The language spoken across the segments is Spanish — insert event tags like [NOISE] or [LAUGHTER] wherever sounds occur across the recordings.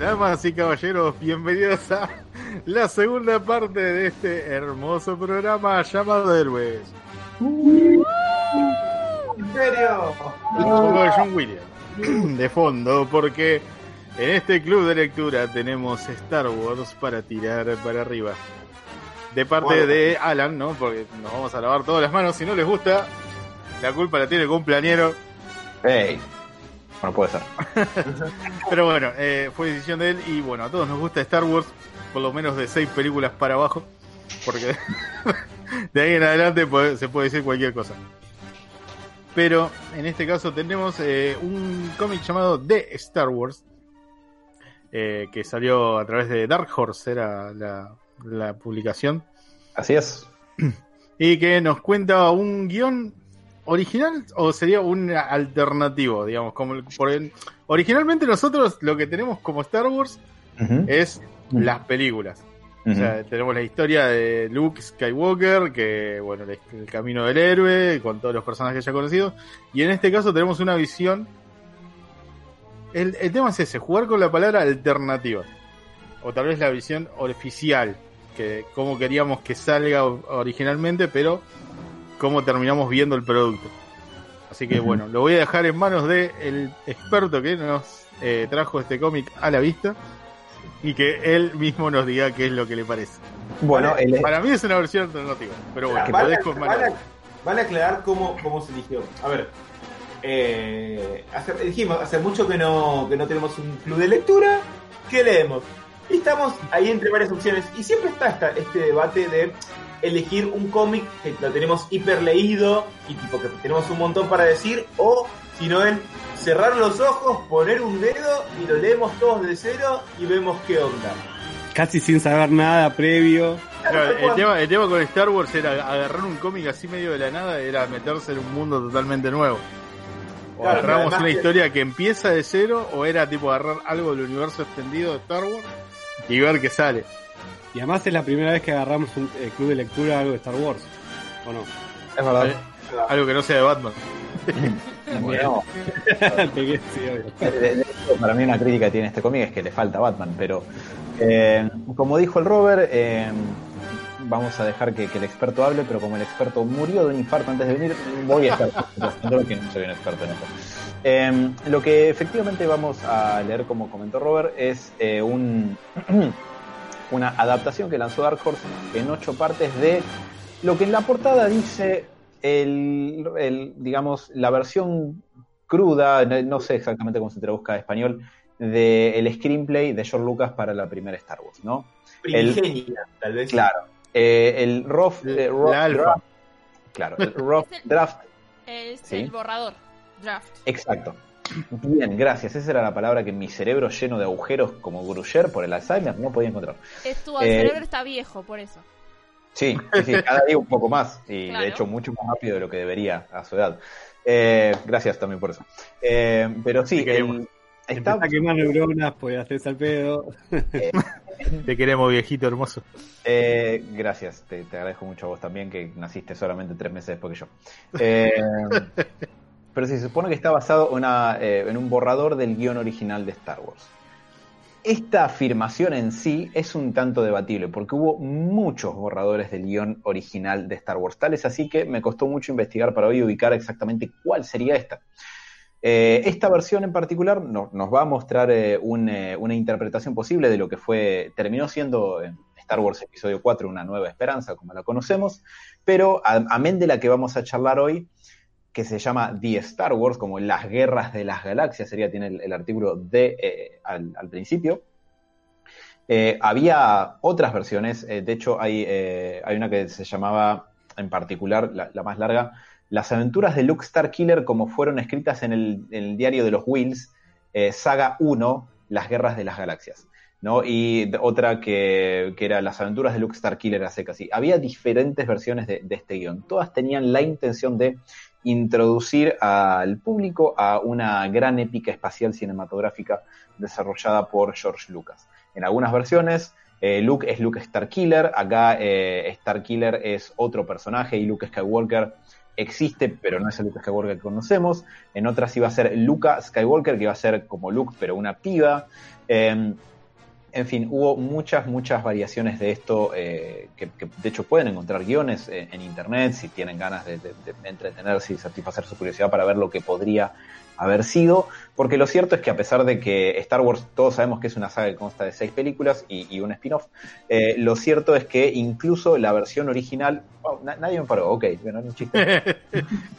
Damas y caballeros, bienvenidos a la segunda parte de este hermoso programa llamado Héroes. ¿En serio? A John Williams de fondo porque en este club de lectura tenemos Star Wars para tirar para arriba. De parte Bueno. de Alan, ¿no? Porque nos vamos a lavar todas las manos. Si no les gusta, la culpa la tiene el cumpleañero. Ey. Bueno, puede ser. [LAUGHS] Pero bueno, eh, fue decisión de él y bueno, a todos nos gusta Star Wars, por lo menos de seis películas para abajo, porque [LAUGHS] de ahí en adelante se puede decir cualquier cosa. Pero en este caso tenemos eh, un cómic llamado The Star Wars, eh, que salió a través de Dark Horse, era la, la publicación, Así es. [CLEARS THROAT] y que nos cuenta un guion original o sería un alternativo, digamos, como el- por el- originalmente nosotros lo que tenemos como Star Wars es las películas. O sea, tenemos la historia de Luke Skywalker, que bueno, el, el camino del héroe, con todos los personajes ya conocidos. Y en este caso tenemos una visión. El, el tema es ese, jugar con la palabra alternativa. O tal vez la visión oficial, que cómo queríamos que salga originalmente, pero cómo terminamos viendo el producto. Así que bueno, lo voy a dejar en manos del el experto que nos eh, trajo este cómic a la vista y que él mismo nos diga qué es lo que le parece. Bueno, el, Para mí es una versión alternativa, pero bueno, Vale, lo dejo en manos. vale aclarar cómo, cómo se eligió. A ver, eh, hace, dijimos, hace mucho que no, que no tenemos un club de lectura. ¿Qué leemos? Y estamos ahí entre varias opciones. Y siempre está esta- este debate de elegir un cómic que lo tenemos hiper leído y tipo que tenemos un montón para decir, o si no el cerrar los ojos, poner un dedo y lo leemos todos de cero y vemos qué onda. Casi sin saber nada previo. Claro, el, tema, el tema con Star Wars era agarrar un cómic así medio de la nada, era meterse en un mundo totalmente nuevo. O Claro, agarramos una que- historia que empieza de cero, o era tipo agarrar algo del universo extendido de Star Wars y ver qué sale. Y además es la primera vez que agarramos un eh, club de lectura algo de Star Wars. ¿O no? es verdad. Eh, Algo que no sea de Batman. [LAUGHS] Bueno, [LAUGHS] de- de- hecho, para mí una crítica que tiene este cómic es que le falta Batman, pero eh, como dijo el Robert, eh, vamos a dejar que, que el experto hable, pero como el experto murió de un infarto antes de venir, voy a estar presentando que no soy un experto en esto. Eh, lo que efectivamente vamos a leer, como comentó Robert, es eh, un, [CLEARS THROAT] una adaptación que lanzó Dark Horse en ocho partes de lo que en la portada dice el, el, digamos, la versión cruda, no, no sé exactamente cómo se traduzca a español, del screenplay de George Lucas para la primera Star Wars, ¿no? Primigenia, tal vez. Claro. Eh, el rough, eh, rough La alfa. draft, claro, el [LAUGHS] rough Es el- draft, Es Sí. el borrador. Draft. exacto. Bien, gracias. Esa era la palabra que mi cerebro lleno de agujeros como Gruyère por el Alzheimer no podía encontrar. Es tu Eh, cerebro está viejo, por eso. Sí, sí, sí, cada día un poco más y Claro. de hecho mucho más rápido de lo que debería a su edad. Eh, gracias también por eso. Eh, pero sí, Te el- está, Empezá a quemar neuronas, podés hacerse al pedo. [LAUGHS] Te queremos, viejito hermoso. eh, gracias, te, te agradezco mucho a vos también que naciste solamente tres meses después que yo. [LAUGHS] Pero se supone que está basado eh, en un borrador del guion original de Star Wars. Esta afirmación en sí es un tanto debatible porque hubo muchos borradores del guion original de Star Wars, tales así que me costó mucho investigar para hoy ubicar exactamente cuál sería esta. Eh, esta versión en particular no- nos va a mostrar eh, un, una interpretación posible de lo que fue terminó siendo Star Wars Episodio 4 Una Nueva Esperanza, como la conocemos, pero amén de la que vamos a charlar hoy, que se llama The Star Wars, como las guerras de las galaxias, sería, tiene el, artículo de eh, al, principio. Eh, había otras versiones, eh, de hecho hay, hay una que se llamaba en particular, la, más larga, Las aventuras de Luke Starkiller como fueron escritas en el, diario de los Wills, Saga 1, Las guerras de las galaxias. ¿no? Y otra que, que era Las aventuras de Luke Starkiller a secas. Y había diferentes versiones de, de este guion. Todas tenían la intención de introducir al público a una gran épica espacial cinematográfica desarrollada por George Lucas. En algunas versiones, eh, Luke es Luke Starkiller, acá eh, Starkiller es otro personaje y Luke Skywalker existe, pero no es el Luke Skywalker que conocemos. En otras iba a ser Luca Skywalker, que iba a ser como Luke, pero una piba. Eh, en fin, hubo muchas, muchas variaciones de esto, eh, que, que, de hecho pueden encontrar guiones en, en internet si tienen ganas de, de, de, entretenerse y satisfacer su curiosidad para ver lo que podría haber sido, porque lo cierto es que a pesar de que Star Wars, todos sabemos que es una saga que consta de seis películas y, y un spin-off, eh, lo cierto es que incluso la versión original, oh, na, nadie me paró, ok, bueno, era un chiste. [LAUGHS] eh,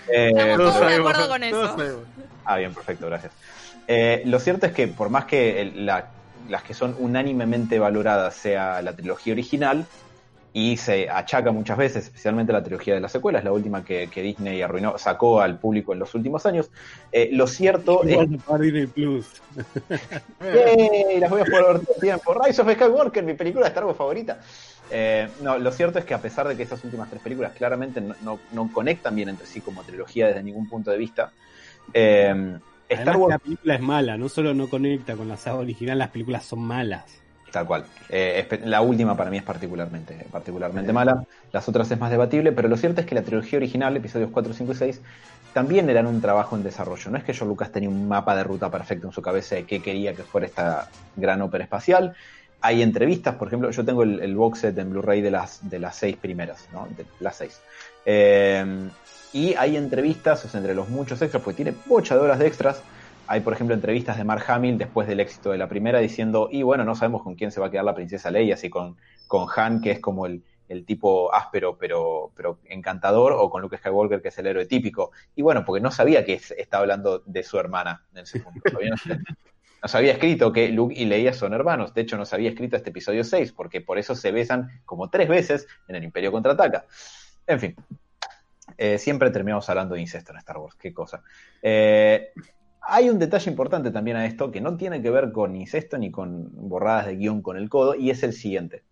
Estamos todos de acuerdo con eso. Ah, bien, perfecto, gracias. Eh, lo cierto es que por más que el, la las que son unánimemente valoradas sea la trilogía original y se achaca muchas veces, especialmente la trilogía de las secuelas, la última que, que Disney arruinó, sacó al público en los últimos años. Eh, lo cierto es. Disney Plus. [LAUGHS] ¡Yay! Las voy a poder ver todo el tiempo. Rise of Skywalker, mi película de Star Wars favorita. Eh, no, lo cierto es que a pesar de que esas últimas tres películas claramente no, no, no conectan bien entre sí como trilogía desde ningún punto de vista, eh, Star Wars... La película es mala, no solo no conecta con la saga original, las películas son malas. Tal cual. Eh, la última para mí es particularmente, particularmente mala. Las otras es más debatible, pero lo cierto es que la trilogía original, episodios 4, 5 y 6, también eran un trabajo en desarrollo. No es que George Lucas tenía un mapa de ruta perfecto en su cabeza de qué quería que fuera esta gran ópera espacial. Hay entrevistas, por ejemplo, yo tengo el, el box set en Blu-ray de las, de las seis primeras, ¿no? De las seis. Eh, y hay entrevistas, o sea, entre los muchos extras, porque tiene bocha de horas de extras. Hay, por ejemplo, entrevistas de Mark Hamill después del éxito de la primera diciendo, y bueno, no sabemos con quién se va a quedar la princesa Leia, si con, con Han, que es como el, el tipo áspero pero, pero encantador, o con Luke Skywalker, que es el héroe típico. Y bueno, porque no sabía que estaba hablando de su hermana en ese punto. No se había escrito que Luke y Leia son hermanos. De hecho, no se había escrito este episodio 6, porque por eso se besan como tres veces en el Imperio Contraataca. En fin, eh, siempre terminamos hablando de incesto en Star Wars, qué cosa. Eh, hay un detalle importante también a esto que no tiene que ver con incesto ni con borradas de guion con el codo, y es el siguiente.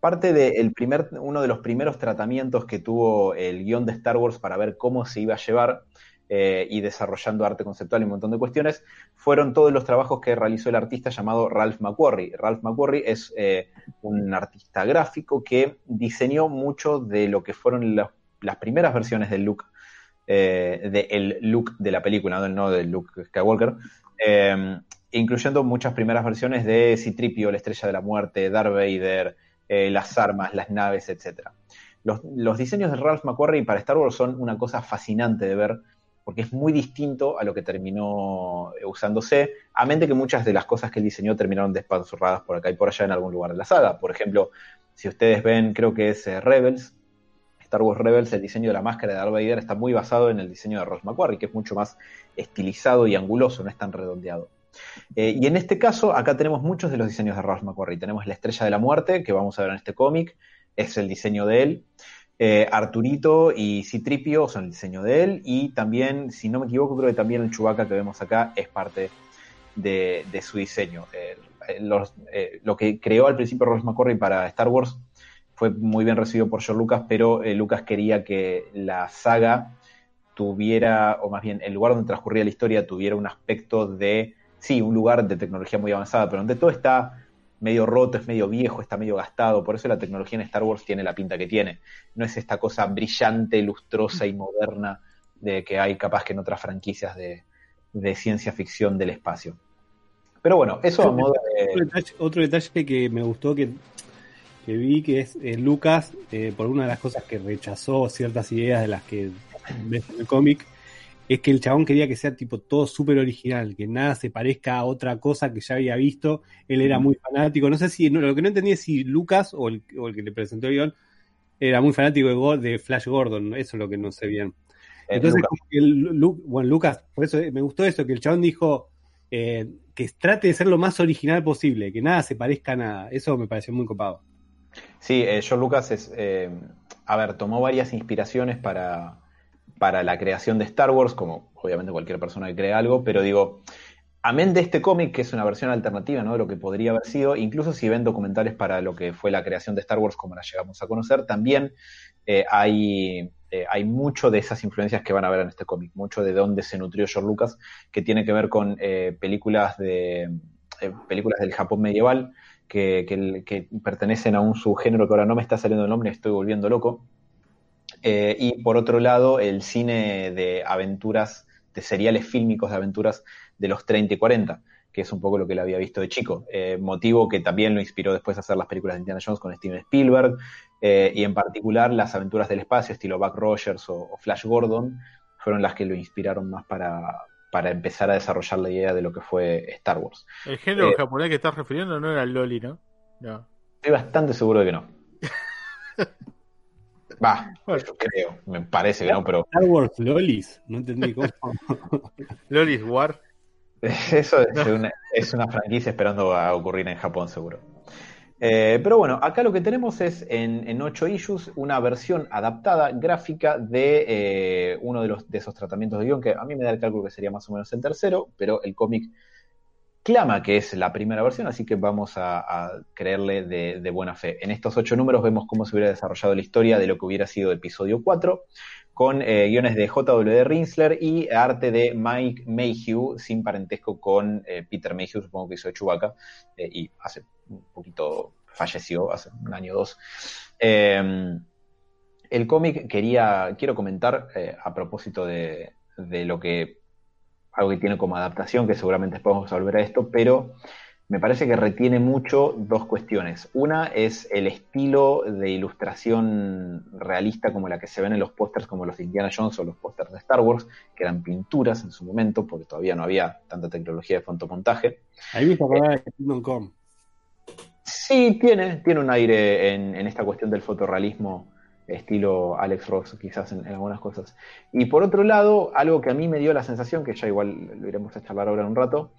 Parte de el primer, uno de los primeros tratamientos que tuvo el guion de Star Wars para ver cómo se iba a llevar eh, y desarrollando arte conceptual y un montón de cuestiones, fueron todos los trabajos que realizó el artista llamado Ralph McQuarrie. Ralph McQuarrie es un artista gráfico que diseñó mucho de lo que fueron los las primeras versiones del look, eh, del look de la película, no, no del look Skywalker, eh, incluyendo muchas primeras versiones de Citripio, la Estrella de la Muerte, Darth Vader, eh, las armas, las naves, etc. Los, los, diseños de Ralph McQuarrie para Star Wars son una cosa fascinante de ver, porque es muy distinto a lo que terminó usándose, a mente que muchas de las cosas que él diseñó terminaron despanzurradas por acá y por allá en algún lugar de la saga. Por ejemplo, si ustedes ven, creo que es Rebels, Star Wars Rebels, el diseño de la máscara de Darth Vader está muy basado en el diseño de Ross McQuarrie, que es mucho más estilizado y anguloso, no es tan redondeado. Eh, y en este caso, acá tenemos muchos de los diseños de Ross McQuarrie. Tenemos la Estrella de la Muerte, que vamos a ver en este cómic, es el diseño de él. Eh, Arturito y Citripio son el diseño de él. Y también, si no me equivoco, creo que también el Chewbacca que vemos acá es parte de, su diseño. Eh, lo que creó al principio Ross McQuarrie para Star Wars fue muy bien recibido por George Lucas, pero eh, Lucas quería que la saga tuviera, o más bien el lugar donde transcurría la historia tuviera un aspecto de, sí, un lugar de tecnología muy avanzada, pero donde todo está medio roto, es medio viejo, está medio gastado, por eso la tecnología en Star Wars tiene la pinta que tiene. No es esta cosa brillante, lustrosa y moderna de que hay capaz que en otras franquicias de, de ciencia ficción del espacio. Pero bueno, eso a modo de... Detalle, otro detalle que me gustó que que vi que es eh, Lucas, eh, por una de las cosas que rechazó ciertas ideas de las que ves en el cómic, es que el chabón quería que sea tipo todo súper original, que nada se parezca a otra cosa que ya había visto. Él era muy fanático. No sé si, no, lo que no entendí es si Lucas o el, o el que le presentó el guion era muy fanático de, de, Flash Gordon. Eso es lo que no sé bien. Entonces, el, bueno, Lucas, por eso me gustó eso, que el chabón dijo eh, que trate de ser lo más original posible, que nada se parezca a nada. Eso me pareció muy copado. Sí, eh, George Lucas es, eh, a ver, tomó varias inspiraciones para, para la creación de Star Wars, como obviamente cualquier persona que crea algo, pero digo, amén de este cómic, que es una versión alternativa ¿no? de lo que podría haber sido, incluso si ven documentales para lo que fue la creación de Star Wars, como la llegamos a conocer, también eh, hay, eh, hay mucho de esas influencias que van a ver en este cómic, mucho de dónde se nutrió George Lucas, que tiene que ver con eh, películas de películas del Japón medieval, que, pertenecen a un subgénero que ahora no me está saliendo el nombre, estoy volviendo loco. Eh, y por otro lado, el cine de aventuras, de seriales fílmicos de aventuras de los 30 y 40, que es un poco lo que él había visto de chico. Eh, motivo que también lo inspiró después a hacer las películas de Indiana Jones con Steven Spielberg, eh, y en particular las aventuras del espacio, estilo Buck Rogers o, o, Flash Gordon, fueron las que lo inspiraron más para, para empezar a desarrollar la idea de lo que fue Star Wars. El género eh, japonés que estás refiriendo no era el Loli, ¿no? No. Estoy bastante seguro de que no. [LAUGHS] Va, yo creo, me parece que no, pero. Star Wars Lolis, no entendí cómo. [LAUGHS] Lolis War. [LAUGHS] Eso es, una, es una franquicia esperando a ocurrir en Japón, seguro. Eh, pero bueno, acá lo que tenemos es en, en 8 issues una versión adaptada gráfica de eh, uno de, los, de esos tratamientos de guion, que a mí me da el cálculo que sería más o menos el tercero, pero el cómic clama que es la primera versión, así que vamos a, creerle de, buena fe. En estos ocho números vemos cómo se hubiera desarrollado la historia de lo que hubiera sido episodio 4, con eh, guiones de J.W. Rinsler y arte de Mike Mayhew, sin parentesco con eh, Peter Mayhew, supongo que hizo Chewbacca, eh, y hace un poquito falleció, hace un año o dos. Eh, el cómic quería, quiero comentar a propósito de lo que algo que tiene como adaptación, que seguramente podemos volver a esto, pero me parece que retiene mucho dos cuestiones. Una es el estilo de ilustración realista como la que se ven en los pósters como los de Indiana Jones o los pósters de Star Wars, que eran pinturas en su momento, porque todavía no había tanta tecnología de fotomontaje. Ahí me acordaba de Kingdom Come. Sí, tiene, tiene un aire en, en esta cuestión del fotorrealismo estilo Alex Ross quizás en, en, algunas cosas. Y por otro lado, algo que a mí me dio la sensación, que ya igual lo iremos a charlar ahora en un rato,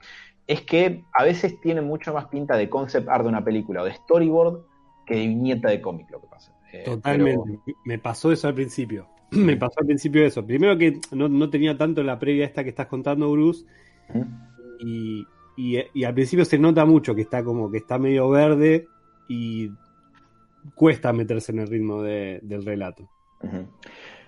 es que a veces tiene mucho más pinta de concept art de una película o de storyboard que de viñeta de cómic lo que pasa. Eh, Totalmente, pero... me pasó eso al principio. [CLEARS THROAT] me pasó al principio eso. Primero que no, no, tenía tanto la previa esta que estás contando, Bruce. Y, y, y, al principio se nota mucho que está como que está medio verde y cuesta meterse en el ritmo de, del relato.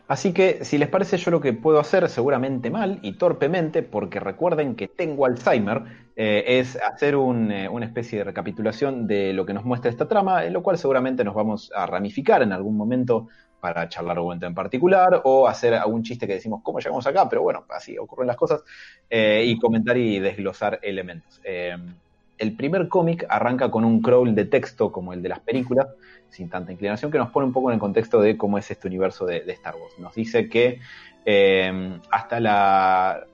Así que, si les parece, yo lo que puedo hacer, seguramente mal y torpemente, porque recuerden que tengo Alzheimer, eh, es hacer eh, una especie de recapitulación de lo que nos muestra esta trama, en lo cual seguramente nos vamos a ramificar en algún momento para charlar un momento en particular o hacer algún chiste que decimos cómo llegamos acá, pero bueno, así ocurren las cosas, eh, y comentar y desglosar elementos. El primer cómic arranca con un crawl de texto como el de las películas, sin tanta inclinación, que nos pone un poco en el contexto de cómo es este universo de, Star Wars. Nos dice que eh, hasta la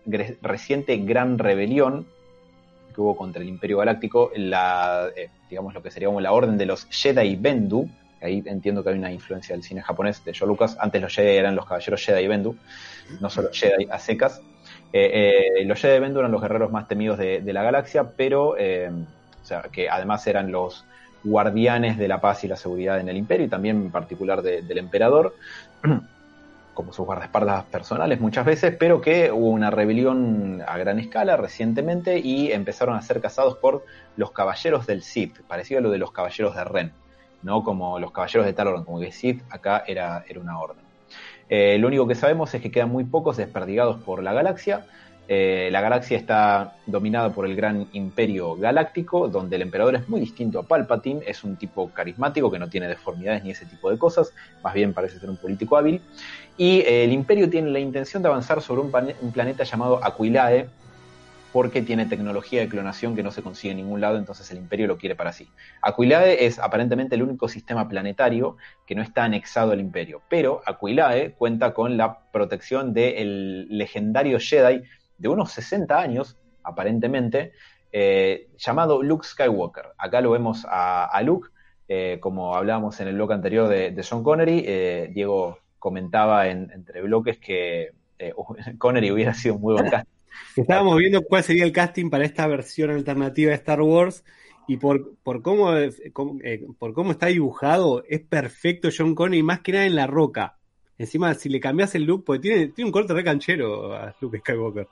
reciente gran rebelión que hubo contra el Imperio Galáctico, la, eh, digamos lo que sería como la orden de los Jedi Bendu, ahí entiendo que hay una influencia del cine japonés de Joe Lucas, antes los Jedi eran los caballeros Jedi Bendu, no solo Jedi a secas, eh, eh, los Jedi eran los guerreros más temidos de, la galaxia, pero eh, o sea, que además eran los guardianes de la paz y la seguridad en el imperio y también en particular de, del emperador, [CLEARS THROAT] como sus guardaespaldas personales muchas veces, pero que hubo una rebelión a gran escala recientemente y empezaron a ser cazados por los caballeros del Sith, parecido a lo de los caballeros de Ren, no como los caballeros de tal orden, como que Sith acá era, era una orden. Eh, lo único que sabemos es que quedan muy pocos desperdigados por la galaxia. Eh, la galaxia está dominada por el gran imperio galáctico, donde el emperador es muy distinto a Palpatine, es un tipo carismático que no tiene deformidades ni ese tipo de cosas, más bien parece ser un político hábil. Y eh, el imperio tiene la intención de avanzar sobre un, un planeta llamado Aquilae, porque tiene tecnología de clonación que no se consigue en ningún lado, entonces el imperio lo quiere para sí. Aquilae es aparentemente el único sistema planetario que no está anexado al imperio, pero Aquilae cuenta con la protección del legendario Jedi de unos 60 años, aparentemente, eh, llamado Luke Skywalker. Acá lo vemos a, Luke, eh, como hablábamos en el bloque anterior de, de John Connery, eh, Diego comentaba en, entre bloques que [LAUGHS] Connery hubiera sido muy buen. [LAUGHS] Estábamos viendo cuál sería el casting para esta versión alternativa de Star Wars y por, por, cómo, eh, por cómo está dibujado, es perfecto John Connery, más que nada en la roca. Encima, si le cambias el look, porque tiene, tiene un corte re canchero a Luke Skywalker.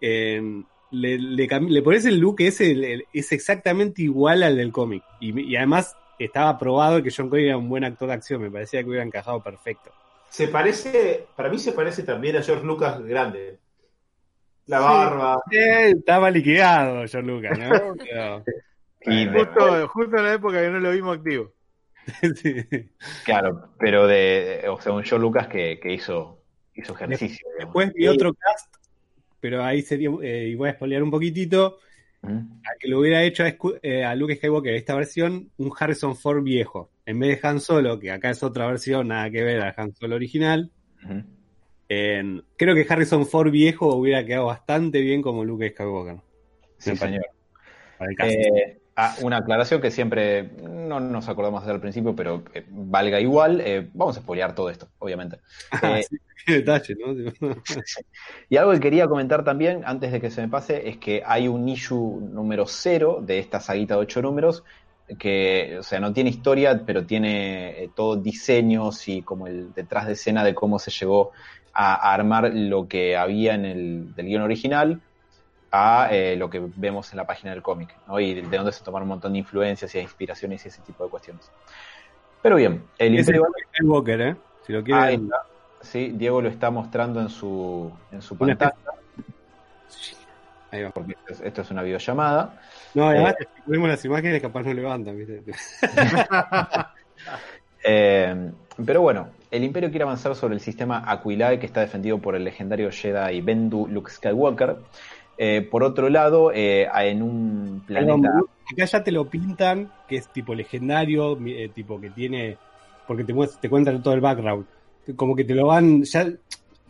Eh, le, le, pones el look ese, es exactamente igual al del cómic. Y, además estaba probado que John Connery era un buen actor de acción, me parecía que hubiera encajado perfecto. Se parece, para mí se parece también a George Lucas grande. La barba. Sí, estaba liquidado John Lucas, ¿no? [LAUGHS] y justo, justo en la época que no lo vimos activo. [LAUGHS] Sí. Claro, pero de, o sea, un George Lucas que, que hizo, hizo ejercicio. Después vi otro cast, pero ahí sería, eh, y voy a spoilear un poquitito, a que lo hubiera hecho a, eh, a, Luke Skywalker esta versión, un Harrison Ford viejo. En vez de Han Solo, que acá es otra versión, nada que ver al Han Solo original. Creo que Harrison Ford viejo hubiera quedado bastante bien como Luke Skywalker. Sí, señor. Eh, ah, una aclaración que siempre no nos acordamos hacer al principio, pero eh, valga igual. vamos a spoilear todo esto, obviamente. [LAUGHS] Ah, detalle, ¿no? [LAUGHS] y algo que quería comentar también, antes de que se me pase, es que hay un issue número cero de esta saguita de ocho números, que, o sea, no tiene historia, pero tiene eh, todo diseños y como el detrás de escena de cómo se llegó a, armar lo que había en el del guion original a eh, lo que vemos en la página del cómic, ¿no? Y de dónde se tomaron un montón de influencias y inspiraciones y ese tipo de cuestiones. Pero bien, el Imperio... Walker, ¿eh? Si lo quieren... Sí, Diego lo está mostrando en su, en su pantalla. Porque esto es, una videollamada. No, además, eh, si ponemos las imágenes, capaz no levantan, ¿viste? [LAUGHS] eh, pero bueno, el Imperio quiere avanzar sobre el sistema Aquilae que está defendido por el legendario Jedi Bendu Luke Skywalker. Eh, por otro lado, eh, en un planeta. acá ya te lo pintan, que es tipo legendario, eh, tipo que tiene. Porque te, te cuentan todo el background como que te lo van, ya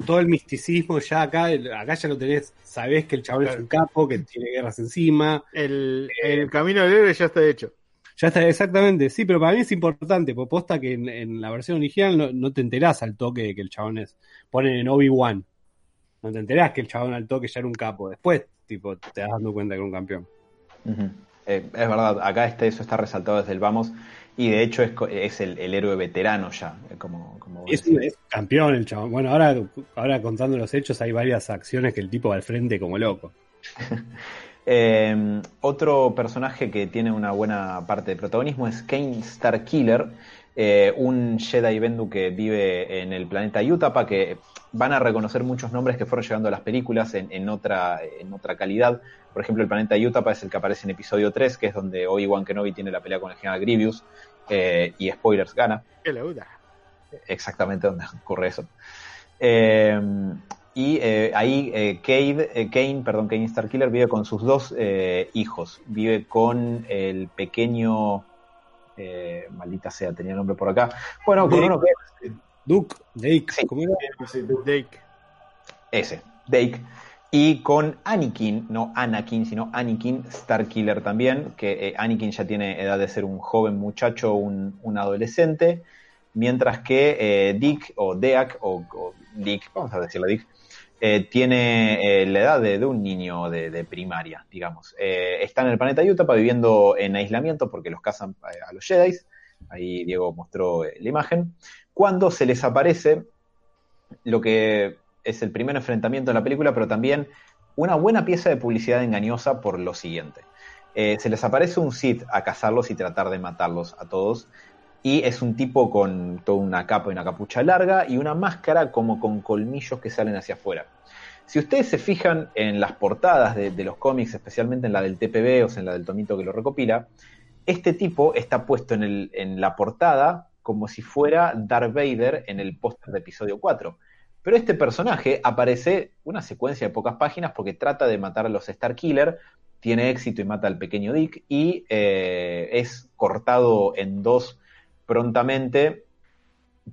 todo el misticismo ya acá, acá ya lo tenés, sabés que el chabón es un capo, que tiene guerras encima. El, el camino del héroe ya está hecho. Ya está, exactamente, sí, pero para mí es importante, porque posta que en, la versión original no, te enterás al toque de que el chabón es, ponen en Obi-Wan, no te enterás que el chabón al toque ya era un capo, después, tipo, te das dando cuenta que era un campeón. Eh, es verdad, acá este, eso está resaltado desde el vamos, y de hecho es, es el, héroe veterano ya, eh, como, como es, campeón el chabón. Bueno, ahora, ahora contando los hechos hay varias acciones que el tipo va al frente como loco. [LAUGHS] Em, otro personaje que tiene una buena parte de protagonismo es Kane Starkiller, eh, un Jedi Bendu que vive en el planeta Utapa, que van a reconocer muchos nombres que fueron llegando a las películas en, otra, en otra calidad. Por ejemplo, el planeta Utapa es el que aparece en episodio 3, que es donde Obi-Wan Kenobi tiene la pelea con el general Grievous, eh, y spoilers, gana. Exactamente donde ocurre eso. Eh, y eh, ahí eh, Cade, Kane, perdón, Kane Starkiller vive con sus dos hijos. Vive con el pequeño. maldita sea, tenía nombre por acá. Bueno, con uno que. Duke, Dake, Dake. Ese, Dake. Y con Anakin, no Anakin, sino Anakin Starkiller también, que Anakin ya tiene edad de ser un joven muchacho, un, un adolescente mientras que eh, Dick o Deak o, Dick, vamos a decirle Dick, eh, tiene eh, la edad de, un niño de, primaria, digamos. está en el planeta Utah viviendo en aislamiento porque los cazan a los Jedi. Ahí Diego mostró la imagen. Cuando se les aparece lo que es el primer enfrentamiento de la película, pero también una buena pieza de publicidad engañosa por lo siguiente. se les aparece un Sith a cazarlos y tratar de matarlos a todos, y es un tipo con toda una capa y una capucha larga y una máscara como con colmillos que salen hacia afuera. Si ustedes se fijan en las portadas de, los cómics, especialmente en la del TPB o en la del tomito que lo recopila, este tipo está puesto en, la portada como si fuera Darth Vader en el póster de episodio 4. Pero este personaje aparece una secuencia de pocas páginas porque trata de matar a los Starkiller, tiene éxito y mata al pequeño Dick y eh, es cortado en dos prontamente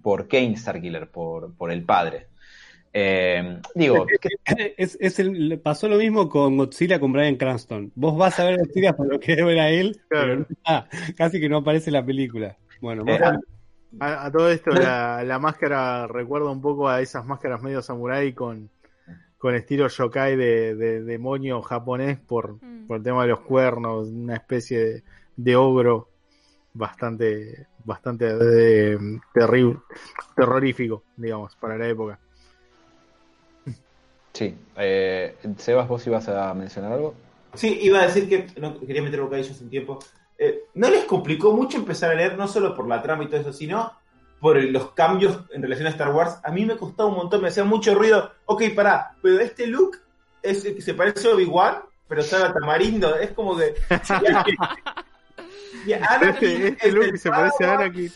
por Kane Starkiller, por, por el padre. Eh, digo, es, el, pasó lo mismo con Godzilla con Brian Cranston. Vos vas a ver Godzilla por lo que ver a él, pero casi que no aparece la película. Bueno, eh, a, todo esto, la, máscara recuerda un poco a esas máscaras medio samurai con, con estilo yokai de, demonio japonés por, mm. por el tema de los cuernos, una especie de, de ogro bastante bastante eh, terrible, terrorífico, digamos, para la época. Sí. Eh, Sebas, vos ibas a mencionar algo. Sí, iba a decir que no, quería meter bocadillos un tiempo. Eh, ¿No les complicó mucho empezar a leer, no solo por la trama y todo eso, sino por los cambios en relación a Star Wars? A mí me costaba un montón, me hacía mucho ruido. Ok, pará, pero este look es que se parece a Obi-Wan, pero sabe a tamarindo. Es como que. [LAUGHS] Anakin Este, este es Luke el se parece a. Anakin.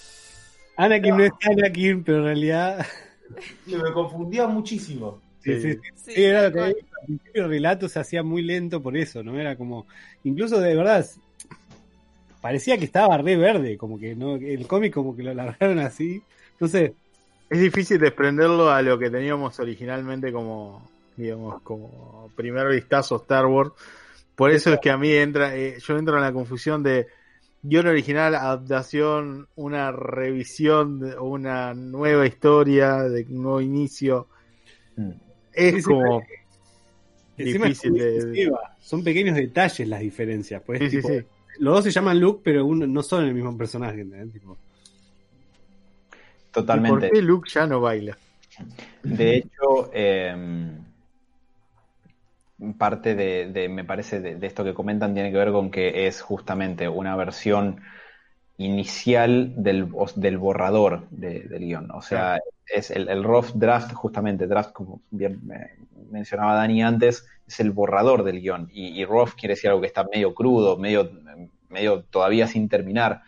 Anakin no es Anakin, pero en realidad. Y me confundía muchísimo. Sí, sí, sí. Sí, era lo que al principio el relato se hacía muy lento por eso, ¿no? Era como. Incluso de verdad. Parecía que estaba re verde, como que no. El cómic como que lo largaron así. No sé. Es difícil desprenderlo a lo que teníamos originalmente como, digamos, como primer vistazo Star Wars. Por eso es que a mí entra, eh, yo entro en la confusión de guion original, adaptación, una revisión, de- una nueva historia, de un nuevo inicio. Mm. Es como es difícil de... Son pequeños detalles las diferencias. Pues, Sí, sí, tipo, sí. Los dos se llaman Luke, pero uno, no son el mismo personaje. Tipo, ¿Y Totalmente. ¿Por qué Luke ya no baila? De hecho, eh, parte de, de- me parece, de, de esto que comentan tiene que ver con que es justamente una versión inicial del, del borrador de- del guion. O sea, es el, el rough draft, justamente, draft, como bien me- mencionaba Dani antes, es el borrador del guion. Y, y rough quiere decir algo que está medio crudo, medio, medio todavía sin terminar.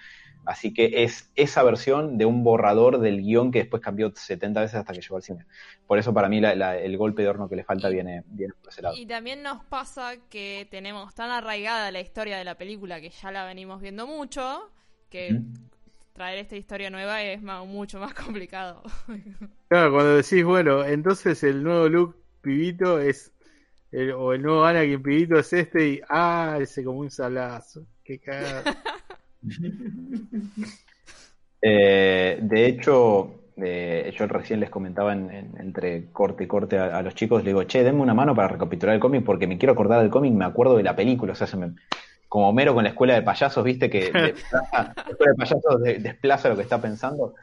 Así que es esa versión de un borrador del guion que después cambió 70 veces hasta que llegó al cine. Por eso para mí la- la- el golpe de horno que le falta viene, viene por ese lado. Y también nos pasa que tenemos tan arraigada la historia de la película que ya la venimos viendo mucho, que traer esta historia nueva es mucho más [LAUGHS] complicado. Claro, cuando decís, bueno, entonces el nuevo Luke pibito es, el- o el nuevo Anakin pibito es este y, ah, ese como un salazo. Qué cagada. [LAUGHS] [LAUGHS] Eh, de hecho, eh, yo recién les comentaba en- en- entre corte y corte a, a los chicos, le digo, che, denme una mano para recapitular el cómic porque me quiero acordar del cómic, me acuerdo de la película, o sea, se me- como Homero con la escuela de payasos, viste, que [LAUGHS] desplaza- la escuela de payasos de- desplaza lo que está pensando,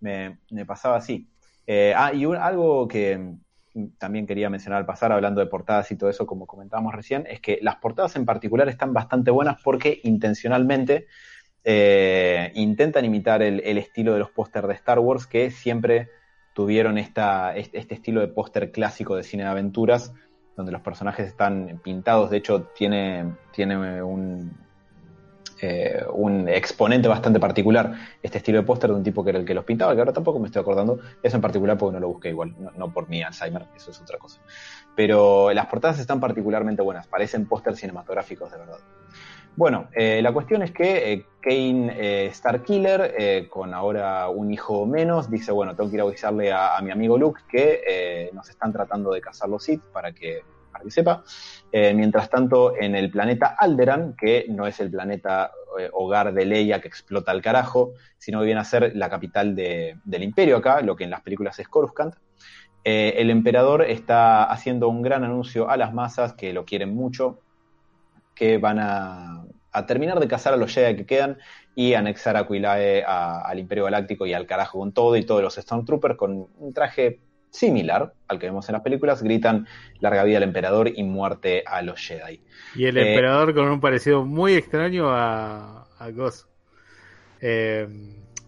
me, me pasaba así. Eh, ah, y un- algo que también quería mencionar al pasar, hablando de portadas y todo eso, como comentábamos recién, es que las portadas en particular están bastante buenas porque intencionalmente eh, intentan imitar el, estilo de los pósters de Star Wars que siempre tuvieron esta, este, estilo de póster clásico de cine de aventuras donde los personajes están pintados, de hecho tiene, eh, un exponente bastante particular este estilo de póster de un tipo que era el que los pintaba, que ahora tampoco me estoy acordando, eso en particular porque no lo busqué igual, no, no por mi Alzheimer, eso es otra cosa. Pero las portadas están particularmente buenas, parecen pósters cinematográficos de verdad. Bueno, eh, la cuestión es que eh, Kane eh, Starkiller, con ahora un hijo menos, dice, bueno, tengo que ir a avisarle a, mi amigo Luke que nos están tratando de cazar los Sith para que, sepa. Mientras tanto, en el planeta Alderan, que no es el planeta hogar de Leia que explota al carajo, sino que viene a ser la capital de- del imperio acá, lo que en las películas es Coruscant, el emperador está haciendo un gran anuncio a las masas que lo quieren mucho, que van a, a terminar de cazar a los Jedi que quedan y anexar a Quilae al Imperio Galáctico y al carajo con todo y todos los Stormtroopers con un traje similar al que vemos en las películas, gritan larga vida al emperador y muerte a los Jedi. Y el Eh, emperador con un parecido muy extraño a, a Ghost. Eh,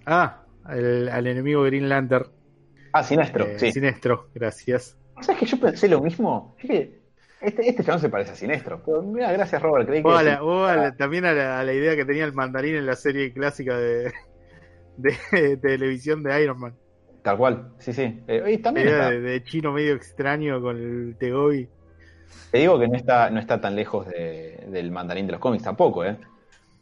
ah, al, al enemigo Green Lantern. Ah, Sinestro, Eh, sí. Sinestro, gracias. ¿Sabes que yo pensé lo mismo? Es que este, este chabón se parece a Sinestro. Pero mira, gracias Robert, creí que... O, a la- o a la- también a la, a la idea que tenía el mandarín en la serie clásica de, [LAUGHS] de, televisión de Iron Man. Tal cual, sí, sí. Eh, y La también idea está- de, de chino medio extraño con el Tegobi. Te digo que no está, no está tan lejos de- del mandarín de los cómics tampoco, ¿eh?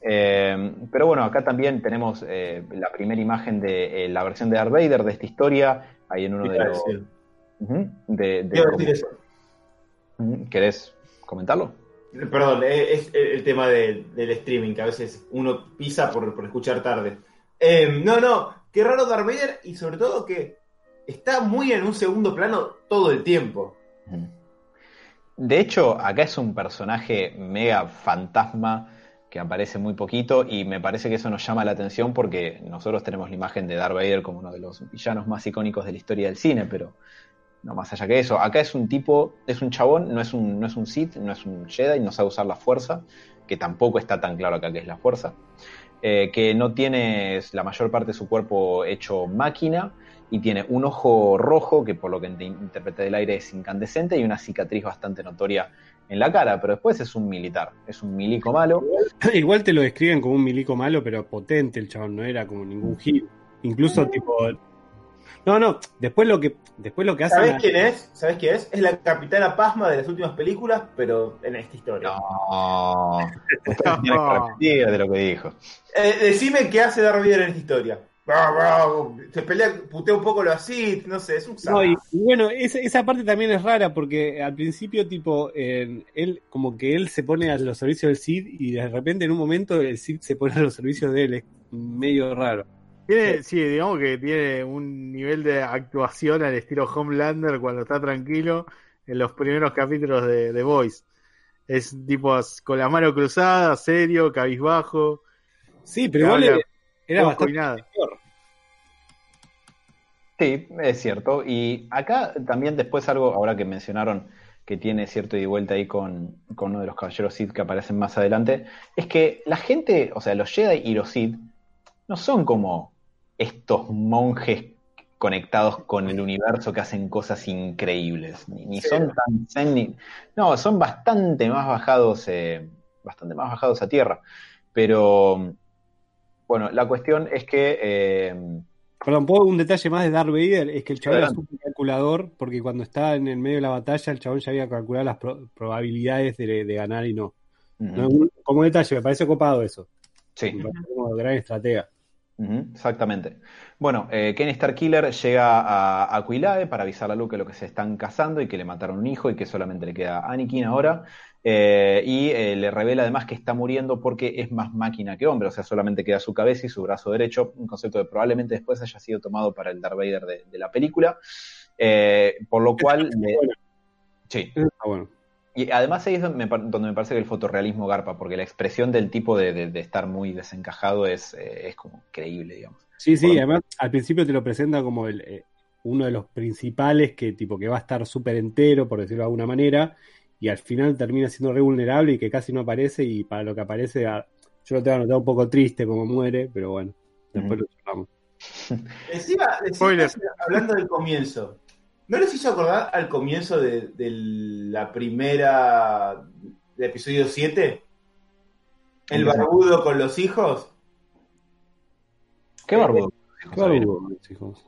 Eh, pero bueno, acá también tenemos eh, la primera imagen de eh, la versión de Darth Vader de esta historia, ahí en uno de los... decir. Ujú, de, de- Iba ¿Querés comentarlo? Perdón, eh, es el el tema de- del streaming, que a veces uno pisa por, por escuchar tarde. Eh, no, no, qué raro Darth Vader y sobre todo que está muy en un segundo plano todo el tiempo. De hecho, acá es un personaje mega fantasma que aparece muy poquito y me parece que eso nos llama la atención porque nosotros tenemos la imagen de Darth Vader como uno de los villanos más icónicos de la historia del cine, pero no más allá que eso. Acá es un tipo, es un chabón, no es un, no es un Sith, no es un Jedi, no sabe usar la fuerza, que tampoco está tan claro acá que es la fuerza, eh, que no tiene la mayor parte de su cuerpo hecho máquina y tiene un ojo rojo que por lo que interpreté del aire es incandescente y una cicatriz bastante notoria en la cara, pero después es un militar, es un milico malo. Igual te lo describen como un milico malo, pero potente el chabón, no era como ningún hit. Incluso tipo. No, no, después lo que, después lo que hace. ¿Sabés quién es? ¿Sabés quién es? Es la capitana Pasma de las últimas películas, pero en esta historia. No, [LAUGHS] usted tiene que repetir de lo que dijo. Eh, decime qué hace Darth Vader en esta historia. Se pelea, putea un poco lo así, no sé, es un No, y, y bueno, esa, esa parte también es rara porque al principio, tipo, eh, él, como que él se pone a los servicios del Cid y de repente en un momento el Cid se pone a los servicios de él, es medio raro. Tiene, sí, digamos que tiene un nivel de actuación al estilo Homelander cuando está tranquilo en los primeros capítulos de The Voice. Es tipo con la mano cruzada, serio, cabizbajo. Sí, pero igual era- bastante nada. mejor. Sí, es cierto. Y acá también después algo, ahora que mencionaron que tiene cierto ida y vuelta ahí con, con uno de los caballeros Sith que aparecen más adelante, es que la gente, o sea, los Jedi y los Sith no son como estos monjes conectados con el universo que hacen cosas increíbles, ni, ni Sí. son tan zen, ni- no, son bastante más bajados, eh, bastante más bajados a tierra. Pero bueno, la cuestión es que eh, Perdón, ¿puedo un detalle más de Darth Vader? Es que el chabón era Adelante. súper calculador, porque cuando estaba en el medio de la batalla, el chabón ya había calculado las pro- probabilidades de, de ganar y no. un- Como detalle, me parece copado eso. sí. Me parece como gran estratega. Exactamente. Bueno, eh, Kenny Starkiller llega a Aquilae para avisarle a Luke lo que se están casando y que le mataron un hijo y que solamente le queda Anakin ahora. Eh, y eh, le revela además que está muriendo porque es más máquina que hombre, o sea, solamente queda su cabeza y su brazo derecho, un concepto que probablemente después haya sido tomado para el Darth Vader de, de la película. Eh, por lo cual, le- sí, está bueno. Y además ahí es donde me, par- donde me parece que el fotorrealismo garpa, porque la expresión del tipo de, de- de estar muy desencajado es, eh, es como creíble, digamos. Sí, sí, Por- además al principio te lo presenta como el, eh, uno de los principales que tipo que va a estar súper entero, por decirlo de alguna manera, y al final termina siendo re vulnerable y que casi no aparece, y para lo que aparece, ah, yo lo tengo anotado un poco triste como muere, pero bueno, después lo charlamos. Encima, encima, hablando del comienzo, ¿no les hizo acordar al comienzo de, de la primera, del episodio 7? El barbudo con los hijos. Qué barbudo. Qué barbudo, mis hijos.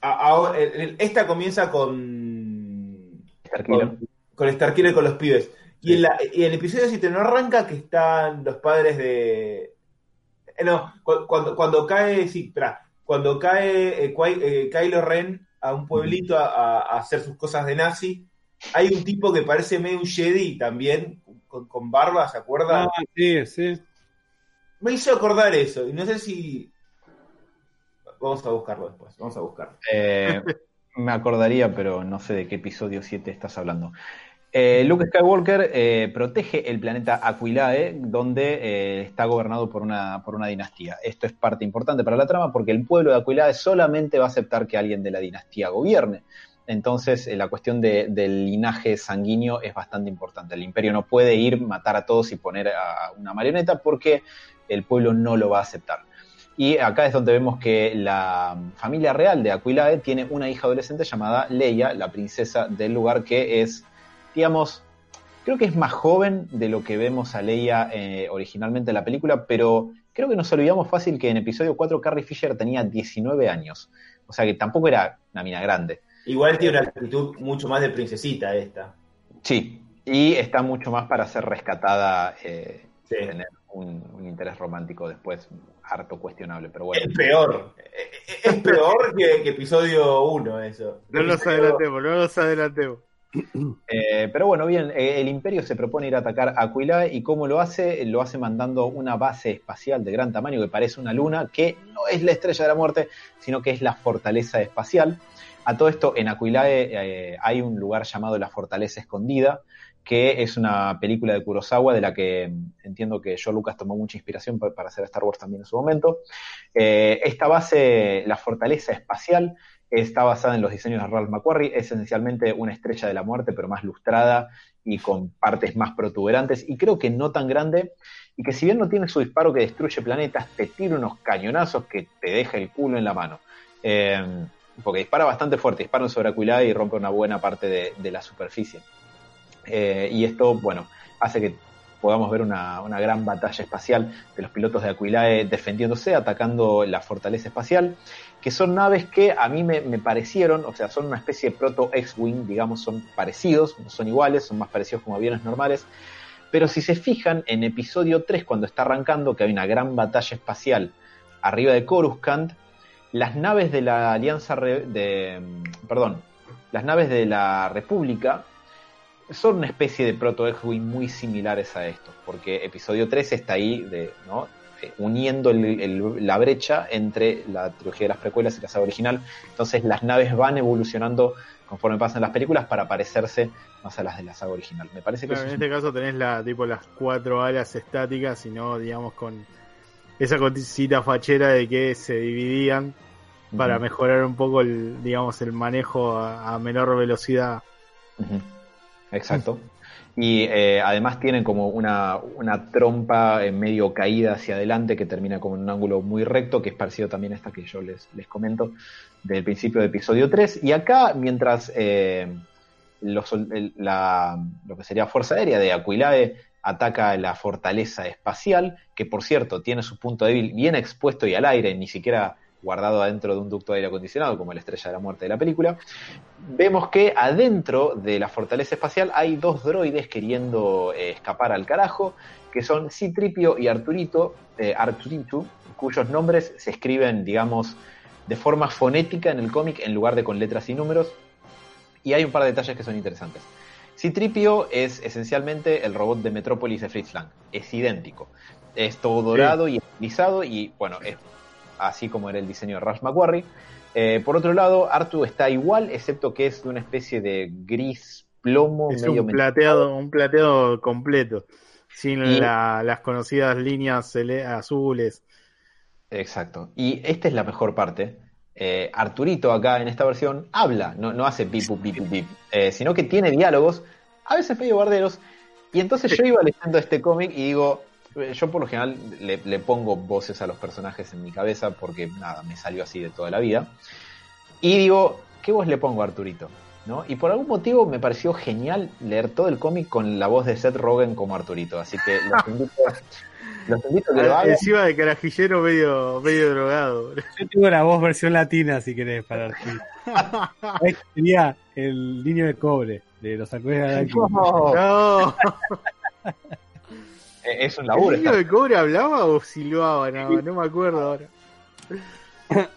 A- ahora- esta comienza con, con, con Starkiller y con los pibes. Y, en la- y el episodio 7 no arranca que están los padres de... eh, No, cu- cuando, cuando cae, sí, espera, cuando cae eh, eh, Kylo Ren a un pueblito a, hacer sus cosas de nazi, hay un tipo que parece medio un Jedi también, con, con barba, ¿se acuerdan? Ah, sí, sí. Me hizo acordar eso, y no sé si... Vamos a buscarlo después, vamos a buscarlo. Eh, [LAUGHS] me acordaría, pero no sé de qué episodio 7 estás hablando. Eh, Luke Skywalker eh, protege el planeta Aquilae, donde eh, está gobernado por una, por una dinastía. Esto es parte importante para la trama porque el pueblo de Aquilae solamente va a aceptar que alguien de la dinastía gobierne. Entonces, la cuestión de- del linaje sanguíneo es bastante importante. El imperio no puede ir, matar a todos y poner a una marioneta porque el pueblo no lo va a aceptar. Y acá es donde vemos que la familia real de Aquilae tiene una hija adolescente llamada Leia, la princesa del lugar, que es, digamos, creo que es más joven de lo que vemos a Leia eh, originalmente en la película, pero creo que nos olvidamos fácil que en episodio 4 Carrie Fisher tenía 19 años. O sea que tampoco era una mina grande. Igual tiene una actitud mucho más de princesita esta. Sí, y está mucho más para ser rescatada, eh, Sí. tener un, un interés romántico después harto cuestionable, pero bueno. Es peor. Es peor que, que episodio 1 eso. No nos adelantemos, no nos adelantemos. Eh, pero bueno, bien, eh, el imperio se propone ir a atacar a Aquilae y cómo lo hace, lo hace mandando una base espacial de gran tamaño que parece una luna, que no es la estrella de la muerte, sino que es la fortaleza espacial. A todo esto, en Aquilae eh, hay un lugar llamado la Fortaleza Escondida, que es una película de Kurosawa de la que mm, entiendo que George Lucas tomó mucha inspiración pa- para hacer Star Wars también en su momento. Esta base, la Fortaleza Espacial, está basada en los diseños de Ralph McQuarrie, es esencialmente una estrella de la muerte, pero más lustrada y con partes más protuberantes, y creo que no tan grande, y que si bien no tiene su disparo que destruye planetas, te tira unos cañonazos que te deja el culo en la mano. Eh, porque dispara bastante fuerte, dispara sobre Aquilae y rompe una buena parte de, de la superficie. Eh, y esto, bueno, hace que podamos ver una, una, gran batalla espacial de los pilotos de Aquilae defendiéndose, atacando la fortaleza espacial, que son naves que a mí me, me parecieron, o sea, son una especie de proto X-Wing, digamos, son parecidos, no son iguales, son más parecidos como aviones normales, pero si se fijan en episodio 3, cuando está arrancando, que hay una gran batalla espacial arriba de Coruscant, las naves de la Alianza, de, perdón, las naves de la República son una especie de proto X-Wing muy similares a estos, porque episodio 3 está ahí de, ¿no? Eh, uniendo el, el, la brecha entre la trilogía de las precuelas y la saga original. Entonces las naves van evolucionando conforme pasan las películas para parecerse más a las de la saga original. Me parece que Claro, en es este caso tenés la, tipo, las cuatro alas estáticas y no, digamos, con esa cosita fachera de que se dividían para mejorar un poco el, digamos, el manejo a, a menor velocidad. Exacto. Y eh, además tienen como una, una trompa eh, medio caída hacia adelante que termina como en un ángulo muy recto, que es parecido también a esta que yo les, comento del principio de episodio 3. Y acá, mientras eh, la- lo que sería Fuerza Aérea de Aquilae ataca la fortaleza espacial, que por cierto tiene su punto débil bien expuesto y al aire, ni siquiera guardado adentro de un ducto de aire acondicionado, como la estrella de la muerte de la película, vemos que adentro de la fortaleza espacial hay dos droides queriendo eh, escapar al carajo, que son Citripio y Arturito, eh, Arturito, cuyos nombres se escriben, digamos, de forma fonética en el cómic en lugar de con letras y números. Y hay un par de detalles que son interesantes. Citripio es esencialmente el robot de Metrópolis de Fritz Lang. Es idéntico. Es todo dorado y estilizado y, bueno, es así como era el diseño de Rush McQuarrie. Eh, por otro lado, Artu está igual, excepto que es de una especie de gris plomo, Es medio un plateado, un plateado completo, sin Y- la- las conocidas líneas azules. Exacto. Y esta es la mejor parte. Eh, Arturito acá en esta versión habla, no, no hace pip, pip, pip, eh, sino que tiene diálogos, a veces medio barderos. Y entonces yo iba leyendo este cómic y digo, yo por lo general le, le pongo voces a los personajes en mi cabeza porque nada, me salió así de toda la vida. Y digo, ¿qué voz le pongo a Arturito? ¿No? Y por algún motivo me pareció genial leer todo el cómic con la voz de Seth Rogen como Arturito. Así que los [LAUGHS] invito, los invito a que lo Ah, hagan. Encima de carajillero medio, medio drogado. Yo tengo la voz versión latina, si querés, para Arturo. Este [LAUGHS] sería el niño de cobre de los Halcones Galácticos. No, No, [LAUGHS] eh, es un ¿el laburo. niño está- de cobre hablaba o silbaba? No, no me acuerdo ahora. [COUGHS]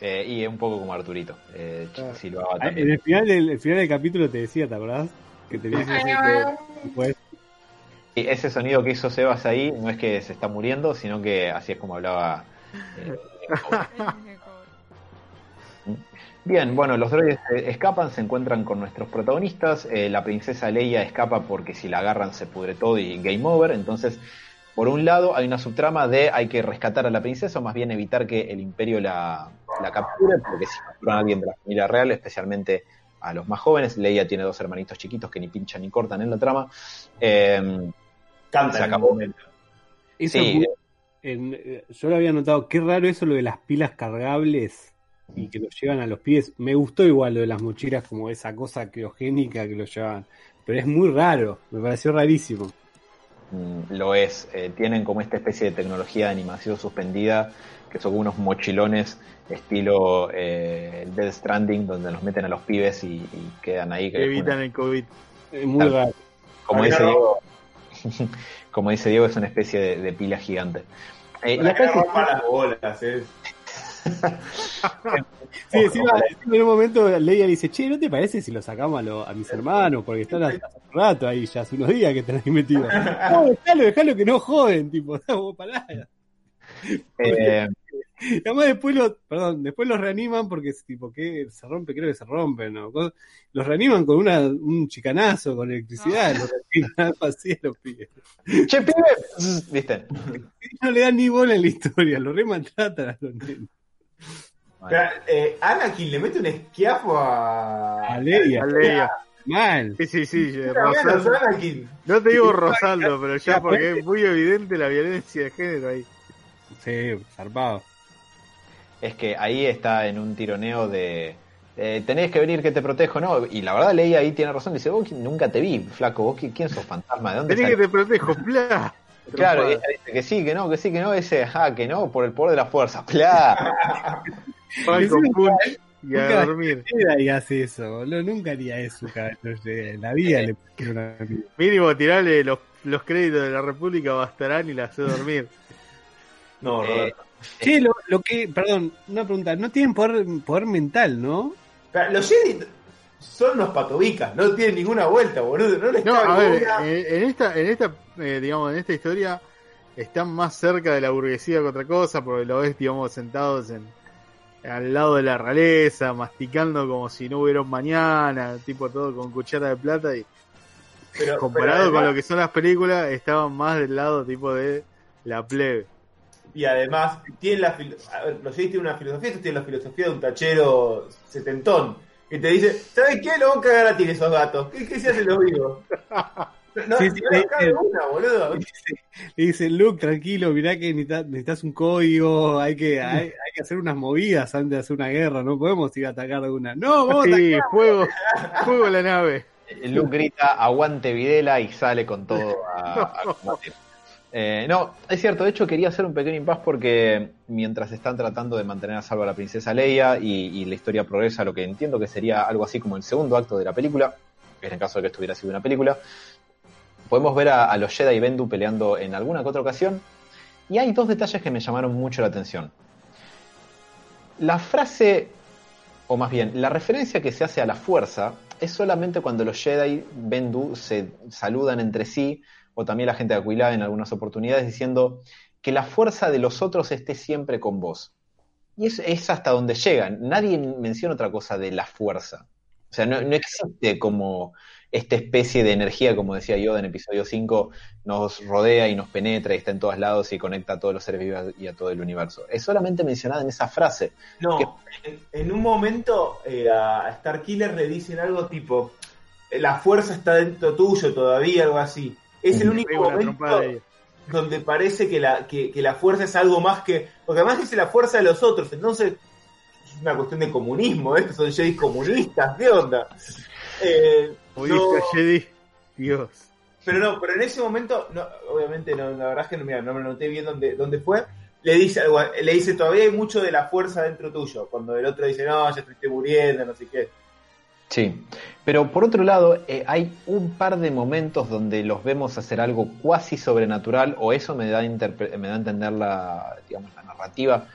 eh, y es un poco como Arturito. Eh, Ah. silbaba Ah, En también. el final del, el final del capítulo te decía, ¿te acordás? Que tenías que pues, Y ese sonido que hizo Sebas ahí no es que se está muriendo, sino que así es como hablaba. eh, [LAUGHS] Bien, bueno, los droides escapan, se encuentran con nuestros protagonistas. eh, la princesa Leia escapa porque si la agarran se pudre todo y game over. Entonces, por un lado, hay una subtrama de hay que rescatar a la princesa, o más bien evitar que el imperio la, la capture, porque si capturan a alguien de la familia real, especialmente a los más jóvenes, Leia tiene dos hermanitos chiquitos que ni pinchan ni cortan en la trama. Eh, Canta Se acabó. Eso Sí. en- eh, yo lo había notado, qué raro eso lo de las pilas cargables y que los llevan a los pies. Me gustó igual lo de las mochilas como esa cosa criogénica que los llevan. Pero es muy raro, me pareció rarísimo. Mm, lo es. Eh, tienen como esta especie de tecnología de animación suspendida, que son unos mochilones estilo eh, Dead Stranding, donde los meten a los pibes y, y quedan ahí. Que evitan el COVID. Es muy Tal- raro. como, que dice Diego, [LAUGHS] como dice Diego, es una especie de, de pila gigante. Eh, no se- rompan las bolas, es. Sí, encima, encima en un momento Leia le dice, che, ¿no te parece si lo sacamos a, lo- a mis hermanos? Porque están hace un rato ahí, ya hace unos días que están ahí metidos. [LAUGHS] No, dejalo, dejalo que no joden, tipo, no, pará. eh, Y además después lo, perdón, después los reaniman porque tipo que se rompe, creo que se rompen, ¿no? Los reaniman con una, un chicanazo, con electricidad, los reaniman, [LAUGHS] así a los pibes. che, pibe, ¿viste? No le dan ni bola en la historia, lo remaltratan a los nenes. Pero, eh, Anakin le mete un esquiafo a. A Leia, A Leia. mal. Sí, sí, sí. Rosaldo. Anakin. No te digo Rosaldo, pero ya porque es muy evidente la violencia de género ahí. Sí, zarpado. Es que ahí está en un tironeo de, eh, tenés que venir que te protejo, ¿no? Y la verdad Leia ahí tiene razón, dice, vos nunca te vi, flaco, vos qui- quién sos fantasma, ¿de dónde Tenés que salís?". te protejo, [LAUGHS] bla. Claro, y ella dice que sí, que no, que sí, que no, ese, ajá, que no, por el poder de la fuerza, Punch [LAUGHS] y a dormir. Jedi hace eso, boludo. Nunca haría eso, cabrón. En la vida le una Mínimo tirarle los, los créditos de la República bastarán y la hace dormir. [LAUGHS] No, Eh, Roberto. Che, lo, lo que, perdón, una pregunta, no tienen poder, poder mental, ¿no? Los Jedi son unos patobicas, no tienen ninguna vuelta, boludo. No les No, a ver, ninguna- eh, en esta, en esta, eh, digamos, en esta historia están más cerca de la burguesía que otra cosa, porque lo ves, digamos, sentados en al lado de la realeza, masticando como si no hubiera un mañana, tipo todo con cuchara de plata y pero- comparado pero con lo que son las películas, estaban más del lado tipo de la plebe. Y además, tienen la a ver, los una filosofía, estos tienen la filosofía de un tachero setentón. Que te dice, ¿sabes qué? Lo van a cagar a ti esos gatos. ¿Qué, qué se hace los vivos? No, Sí, si sí, no sí, una, boludo. [LAUGHS] Le dice, Luke, tranquilo, mirá que necesitas, necesitas un código, hay que, hay, hay que hacer unas movidas antes de hacer una guerra, no podemos ir a atacar de una. No, vamos a Sí, fuego, [LAUGHS] fuego la nave. Luke grita, aguante Videla y sale con todo a, a combatir. Eh, no, es cierto, de hecho quería hacer un pequeño impas porque mientras están tratando de mantener a salvo a la princesa Leia y, y la historia progresa, lo que entiendo que sería algo así como el segundo acto de la película, en el caso de que estuviera sido una película, podemos ver a, los Jedi y Bendu peleando en alguna que otra ocasión y hay dos detalles que me llamaron mucho la atención. La frase, o más bien, la referencia que se hace a la fuerza es solamente cuando los Jedi Bendu se saludan entre sí, o también la gente de Aquila en algunas oportunidades, diciendo que la fuerza de los otros esté siempre con vos. Y es, es hasta donde llegan. Nadie menciona otra cosa de la fuerza. O sea, no, no existe como esta especie de energía, como decía Yoda en episodio 5, nos rodea y nos penetra y está en todos lados y conecta a todos los seres vivos y a todo el universo. Es solamente mencionada en esa frase. No, en, en un momento eh, a Starkiller le dicen algo tipo, "Eh, la fuerza está dentro tuyo todavía, algo así. Es el único momento donde parece que la, que, que la fuerza es algo más que... Porque además dice la fuerza de los otros, entonces es una cuestión de comunismo, estos son Jedi comunistas, ¿qué onda? Eh, no- Jedi, Dios. pero no, pero en ese momento, no, obviamente no, la verdad es que no, mira, no me noté bien dónde, dónde fue. Le dice algo, le dice todavía hay mucho de la fuerza dentro tuyo, cuando el otro dice, no, ya te estoy muriendo, no sé qué. Sí, pero por otro lado, eh, hay un par de momentos donde los vemos hacer algo cuasi sobrenatural, o eso me da, me da a entender la, digamos, la narrativa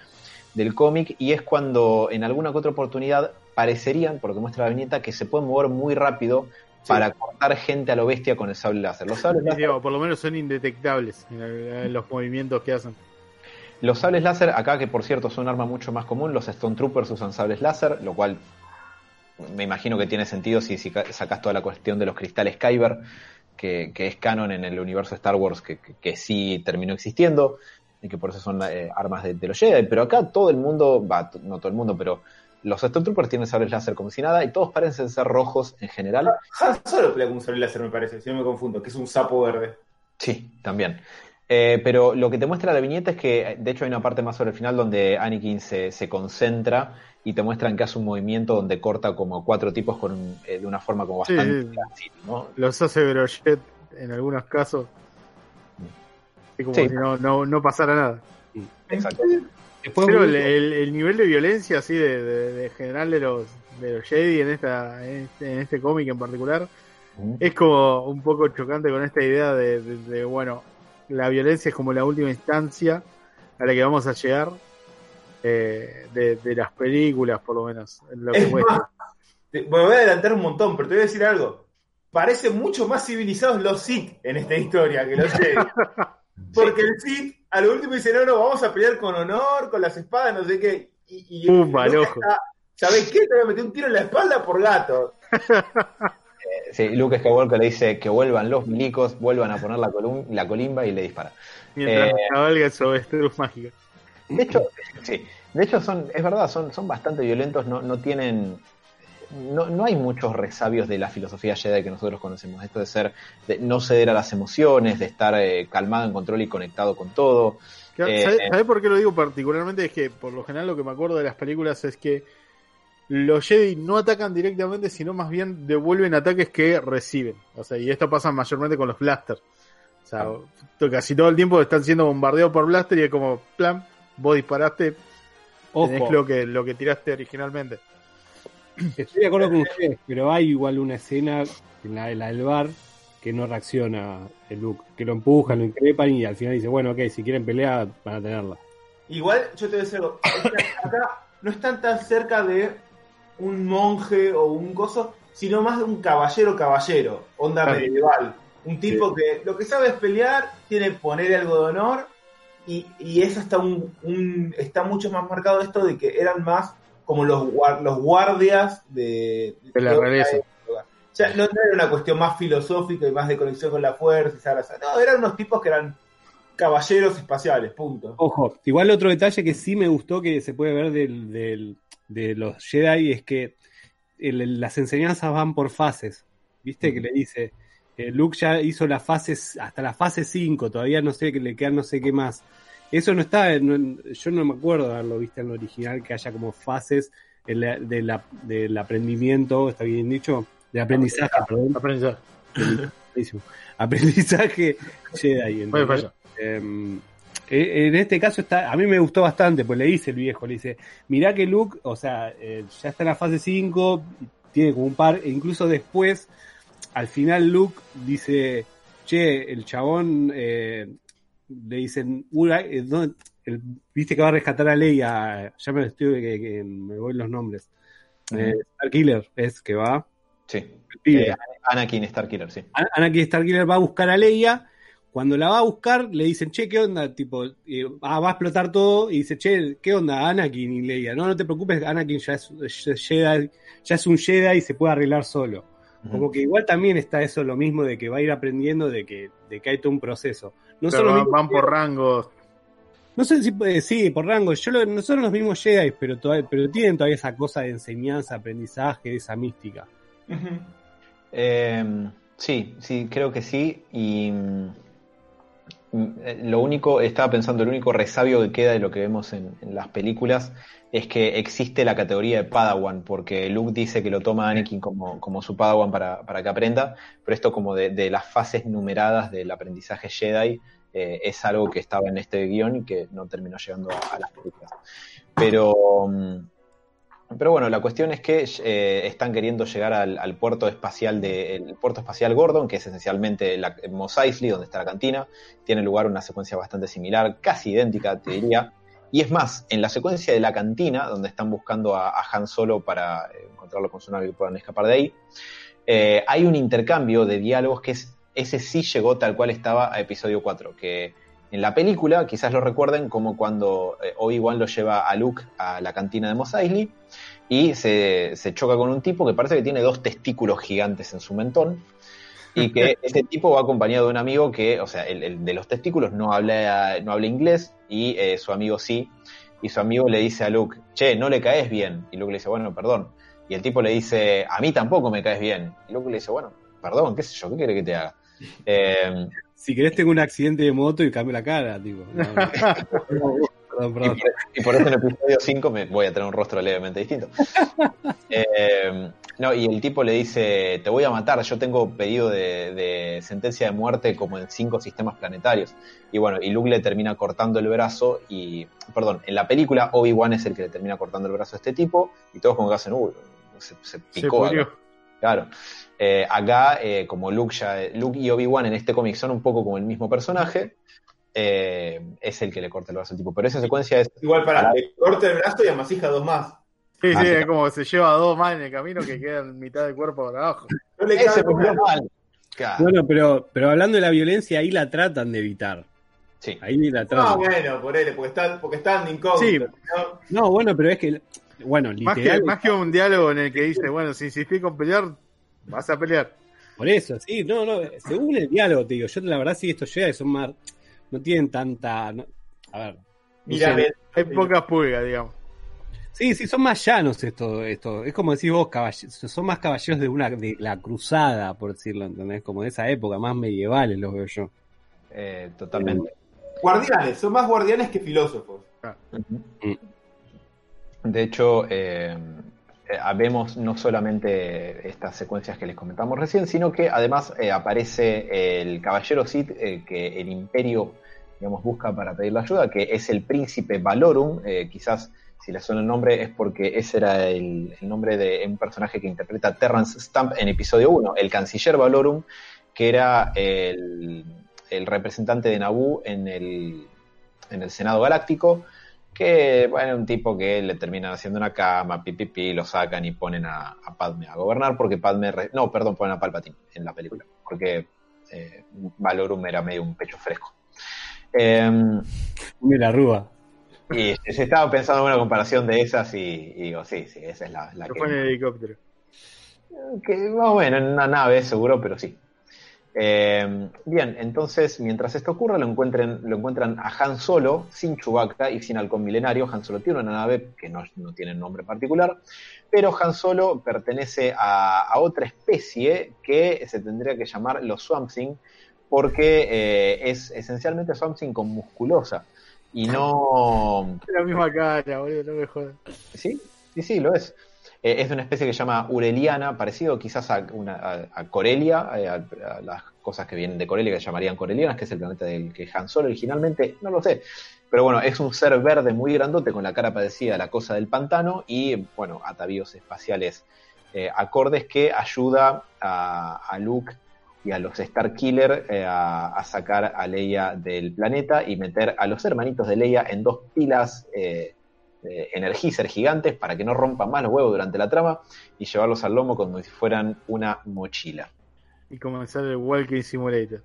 del cómic, y es cuando en alguna que otra oportunidad parecerían, porque muestra la viñeta, que se pueden mover muy rápido para cortar gente a lo bestia con el sable láser. Los sables Sí, láser, digamos, por lo menos son indetectables en los movimientos que hacen. los sables láser, acá que por cierto son un arma mucho más común, los Stone Troopers usan sables láser, lo cual me imagino que tiene sentido si, si ca- sacas toda la cuestión de los cristales Kyber, que, que es canon en el universo Star Wars, que, que- que sí terminó existiendo, y que por eso son eh, armas de, de los Jedi. Pero acá todo el mundo, va, no todo el mundo, pero los Stone Troopers tienen sables láser como si nada, y todos parecen ser rojos en general. Han Solo pelea con un sable láser, me parece, si no me confundo, que es un sapo verde. Sí, también. Eh, pero lo que te muestra la viñeta es que, de hecho, hay una parte más sobre el final donde Anakin se, se concentra y te muestran que hace un movimiento donde corta como cuatro tipos con un- eh, de una forma como bastante sí. ¿no? Los hace Brochet en algunos casos. Es como Sí. si no, no, no pasara nada. Exacto. Después Pero el, el- el nivel de violencia así de, de- de general de los de los Jedi en esta en este, en este cómic en particular es como un poco chocante con esta idea de, de- de, bueno la violencia es como la última instancia a la que vamos a llegar eh, de, de las películas por lo menos en lo que más, te- me voy a adelantar un montón, pero te voy a decir algo. Parecen mucho más civilizados los Sith en esta historia que los Jedi. [LAUGHS] Porque el Sith a lo último dice, no, no, vamos a pelear con honor, con las espadas, no sé qué. Y, y Pumba, está, ¿Sabes qué? Te voy a meter un tiro en la espalda por gato. [LAUGHS] Sí, Luke Skywalker le dice que vuelvan los milicos, vuelvan a poner la, colum- la colimba y le dispara. mientras Eh, cabalga su avestruz mágica De hecho, sí, de hecho son, es verdad, son, son bastante violentos, no, no tienen, no, no hay muchos resabios de la filosofía Jedi que nosotros conocemos, esto de ser, de no ceder a las emociones, de estar eh, calmado en control y conectado con todo. Eh, ¿sabe- ¿Sabe por qué lo digo particularmente? Es que por lo general lo que me acuerdo de las películas es que los Jedi no atacan directamente, sino más bien devuelven ataques que reciben. O sea, y esto pasa mayormente con los blasters. O sea, to- casi todo el tiempo están siendo bombardeados por blaster y es como, plan, vos disparaste, tenés Ojo, lo que, lo que tiraste originalmente. estoy de acuerdo con ustedes, pero hay igual una escena en la, en la del bar que no reacciona el Luke, que lo empujan, lo increpan y al final dice, bueno, ok, si quieren pelear, van a tenerla. Igual, yo te voy a decir algo. Acá no están tan cerca de un monje o un coso, sino más de un caballero caballero, onda Claro. medieval. Un tipo que lo que sabe es pelear, tiene poner algo de honor, y, y es hasta un, un- está mucho más marcado esto de que eran más como los, guar- los guardias de, De la realeza. O sea, no, no era una cuestión más filosófica y más de conexión con la fuerza y saber- No, eran unos tipos que eran caballeros espaciales, punto. Ojo, igual otro detalle que sí me gustó que se puede ver del, del- de los Jedi es que el- las enseñanzas van por fases. ¿Viste? Que le dice, eh, Luke ya hizo las fases, hasta la fase 5, todavía no sé, que le quedan no sé qué más. Eso no está, en- yo no me acuerdo de haberlo visto en el original, que haya como fases en la- de la- del aprendimiento, está bien dicho, del aprendizaje, perdón. Aprendizaje. [LAUGHS] Aprendizaje Jedi. Eh, eh, en este caso está, a mí me gustó bastante, pues le dice el viejo, le dice, mirá que Luke, o sea, eh, ya está en la fase 5, tiene como un par, e incluso después, al final Luke dice, che, el chabón, eh, le dicen, "Ura, eh, ¿dónde- el- viste que va a rescatar a Leia, ya me estoy, que, que me voy los nombres. Eh, Starkiller es que va. Sí. Eh, Anakin Starkiller, sí. Ana- Anakin Starkiller va a buscar a Leia. Cuando la va a buscar, le dicen, che, ¿qué onda? Tipo, eh, ah, va a explotar todo. Y dice, che, ¿qué onda? Anakin y Leia. No, no te preocupes, Anakin ya es, ya es Jedi, ya es un Jedi y se puede arreglar solo. Como que igual también está eso lo mismo de que va a ir aprendiendo de que, de que hay todo un proceso. No Pero van, por rangos. No sé si eh, sí, por rango. Yo lo- no son los mismos Jedi, pero, todavía, pero tienen todavía esa cosa de enseñanza, aprendizaje, esa mística. Eh, sí, sí, creo que sí. Y mm, lo único, estaba pensando, el único resabio que queda de lo que vemos en, en las películas es que existe la categoría de Padawan, porque Luke dice que lo toma Anakin como, como su Padawan para, para que aprenda, pero esto como de, de las fases numeradas del aprendizaje Jedi eh, es algo que estaba en este guion y que no terminó llegando a, a las películas. Pero... mm, pero bueno, la cuestión es que eh, están queriendo llegar al, puerto espacial de puerto espacial Gordon, que es esencialmente la, Mos Eisley, donde está la cantina. Tiene lugar una secuencia bastante similar, casi idéntica, te diría. Y es más, en la secuencia de la cantina, donde están buscando a, a Han Solo para eh, encontrarlo con su nave y puedan escapar de ahí, eh, hay un intercambio de diálogos que es, ese sí llegó tal cual estaba a episodio 4, que en la película, quizás lo recuerden como cuando eh, Obi-Wan lo lleva a Luke a la cantina de Mos Eisley y se, se choca con un tipo que parece que tiene dos testículos gigantes en su mentón y que [LAUGHS] ese tipo va acompañado de un amigo que, o sea, el, el de los testículos no habla, no habla inglés y eh, su amigo sí. Y su amigo le dice a Luke, che, no le caes bien. Y Luke le dice, bueno, perdón. Y el tipo le dice, a mí tampoco me caes bien. Y Luke le dice, bueno, perdón, qué sé yo, ¿qué quiere que te haga? Eh, [LAUGHS] Si querés tengo un accidente de moto y cambio la cara, tipo. [LAUGHS] No, no. perdón, Y perdón. por, y por eso en el episodio 5 me voy a tener un rostro levemente distinto. [LAUGHS] Eh, no, y el tipo le dice, te voy a matar, yo tengo pedido de, de sentencia de muerte como en cinco sistemas planetarios. Y bueno, y Luke le termina cortando el brazo y, perdón, en la película Obi-Wan es el que le termina cortando el brazo a este tipo y todos como que hacen, uy, se, se Se picó. pudrió. Acá". Claro. Eh, acá, eh, como Luke, ya, Luke y Obi-Wan en este cómic son un poco como el mismo personaje, eh, es el que le corta el brazo al tipo. Pero esa secuencia es Igual para, le corta el brazo y amasija dos más. Sí, Ah, sí, sí. es como que se lleva dos más en el camino que quedan mitad del cuerpo para abajo. No le Ese mal. Claro. Bueno, pero, pero hablando de la violencia, ahí la tratan de evitar. Sí. Ahí la No, tratan. bueno, por él, porque está, porque está en incógnito. ¿no? No, bueno, pero es que, bueno, Más que, literal, más que un diálogo en el que dice, bueno, si insistís con pelear, vas a pelear. por eso, sí, no, no, según el diálogo, te digo, yo la verdad sí, estos Jedi son más, no tienen tanta, no- a ver, no Mira, sé. Hay pocas pulgas, digamos. sí, sí, son más llanos esto, esto, es como decís vos, caballeros, son más caballeros de una, de la cruzada, por decirlo, ¿entendés? Como de esa época, más medievales los veo yo. Eh, totalmente. guardianes, son más guardianes que filósofos. De hecho, eh, eh, vemos no solamente estas secuencias que les comentamos recién, sino que además eh, aparece el caballero eh, que el imperio digamos, busca para pedir la ayuda, que es el príncipe Valorum, eh, quizás si le suena el nombre es porque ese era el, el nombre de un personaje que interpreta Terrence Stamp en episodio 1, el canciller Valorum, que era el, el representante de Naboo en el, en el Senado Galáctico, que bueno, un tipo que le terminan haciendo una cama, pipipi, lo sacan y ponen a, a Padme a gobernar, porque Padme, re- no, perdón, ponen a Palpatine en la película, porque eh, Valorum era medio un pecho fresco. Em, Mira, Rúa. y se estaba pensando en una comparación de esas y, y digo, sí, sí, esa es la, la que, fue en el helicóptero. que más o menos en una nave seguro, pero sí. Eh, bien, entonces, mientras esto ocurre, lo, encuentren, lo encuentran a Han Solo, sin Chewbacca y sin halcón milenario. Han Solo tiene una nave que no, no tiene nombre particular, pero Han Solo pertenece a, a otra especie que se tendría que llamar los Swamp Thing, porque eh, es esencialmente Swamp Thing con musculosa. Y no, Es [LAUGHS] la misma cara, boludo, no me jodas. Sí, sí, sí, lo es. Eh, es de una especie que se llama Ureliana, parecido quizás a, a, Corelia, eh, a, a las cosas que vienen de Corelia que se llamarían Corelianas, que es el planeta del que Han Solo originalmente, no lo sé. Pero bueno, es un ser verde muy grandote con la cara parecida a la cosa del pantano y, bueno, atavíos espaciales eh, acordes que ayuda a, Luke y a los Starkiller eh, a, sacar a Leia del planeta y meter a los hermanitos de Leia en dos pilas eh, energizer gigantes para que no rompan más los huevos durante la trama y llevarlos al lomo como si fueran una mochila. Y comenzar el Walking Simulator.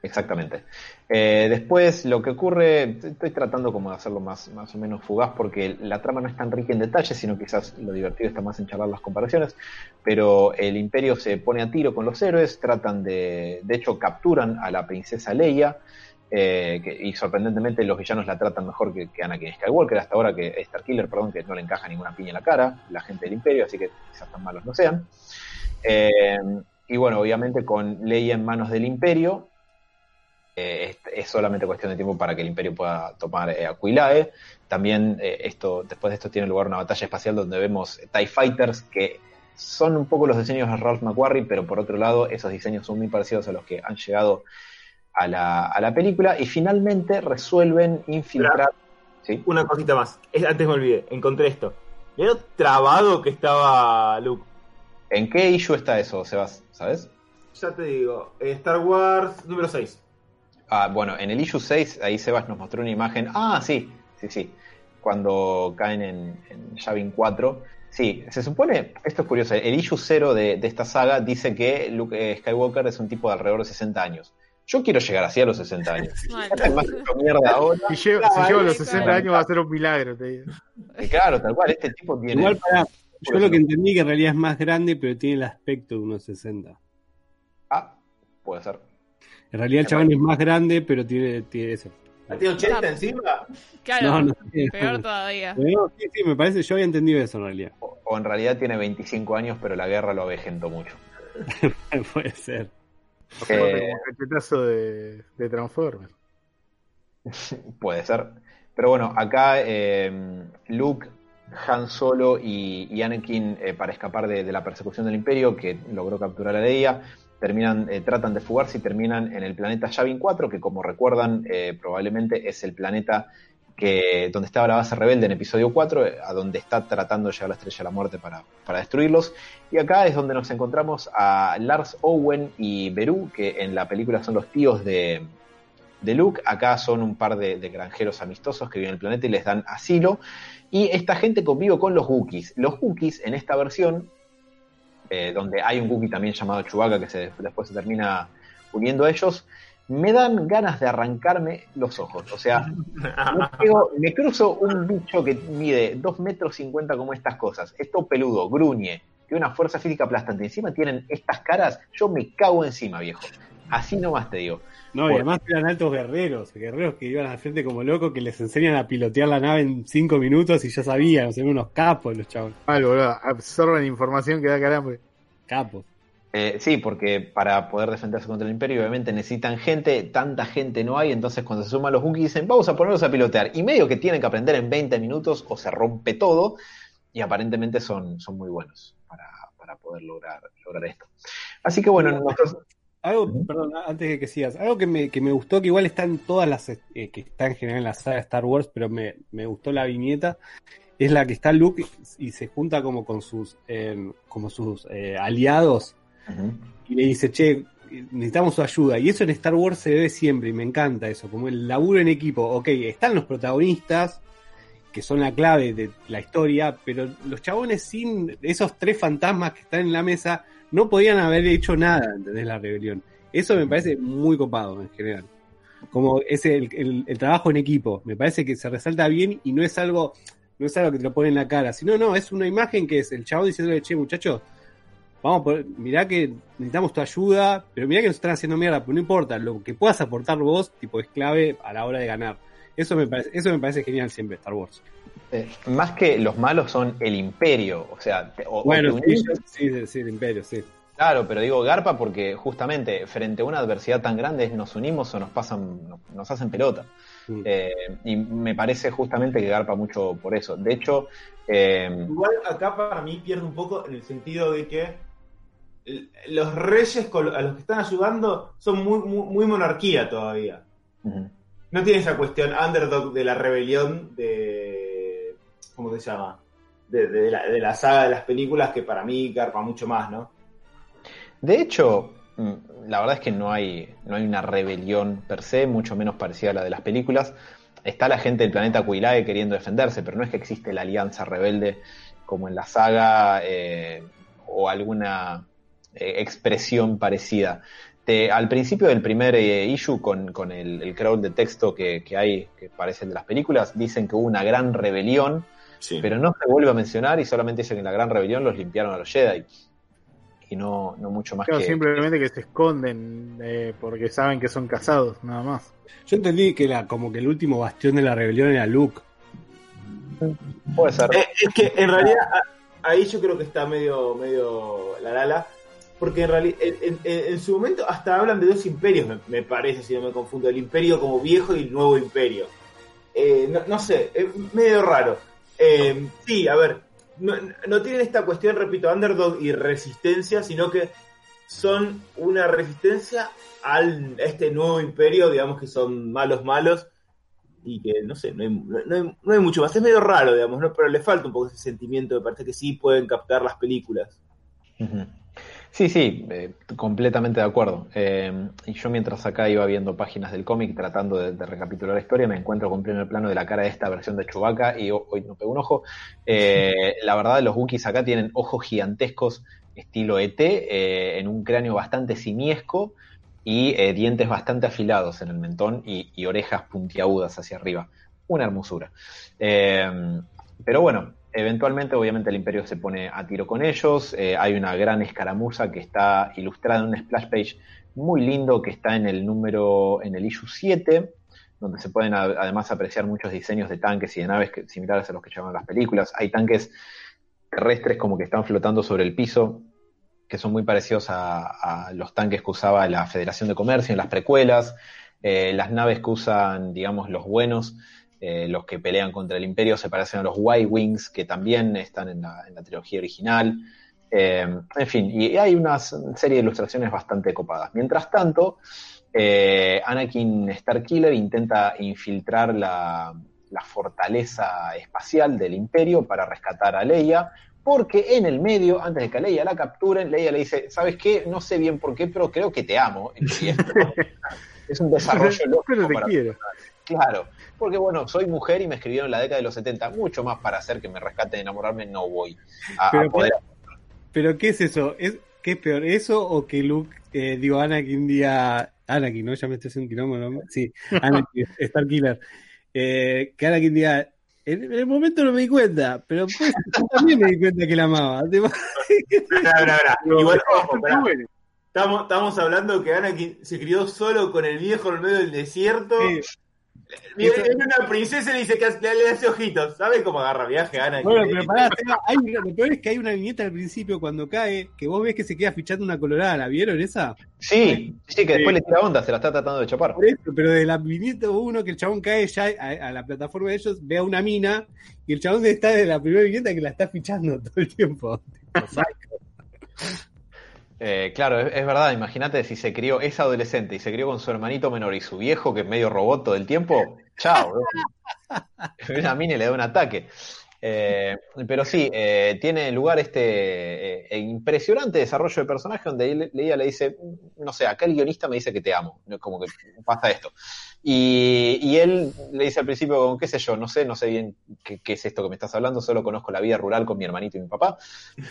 Exactamente. Eh, después, lo que ocurre, estoy tratando como de hacerlo más, más o menos fugaz porque la trama no es tan rica en detalles, sino quizás lo divertido está más en charlar las comparaciones, pero el imperio se pone a tiro con los héroes, tratan de, de hecho capturan a la princesa Leia, eh, y sorprendentemente los villanos la tratan mejor que, que Anakin Skywalker hasta ahora, que Starkiller, perdón, que no le encaja ninguna piña en la cara, la gente del imperio, así que quizás tan malos no sean. Eh, y bueno, obviamente con Leia en manos del imperio, eh, es, solamente cuestión de tiempo para que el Imperio pueda tomar Aquilae. También esto, después de esto tiene lugar una batalla espacial donde vemos TIE Fighters que son un poco los diseños de Ralph McQuarrie, pero por otro lado esos diseños son muy parecidos a los que han llegado a la, a la película y finalmente resuelven infiltrar... ¿Sí? Una cosita más. Es- antes me olvidé. Encontré esto. Mirá lo trabado que estaba Luke. ¿En qué issue está eso, Sebas? ¿Sabes? Ya te digo. eh, Star Wars número 6. Ah, bueno, en el issue 6, ahí Sebas nos mostró una imagen. Ah, sí, sí, sí. Cuando caen en, en Yavin 4. Sí, se supone, esto es curioso, el issue 0 de, de esta saga dice que Luke eh, Skywalker es un tipo de alrededor de 60 años. Yo quiero llegar así a los 60 años. [LAUGHS] Mierda ahora. Si llego, si Claro, llego a los claro. 60 años va a ser un milagro, te digo. Y claro, tal cual, este tipo tiene. Igual para. Yo lo que entendí que en realidad es más grande, pero tiene el aspecto de unos 60. Ah, puede ser. En realidad el chabón es más grande, pero tiene, tiene eso. ¿Tiene 80 encima? Claro, No, no. peor todavía. Pero, sí, sí, me parece, yo había entendido eso en realidad. O, o en realidad tiene 25 años, pero la guerra lo avejentó mucho. [LAUGHS] Puede ser. Eh. como el cachetazo de, de Transformers. [LAUGHS] Puede ser. Pero bueno, acá eh, Luke, Han Solo y, y Anakin, eh, para escapar de, de la persecución del Imperio, que logró capturar a Leia, terminan, eh, tratan de fugarse y terminan en el planeta Yavin 4, que como recuerdan, eh, probablemente es el planeta que, donde estaba la base rebelde en episodio 4, eh, a donde está tratando de llegar la estrella de la muerte para, para destruirlos. Y acá es donde nos encontramos a Lars Owen y Beru, que en la película son los tíos de, de Luke. Acá son un par de, granjeros amistosos que viven en el planeta y les dan asilo. Y esta gente convive con los Wookiees. Los Wookiees en esta versión, eh, donde hay un Wookiee también llamado Chewbacca que se, después se termina uniendo a ellos, me dan ganas de arrancarme los ojos. O sea, [LAUGHS] me cruzo un bicho que mide 2 metros 50 como estas cosas. Esto peludo, gruñe, tiene una fuerza física aplastante. Encima tienen estas caras, yo me cago encima, viejo. Así nomás te digo. No, y además eran altos guerreros, guerreros que iban al frente como locos, que les enseñan a pilotear la nave en 5 minutos y ya sabían, o sea, eran unos capos los chavos. Mal, boludo. Absorben información que da calambre. Capos. Eh, sí, porque para poder defenderse contra el imperio obviamente necesitan gente, tanta gente no hay, entonces cuando se suman los Wookiees dicen vamos a ponerlos a pilotear y medio que tienen que aprender en 20 minutos o se rompe todo y aparentemente son, son muy buenos para, para poder lograr, lograr esto. Así que bueno, nosotros... Algo, perdón, antes de que sigas, algo que me, que me gustó, que igual está en todas las, eh, que está en general en la saga Star Wars, pero me, me gustó la viñeta, es la que está Luke y se junta como con sus, eh, como sus eh, aliados Y le dice, che, necesitamos su ayuda. Y eso en Star Wars se ve siempre y me encanta eso, como el laburo en equipo. Ok, están los protagonistas, que son la clave de la historia, pero los chabones sin esos tres fantasmas que están en la mesa no podían haber hecho nada, ¿entendés? La rebelión. Eso me parece muy copado en general. Como es el, el- el trabajo en equipo. Me parece que se resalta bien y no es algo, no es algo que te lo pone en la cara, sino no, es una imagen que es el chabón diciéndole, che, muchachos, vamos por, mirá que necesitamos tu ayuda, pero mirá que nos están haciendo mierda, pero no importa, lo que puedas aportar vos, tipo, es clave a la hora de ganar. Eso me parece, eso me parece genial siempre, Star Wars. Eh, más que los malos son el imperio, o sea, te- o- Bueno, sí, sí, sí, sí, el imperio, sí. Claro, pero digo garpa porque justamente frente a una adversidad tan grande nos unimos o nos pasan, nos, hacen pelota. Mm. Eh, y me parece justamente que garpa mucho por eso. De hecho, eh, Igual acá para mí pierde un poco en el sentido de que los reyes a los que están ayudando son muy, muy, muy monarquía todavía. No tiene esa cuestión underdog de la rebelión de... ¿Cómo se llama? De, de la, de la saga de las películas que para mí garpa mucho más, ¿no? de hecho, mm, la verdad es que no hay, no hay una rebelión per se, mucho menos parecida a la de las películas. Está la gente del planeta Quilae queriendo defenderse, pero no es que existe la alianza rebelde como en la saga eh, o alguna eh, expresión parecida. Te- al principio del primer eh, issue, con, con el, el crawl de texto que, que hay, que parece el de las películas, dicen que hubo una gran rebelión, Sí. pero no se vuelve a mencionar y solamente dicen que en la gran rebelión los limpiaron a los Jedi. Y no, no mucho más Claro, que... simplemente que se esconden eh, porque saben que son casados, nada más. Yo entendí que la, como que el último bastión de la rebelión era Luke. Puede ser. Eh, es que en realidad ahí yo creo que está medio, medio la lala, porque en realidad en, su momento hasta hablan de dos imperios, me, parece, si no me confundo, el imperio como viejo y el nuevo imperio. Eh, no, no sé, es medio raro. Eh, sí, a ver, no, tienen esta cuestión, repito, underdog y resistencia, sino que son una resistencia al, este nuevo imperio, digamos que son malos malos, y que no sé, no hay, mucho más. Es medio raro, digamos, ¿no? pero le falta un poco ese sentimiento, me parece que sí pueden captar las películas. Ujú. Sí, sí, eh, completamente de acuerdo. Eh, y yo mientras acá iba viendo páginas del cómic tratando de, recapitular la historia, me encuentro con primer plano de la cara de esta versión de Chewbacca y ho- hoy no pego un ojo. Eh, la verdad, los Wookiees acá tienen ojos gigantescos estilo ET, en un cráneo bastante simiesco y dientes bastante afilados en el mentón y, y orejas puntiagudas hacia arriba. Una hermosura. Pero bueno, eventualmente obviamente el imperio se pone a tiro con ellos, eh, hay una gran escaramuza que está ilustrada en un splash page muy lindo que está en el número, en el issue 7, donde se pueden además apreciar muchos diseños de tanques y de naves similares a los que llaman las películas. Hay tanques terrestres como que están flotando sobre el piso, que son muy parecidos a, a los tanques que usaba la Federación de Comercio en las precuelas, eh, las naves que usan, digamos, los buenos, eh, los que pelean contra el imperio se parecen a los Y-Wings, que también están en la, en la trilogía original. Eh, en fin, y hay una serie de ilustraciones bastante copadas. Mientras tanto, eh, Anakin Starkiller intenta infiltrar la, la fortaleza espacial del imperio para rescatar a Leia, porque en el medio, antes de que a Leia la capturen, Leia le dice, ¿sabes qué? No sé bien por qué, pero creo que te amo. Y [LAUGHS] esto es un desarrollo lógico Pero te para quiero. Claro, porque bueno, soy mujer y me escribieron en la década de los 70, mucho más para hacer que me rescate de enamorarme, no voy a, poder. Pero ¿qué es eso? ¿Es, ¿Qué es peor? ¿Eso o que Luke, eh, digo, Anakin día... Anakin, ¿no? Ya me estoy haciendo un quilombo, ¿no? Sí, [LAUGHS] Anakin, Starkiller. Eh, que Anakin diga, en, en el momento no me di cuenta, pero pues yo también me di cuenta que la amaba. [LAUGHS] Pará, pará. [LAUGHS] Igual, ojo, Estamos, estamos hablando que Anakin se crió solo con el viejo en el medio del desierto. Sí. Viene viene una princesa y le dice que le hace ojitos. ¿Sabes cómo agarra viaje, Ana? Bueno, pero pará, hay lo peor es que hay una viñeta al principio cuando cae, que vos ves que se queda fichando una colorada, ¿la vieron esa? Sí, sí, que después le tira onda, se la está tratando de chapar. Por eso, pero de la viñeta uno que el chabón cae ya a, a la plataforma de ellos, ve a una mina y el chabón está de la primera viñeta que la está fichando [LAUGHS] todo el tiempo. Tipo. Eh, claro, es, verdad, imagínate si se crió, es adolescente y se crió con su hermanito menor y su viejo, que es medio robot todo el tiempo, chao. [LAUGHS] Una mina y le da un ataque. Eh, pero sí, eh, tiene lugar este eh, impresionante desarrollo de personaje donde ella le dice, no sé, acá el guionista me dice que te amo, como que pasa esto. Y, y él le dice al principio, qué sé yo, no sé, no sé bien qué, qué es esto que me estás hablando, solo conozco la vida rural con mi hermanito y mi papá.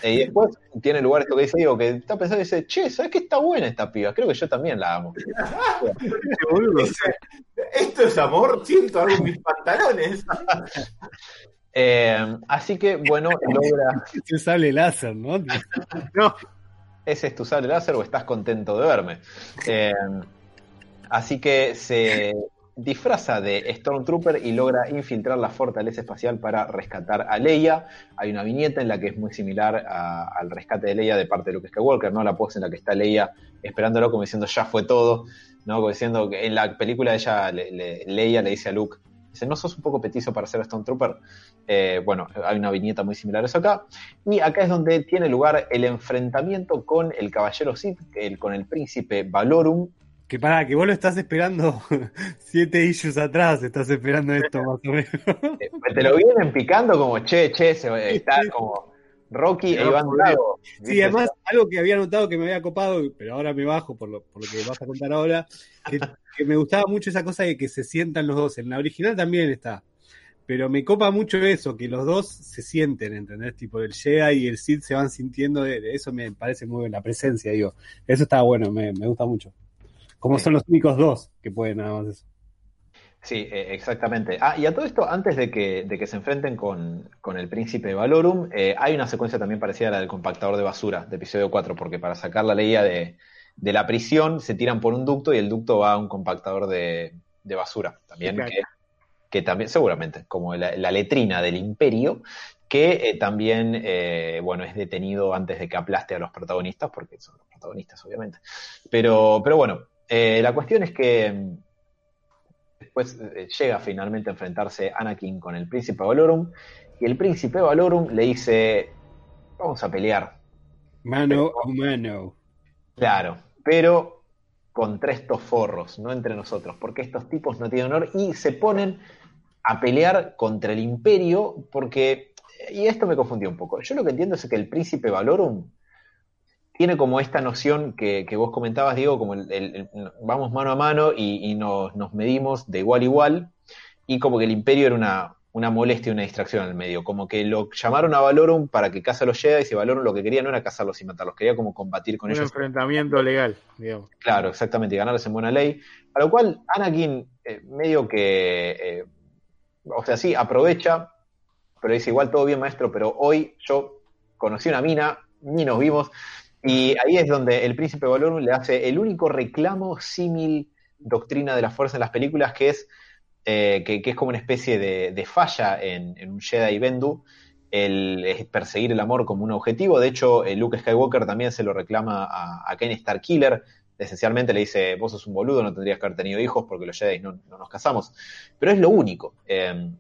Eh, y después tiene lugar esto que dice Diego, que está pensando y dice, che, ¿sabes qué está buena esta piba? Creo que yo también la amo. Esto es amor, siento algo en mis pantalones. [LAUGHS] Eh, así que, bueno, logra, Se sale láser, ¿no? [LAUGHS] No, ¿ese es tu sable láser o estás contento de verme? Eh, así que se disfraza de Stormtrooper y logra infiltrar la fortaleza espacial para rescatar a Leia. Hay una viñeta en la que es muy similar al rescate de Leia de parte de Luke Skywalker, ¿no? La pose en la que está Leia esperándolo como diciendo ya fue todo, ¿no? Como diciendo que en la película ella, le- le- Leia le dice a Luke, dice, ¿no sos un poco petizo para ser Stormtrooper? Eh, bueno, hay una viñeta muy similar a eso acá. Y acá es donde tiene lugar el enfrentamiento con el caballero Sith, con el príncipe Valorum. Que para, que vos lo estás esperando [LAUGHS] siete issues atrás, estás esperando esto más o menos. Eh, Te lo vienen picando como, che, che, se, está como Rocky e Iván Drago. Sí, ¿viste? además, algo que había notado que me había copado, pero ahora me bajo por lo, por lo que vas a contar ahora, que, que me gustaba mucho esa cosa de que se sientan los dos. En la original también está. Pero me copa mucho eso, que los dos se sienten, ¿entendés? Tipo, el Jedi y el Sith se van sintiendo, de, de eso me parece muy bien, la presencia, digo. Eso está bueno, me, me gusta mucho. Como Sí. son los únicos dos que pueden nada más eso. Sí, eh, exactamente. Ah, y a todo esto, antes de que, de que se enfrenten con, con el príncipe Valorum, eh, hay una secuencia también parecida a la del compactador de basura de episodio 4, porque para sacar la Leia de, de la prisión se tiran por un ducto y el ducto va a un compactador de, de basura. También Claro. que, que también, seguramente, como la, la letrina del imperio, que eh, también, eh, bueno, es detenido antes de que aplaste a los protagonistas, porque son los protagonistas, obviamente. Pero, pero bueno, eh, la cuestión es que mm, después eh, llega finalmente a enfrentarse Anakin con el príncipe Valorum, y el príncipe Valorum le dice, vamos a pelear, Mano a mano. Claro, pero contra estos forros, no entre nosotros, porque estos tipos no tienen honor y se ponen a pelear contra el imperio porque, y esto me confundió un poco, yo lo que entiendo es que el príncipe Valorum tiene como esta noción que, que vos comentabas, Diego, como el, el- el- vamos mano a mano y, y nos, nos medimos de igual a igual, y como que el imperio era una, una molestia y una distracción el medio, como que lo llamaron a Valorum para que caza los Jedi y Valorum lo que quería no era cazarlos y matarlos, quería como combatir con un ellos enfrentamiento legal, digamos. Claro, exactamente, y ganarles en buena ley. A lo cual Anakin eh, medio que, eh, o sea, sí, aprovecha, pero dice igual todo bien maestro, pero hoy yo conocí una mina, ni nos vimos, y ahí es donde el príncipe Valorum le hace el único reclamo símil doctrina de la fuerza en las películas, que es, eh, que, que es como una especie de, de falla en, en un Jedi Bendu, el es perseguir el amor como un objetivo. De hecho, eh, Luke Skywalker también se lo reclama a, a Ken Starkiller. Esencialmente le dice, vos sos un boludo, no tendrías que haber tenido hijos porque los Jedi no, no nos casamos. Pero es lo único. Eh,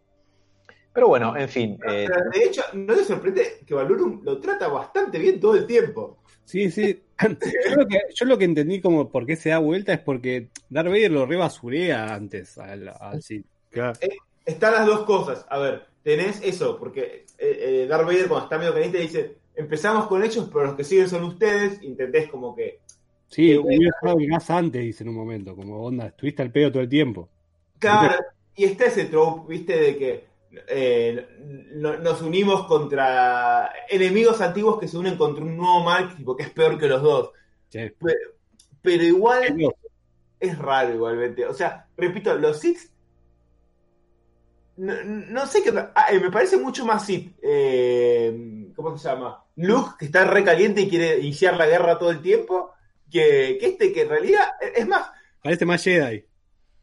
pero bueno, en fin. eh, de hecho, no te sorprende que Valorum lo trata bastante bien todo el tiempo. Sí, sí. Yo lo, que, yo lo que entendí como por qué se da vuelta es porque Darth Vader lo rebasurea antes al, al Sith. Claro. Están las dos cosas. A ver, tenés eso, porque eh, eh, Darth Vader cuando está medio caliente dice, empezamos con ellos, pero los que siguen son ustedes, intentés como que... Sí, hubiera estado gas antes, dice en un momento, como onda, estuviste al pedo todo el tiempo. Claro, y está ese trope, viste, de que eh, no- nos unimos contra enemigos antiguos que se unen contra un nuevo mal, que es peor que los dos. Sí. Pero igual es raro igualmente. O sea, repito, los Sith. No, no sé qué. ah, eh, me parece mucho más Sith. eh, ¿Cómo se llama? Luke, que está re caliente y quiere iniciar la guerra todo el tiempo. Que, que este, que en realidad. Es más, Parece más Jedi.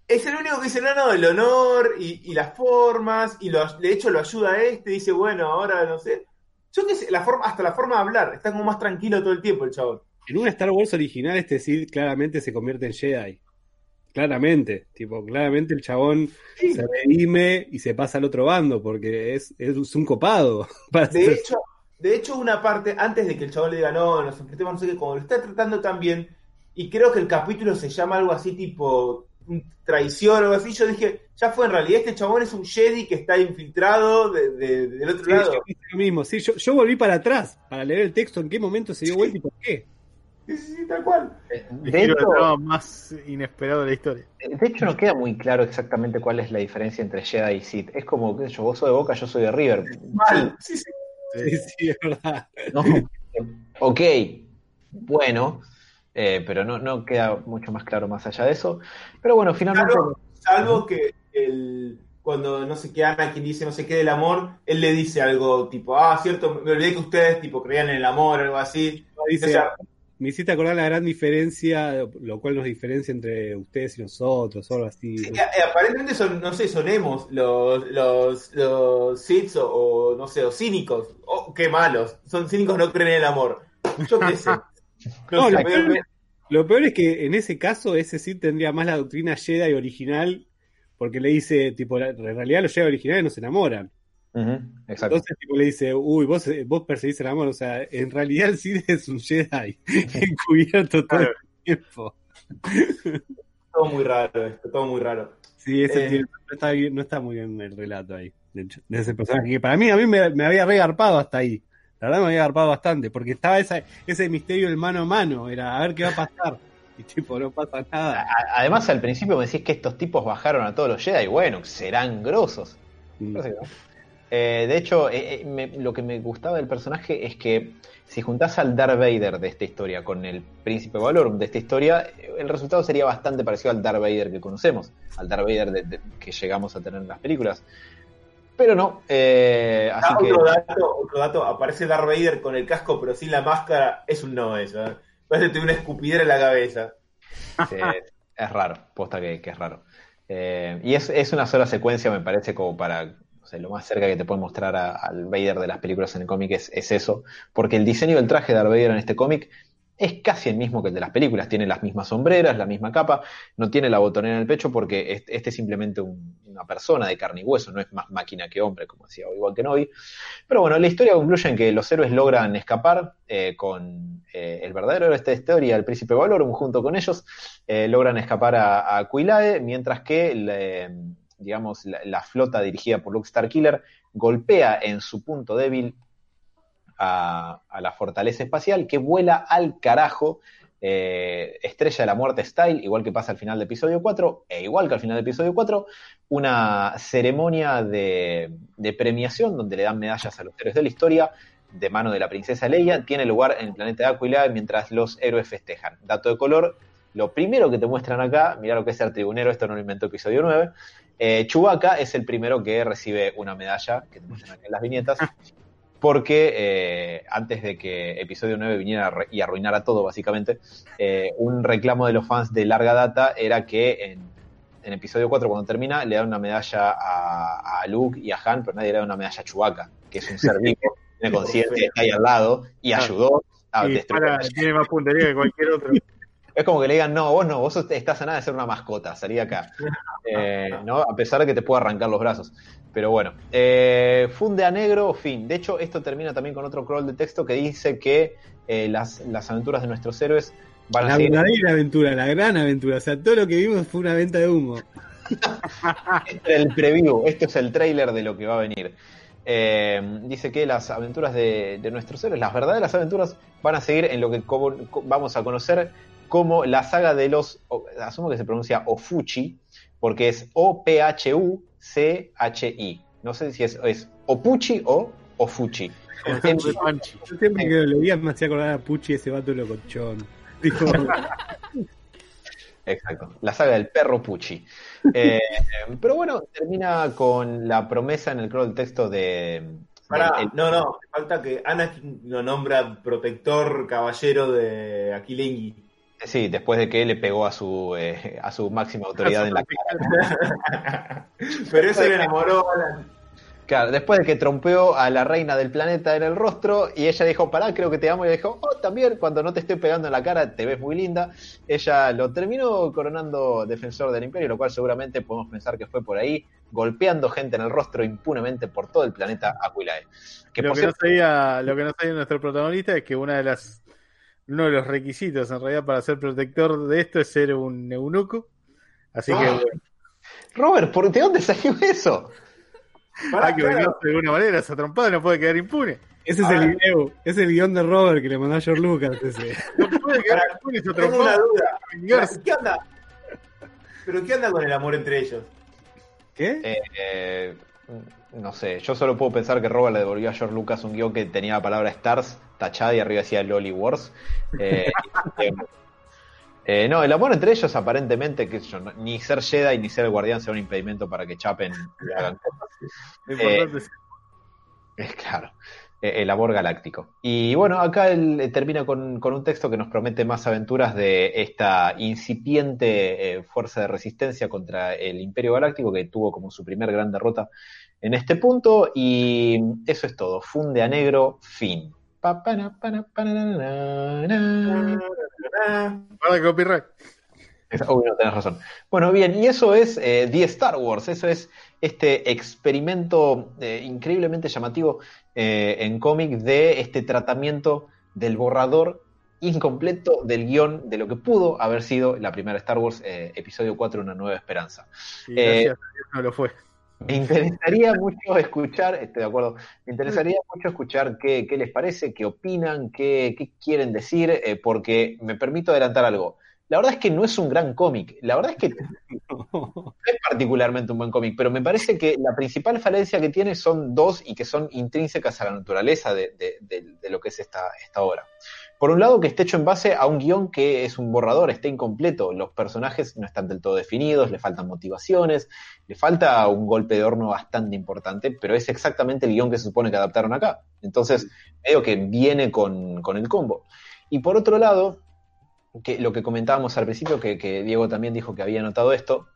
Es el único que dice, no, no, el honor y, y las formas, y lo, de hecho lo ayuda a este, dice, bueno, ahora no sé. Yo qué sé, la forma, hasta la forma de hablar, está como más tranquilo todo el tiempo el chabón. En una Star Wars original, este Sid claramente se convierte en Jedi. Claramente, tipo, claramente el chabón Sí. se redime y se pasa al otro bando porque es, es un copado. [LAUGHS] para De ser- hecho, de hecho, una parte, antes de que el chabón le diga, no, nos enfrentemos, no sé qué, como lo está tratando tan bien, y creo que el capítulo se llama algo así tipo traición o algo así, yo dije, ya fue en realidad, este chabón es un Jedi que está infiltrado de- de- del otro Sí, lado. yo lo mismo. Sí, yo, yo volví para atrás para leer el texto, en qué momento se dio vuelta y por qué. Sí, sí, sí, tal cual. El De hecho, más inesperado de la historia. de hecho, no queda muy claro exactamente cuál es la diferencia entre Jedi y Sith. Es como, qué sé yo, vos sos de Boca, yo soy de River. Mal. Sí, sí. Sí, sí, es verdad. No. ok, bueno, eh, pero no, no queda mucho más claro más allá de eso. Pero bueno, finalmente. Salvo, salvo que el, cuando no sé qué Ana quien dice no sé qué del amor, él le dice algo tipo, ah, cierto, me olvidé que ustedes tipo creían en el amor, algo así. Dice, O sea, me hiciste acordar la gran diferencia, lo cual nos diferencia entre ustedes y nosotros, o algo así. Sí, eh, eh, aparentemente son, no sé, son emos los, los, los Siths o, o, no sé, o cínicos. Oh, qué malos. Son cínicos, no creen en el amor. Yo qué sé. [LAUGHS] No, lo peor- me- Lo peor es que en ese caso, ese sí tendría más la doctrina Jedi original, porque le dice, tipo, en realidad los Jedi originales no se enamoran. Ujú, exacto. Entonces, tipo, le dice, uy, vos, vos perseguís el amor. O sea, en realidad el Cid es un Jedi [LAUGHS] encubierto todo el tiempo. todo muy raro esto, todo muy raro. Sí, ese Eh. no, está bien- no está muy bien el relato ahí, de, hecho, de ese personaje. Que para mí, a mí me, me había regarpado hasta ahí. La verdad me había agarpado bastante, porque estaba esa, ese misterio del mano a mano, era a ver qué va a pasar. [LAUGHS] Y tipo, no pasa nada. A- Además, al principio me decís que estos tipos bajaron a todos los Jedi. Bueno, serán grosos. No. Eh, de hecho, eh, eh, me- lo que me gustaba del personaje es que si juntás al Darth Vader de esta historia con el Príncipe Valorum de esta historia, eh, el resultado sería bastante parecido al Darth Vader que conocemos, al Darth Vader de- de- que llegamos a tener en las películas. Pero no, eh, así Ah, que otro, dato, otro dato, aparece Darth Vader con el casco pero sin la máscara, es un no eso. ¿eh? Parece que tiene una escupidera en la cabeza. Sí, es raro, posta que, que es raro. Eh, y es, es una sola secuencia, me parece, como para. sé, lo más cerca que te puede mostrar a- al Vader de las películas en el cómic es, es eso. Porque el diseño del traje de Darth Vader en este cómic es casi el mismo que el de las películas. Tiene las mismas sombreras, la misma capa, no tiene la botonera en el pecho porque este, es simplemente un- una persona de carne y hueso, no es más máquina que hombre, como decía que Novi. Pero bueno, la historia concluye en que los héroes logran escapar eh, con eh, el verdadero héroe de esta historia, el príncipe Valorum, junto con ellos, eh, logran escapar a, a mientras que digamos, la, la flota dirigida por Luke Starkiller golpea en su punto débil a, la fortaleza espacial que vuela al carajo. eh, Estrella de la Muerte Style, igual que pasa al final de episodio 4, e igual que al final de episodio 4, una ceremonia de, premiación donde le dan medallas a los héroes de la historia de mano de la princesa Leia, tiene lugar en el planeta de Aquila mientras los héroes festejan. Dato de color, lo primero que te muestran acá, mira lo que es ser tribunero, esto no lo inventó episodio 9, eh, es el primero que recibe una medalla, que te muestran acá en las viñetas, porque eh, antes de que episodio 9 viniera y arruinara todo, básicamente, eh, un reclamo de los fans de larga data era que en, en episodio 4, cuando termina, le dan una medalla a, a Luke y a Han, pero nadie le da una medalla a Chewbacca, que es un ser vivo, [LAUGHS] tiene conciencia, está ahí al lado y ayudó a Y destruir. para- tiene más puntería que cualquier otro. Es como que le digan, no, vos no, vos estás a nada de ser una mascota, salí acá. [LAUGHS] Eh, ¿no? A pesar de que te pueda arrancar los brazos. Pero bueno, eh, funde a negro, fin. De hecho, esto termina también con otro crawl de texto que dice que eh, las, las aventuras de nuestros héroes van a La seguir. verdadera aventura, la gran aventura. O sea, todo lo que vimos fue una venta de humo. [LAUGHS] Este es el preview, esto es el trailer de lo que va a venir. Eh, dice que las aventuras de, de nuestros héroes, las verdaderas aventuras, van a seguir en lo que vamos a conocer como la saga de los, asumo que se pronuncia Ofuchi, porque es O-P-H-U-C-H-I. No sé si es, es Opuchi o Ofuchi. Yo siempre que lo leía me hacía acordar a Pucci ese vato locochón. [LAUGHS] Dijo, Exacto, la saga del perro Pucci. Eh, pero bueno, termina con la promesa en el crawl del texto de... Pará, no, no, falta que Anakin lo nombra protector caballero de Aquilengui. Sí, después de que le pegó a su, eh, a su máxima autoridad en la cara. [LAUGHS] Pero eso le enamoró Claro, después de que trompeó a la reina del planeta en el rostro y ella dijo, pará, creo que te amo, y ella dijo, oh, también, cuando no te estoy pegando en la cara, te ves muy linda. Ella lo terminó coronando defensor del imperio, lo cual seguramente podemos pensar que fue por ahí, golpeando gente en el rostro impunemente por todo el planeta Aquilae. Que lo, que no sabía, lo que no sabía nuestro protagonista es que una de las uno de los requisitos en realidad para ser protector de esto es ser un eunuco. Así que Ah. bueno, Robert, ¿por ¿de dónde salió eso? Pará, hay que claro, de alguna manera, esa trompada no puede quedar impune. Ese es el video, es el guion de Robert que le mandó a George Lucas. Ese. [LAUGHS] No puede quedar Pará, impune esa tengo una trompada. duda. ¿Qué onda? ¿Pero qué onda con el amor entre ellos? ¿Qué? Eh, eh, no sé, yo solo puedo pensar que Robert le devolvió a George Lucas un guion que tenía la palabra Stars tachada y arriba decía Loli Wars. [LAUGHS] Eh, eh, no, el amor entre ellos aparentemente, que yo, no- ni ser Jedi ni ser el guardián sea un impedimento para que chapen y hagan cosas. Es- claro, eh, el amor galáctico. Y bueno, acá él eh, termina con, con un texto que nos promete más aventuras de esta incipiente eh, fuerza de resistencia contra el Imperio Galáctico que tuvo como su primer gran derrota en este punto. Y eso es todo. Funde a negro, fin. Pa, pa, na, pa, na, pa, na, na, na, na. Guarda copyright. Uy, no, tenés razón. Bueno, bien, y eso es eh, The Star Wars, eso es este experimento eh, increíblemente llamativo eh, en cómic de este tratamiento del borrador incompleto del guion de lo que pudo haber sido la primera Star Wars, eh, episodio 4, Una Nueva Esperanza. Y gracias a Dios no lo fue. Me interesaría mucho escuchar, estoy de acuerdo, me interesaría mucho escuchar qué, qué les parece, qué opinan, qué, qué quieren decir, eh, porque me permito adelantar algo. La verdad es que no es un gran cómic, la verdad es que [LAUGHS] no es particularmente un buen cómic, pero me parece que la principal falencia que tiene son dos y que son intrínsecas a la naturaleza de, de- de- de lo que es esta, esta obra. Por un lado, que esté hecho en base a un guion que es un borrador, está incompleto, los personajes no están del todo definidos, le faltan motivaciones, le falta un golpe de horno bastante importante, pero es exactamente el guion que se supone que adaptaron acá. Entonces, medio que viene con, con el combo. Y por otro lado, que lo que comentábamos al principio, que, que Diego también dijo que había notado esto,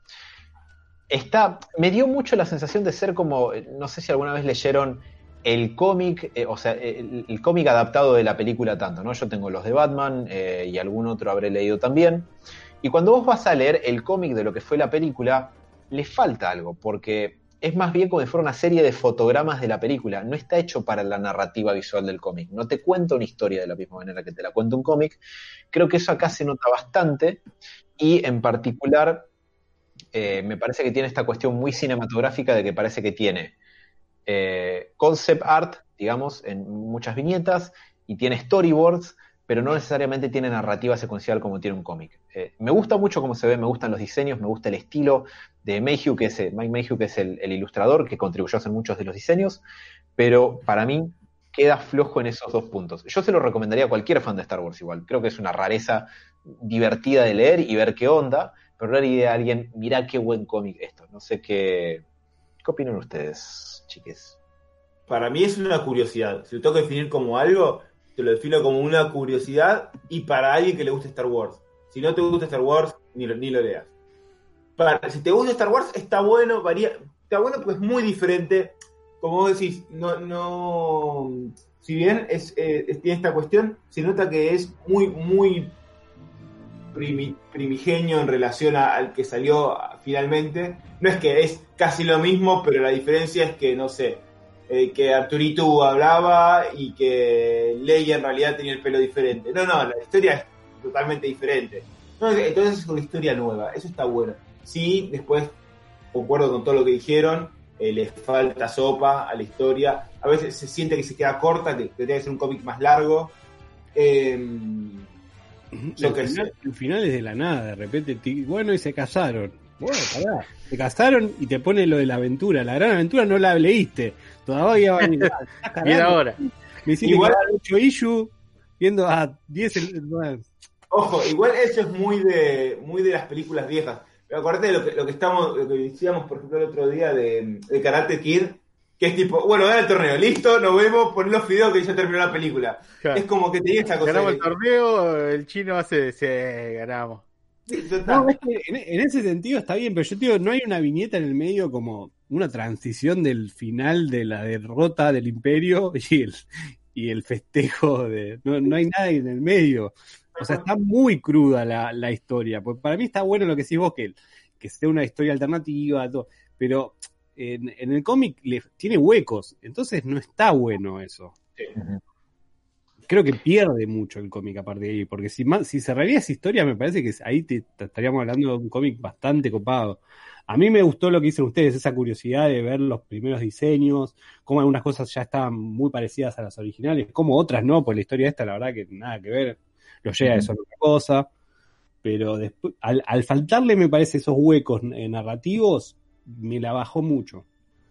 está, me dio mucho la sensación de ser como, no sé si alguna vez leyeron el cómic, eh, o sea, el, cómic adaptado de la película tanto, ¿no? Yo tengo los de Batman eh, y algún otro habré leído también. Y cuando vos vas a leer el cómic de lo que fue la película, le falta algo, porque es más bien como si fuera una serie de fotogramas de la película. No está hecho para la narrativa visual del cómic. No te cuenta una historia de la misma manera que te la cuenta un cómic. Creo que eso acá se nota bastante. Y en particular, eh, me parece que tiene esta cuestión muy cinematográfica de que parece que tiene eh, concept art, digamos, en muchas viñetas, y tiene storyboards, pero no necesariamente tiene narrativa secuencial como tiene un cómic. Eh, me gusta mucho cómo se ve, me gustan los diseños, me gusta el estilo de Mayhew, que es, eh, Mike Mayhew, que es el, ilustrador, que contribuyó a hacer muchos de los diseños, pero para mí queda flojo en esos dos puntos. Yo se lo recomendaría a cualquier fan de Star Wars igual. Creo que es una rareza divertida de leer y ver qué onda, pero no idea a alguien, mirá qué buen cómic esto. No sé qué... ¿Qué opinan ustedes, chiques? Para mí es una curiosidad. Si lo tengo que definir como algo, te lo defino como una curiosidad y para alguien que le guste Star Wars. Si no te gusta Star Wars, ni lo, ni lo leas. Si te gusta Star Wars, está bueno, varía, está bueno porque es muy diferente. Como vos decís, no, no, si bien es, eh, tiene esta cuestión, se nota que es muy, muy primi- primigenio en relación al que salió finalmente. No es que es casi lo mismo, pero la diferencia es que, no sé, eh, que Arturito hablaba y que Leia en realidad tenía el pelo diferente. No, no, la historia es totalmente diferente. No, entonces es una historia nueva, eso está bueno. Sí, después concuerdo con todo lo que dijeron, eh, les falta sopa a la historia. A veces se siente que se queda corta, que tendría que ser un cómic más largo. Yo el, final, sé. el final es de la nada, de repente, bueno, y se casaron. Bueno, pará, se casaron y te pone lo de la aventura. La gran aventura no la leíste. Todavía va a venir. Ah, Y era ahora. Me hiciste Igual- Igual... 8 issue viendo a 10. el- Ojo, igual eso es muy de muy de las películas viejas. Pero acordate de lo que, lo que estamos, lo que decíamos, por ejemplo, el otro día de, de Karate Kid, Que es tipo, bueno, gana el torneo, listo, nos vemos, pon los videos que ya terminó la película. Claro. Es como que tenía esa cosa. Ganamos de- el torneo, el chino hace, sí, ganamos. Sí, total. No, es que en, en ese sentido está bien, pero yo te digo, no hay una viñeta en el medio como una transición del final de la derrota del imperio [LAUGHS] y el, y el festejo de... No, no hay nada en el medio. O sea, está muy cruda la, la historia. Pues para mí está bueno lo que decís vos, que, que sea una historia alternativa, todo, pero en, en el cómic tiene huecos, entonces no está bueno eso. Ujú. Creo que pierde mucho el cómic a partir de ahí, porque si, más, si cerraría esa historia, me parece que ahí te, te estaríamos hablando de un cómic bastante copado. A mí me gustó lo que dicen ustedes, esa curiosidad de ver los primeros diseños, cómo algunas cosas ya estaban muy parecidas a las originales, como otras no, pues la historia esta, la verdad que nada que ver, lo llega eso es otra cosa, pero después, al, al faltarle, me parece, esos huecos eh, narrativos, me la bajó mucho.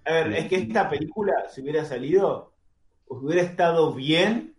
A ver, es que esta película, si hubiera salido, hubiera estado bien,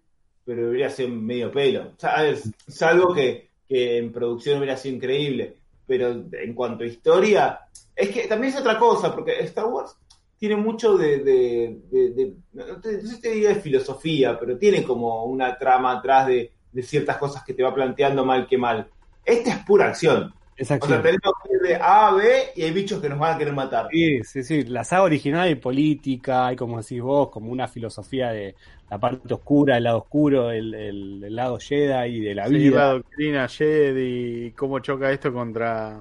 pero hubiera sido medio pelo. Ver, salvo que, que en producción hubiera sido increíble. Pero en cuanto a historia, es que también es otra cosa, porque Star Wars tiene mucho de, de, de- de- no, te, no sé si te diría de filosofía, pero tiene como una trama atrás de, de ciertas cosas que te va planteando mal que mal. Esta es pura acción. Esa O sea, acción. tenemos que ir de A a B y hay bichos que nos van a querer matar. Sí, sí, sí. La saga original hay política, hay como decís vos, como una filosofía de la parte oscura, el lado oscuro, el, el- el lado Jedi y de la Seguir la vida. doctrina Jedi, cómo choca esto contra,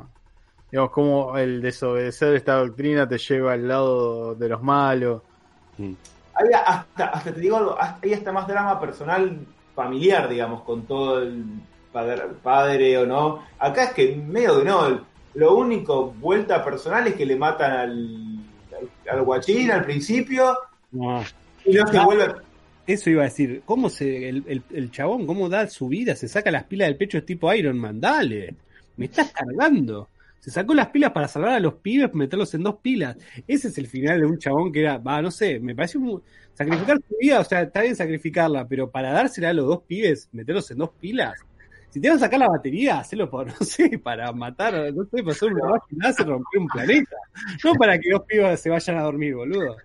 digamos, cómo el desobedecer esta doctrina te lleva al lado de los malos. Mm. Hay hasta, hasta te digo algo, hay hasta más drama personal familiar, digamos, con todo el padre, padre o no. Acá es que medio que no, lo único vuelta personal es que le matan al, al, al guachín al principio No, y no se Ah. vuelve. Eso iba a decir. ¿Cómo se, el, el- chabón, cómo da su vida? Se saca las pilas del pecho, es tipo Iron Man. Dale, me estás cargando. Se sacó las pilas para salvar a los pibes, meterlos en dos pilas. Ese es el final de un chabón que era, va, no sé, me parece un, sacrificar su vida, o sea, está bien sacrificarla, pero para dársela a los dos pibes, meterlos en dos pilas. Si te van a sacar la batería, hacelo por, [LAUGHS] no sé, para matar, no sé, para hacer un trabajo láser, romper un planeta. No para que dos pibes se vayan a dormir, boludo.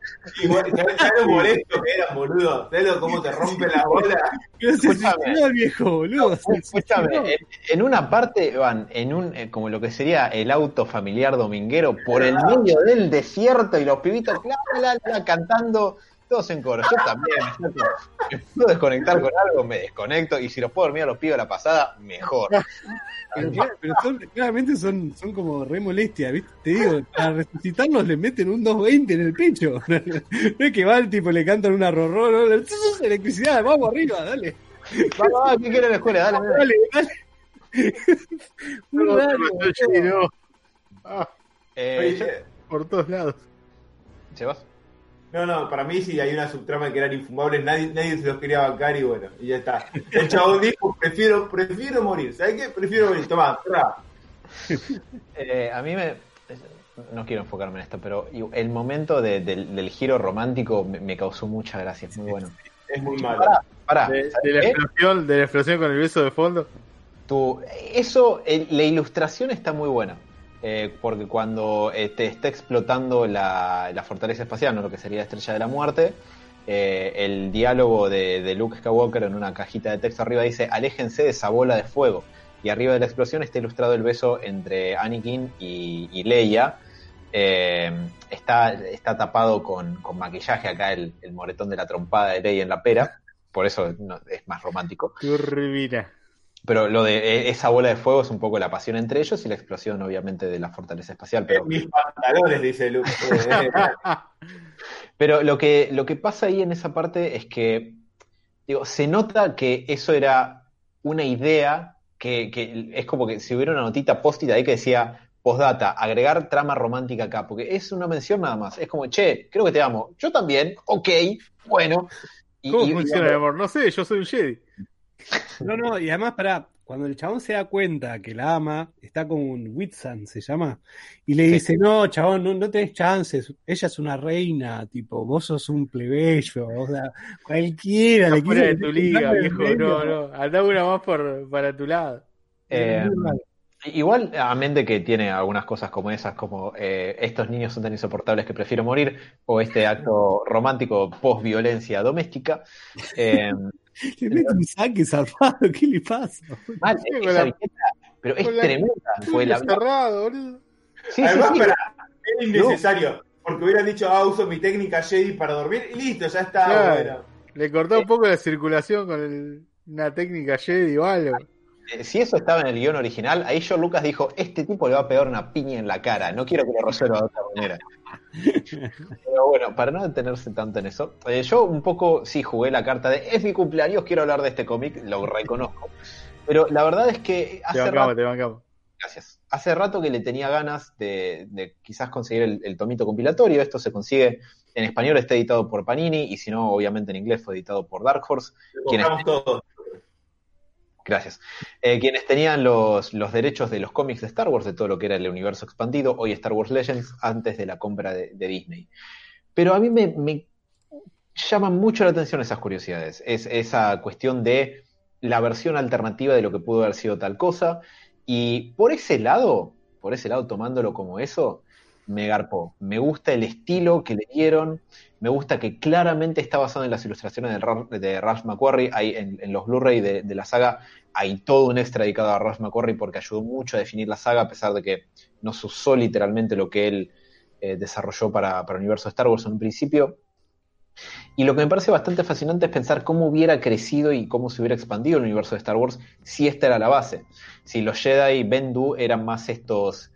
Y bueno, ¿sabes lo molesto que eran, boludo? ¿Sabes lo- cómo te rompe la bola? [LAUGHS] Se suicidó el viejo, boludo. Escúchame, en, una parte van en un eh, como lo que sería el auto familiar dominguero por el medio del desierto y los pibitos la, la, la, cantando todos en coro. Yo también, me puedo desconectar con algo, me desconecto y si los puedo dormir a los pibes a la pasada, mejor. Pero, claro, pero son, claramente son, son como re molestias, ¿viste? Te digo, para resucitarlos le meten un 220 en el pecho. No es que va el tipo, le cantan una rorró, ¿no? electricidad, vamos arriba, dale. Vamos, vamos, ¿qué quiere la escuela? Dale, dale. Dale, dale. Muy No, raro, no. Ah, Eh, por todos lados. ¿Sebas? No, no, para mí sí hay una subtrama que eran infumables, nadie, nadie se los quería bancar y bueno, y ya está. El chabón dijo, prefiero, prefiero morir, ¿sabes qué? Prefiero morir, tomá, cerrá. Eh, a mí me. No quiero enfocarme en esto, pero el momento de- del, del giro romántico me, me causó mucha gracia. Es muy bueno. Es muy malo. Pará, De, ¿sabes de la explosión, de la explosión con el beso de fondo. Tu- eso, el- la ilustración está muy buena. Eh, porque cuando eh, te está explotando la, fortaleza espacial, no lo que sería la estrella de la muerte, eh, el diálogo de, Luke Skywalker en una cajita de texto arriba dice: Aléjense de esa bola de fuego. Y arriba de la explosión está ilustrado el beso entre Anakin y, Leia. Eh, está, está tapado con, maquillaje acá el, moretón de la trompada de Leia en la pera. Por eso es más romántico. Turbina. Pero lo de eh, esa bola de fuego es un poco la pasión entre ellos y la explosión, obviamente, de la fortaleza espacial. Pero, En mis pantalones, dice Luke. [LAUGHS] [LAUGHS] Pero lo, que, lo que pasa ahí en esa parte es que, digo, se nota que eso era una idea que, que es como que si hubiera una notita post-it ahí que decía postdata, agregar trama romántica acá, porque es una mención nada más. Es como, che, creo que te amo. Yo también, ok, bueno. Y- ¿Cómo y- funciona el amor? No sé, yo soy un Jedi. No, no, y además, para cuando el chabón se da cuenta que la ama, está con un Whitsan, se llama, y le Sí. dice, no, chabón, no, no tenés chances, ella es una reina, tipo, vos sos un plebeyo, o sea, cualquiera le Está fuera de tu liga, viejo. medio. No, no. Andá una más por, para tu lado. eh. Igual, amén de que tiene algunas cosas como esas, como eh, estos niños son tan insoportables que prefiero morir, o este acto romántico post-violencia doméstica. eh, [LAUGHS] Le mete un saque zarpado, ¿qué le pasa? mal, Sí, la- viñeta, pero es la- tremenda. fue la- cerrado, boludo. Sí, sí, Además, sí. para, era innecesario. Porque hubieran dicho, ah, uso mi técnica Jedi para dormir y listo, ya está. Claro. bueno. Le cortó un poco la circulación con el- una técnica Jedi o algo. Eh, Si eso estaba en el guion original, ahí George Lucas dijo, este tipo le va a pegar una piña en la cara, no quiero que lo resuelva de otra manera. [LAUGHS] Pero bueno, para no detenerse tanto en eso, eh, yo un poco sí jugué la carta de, es mi cumpleaños, quiero hablar de este cómic, lo reconozco. Pero la verdad es que Te hace bancamos, rato, te bancamos. gracias, hace rato que le tenía ganas de, de quizás conseguir el, el tomito compilatorio, esto se consigue en español, está editado por Panini, y si no, obviamente en inglés fue editado por Dark Horse. Lo. Gracias. Eh, quienes tenían los, derechos de los cómics de Star Wars, de todo lo que era el universo expandido, hoy Star Wars Legends, antes de la compra de, Disney. Pero a mí me, me llaman mucho la atención esas curiosidades. Es esa cuestión de la versión alternativa de lo que pudo haber sido tal cosa. Y por ese lado, por ese lado, tomándolo como eso, me garpó. Me gusta el estilo que le dieron. Me gusta que claramente está basado en las ilustraciones de, Ra- de Ralph McQuarrie. En, los Blu-ray de, la saga hay todo un extra dedicado a Ralph McQuarrie porque ayudó mucho a definir la saga, a pesar de que no se usó literalmente lo que él eh, desarrolló para, para el universo de Star Wars en un principio. Y lo que me parece bastante fascinante es pensar cómo hubiera crecido y cómo se hubiera expandido el universo de Star Wars si esta era la base. Si los Jedi y Bendu eran más estos,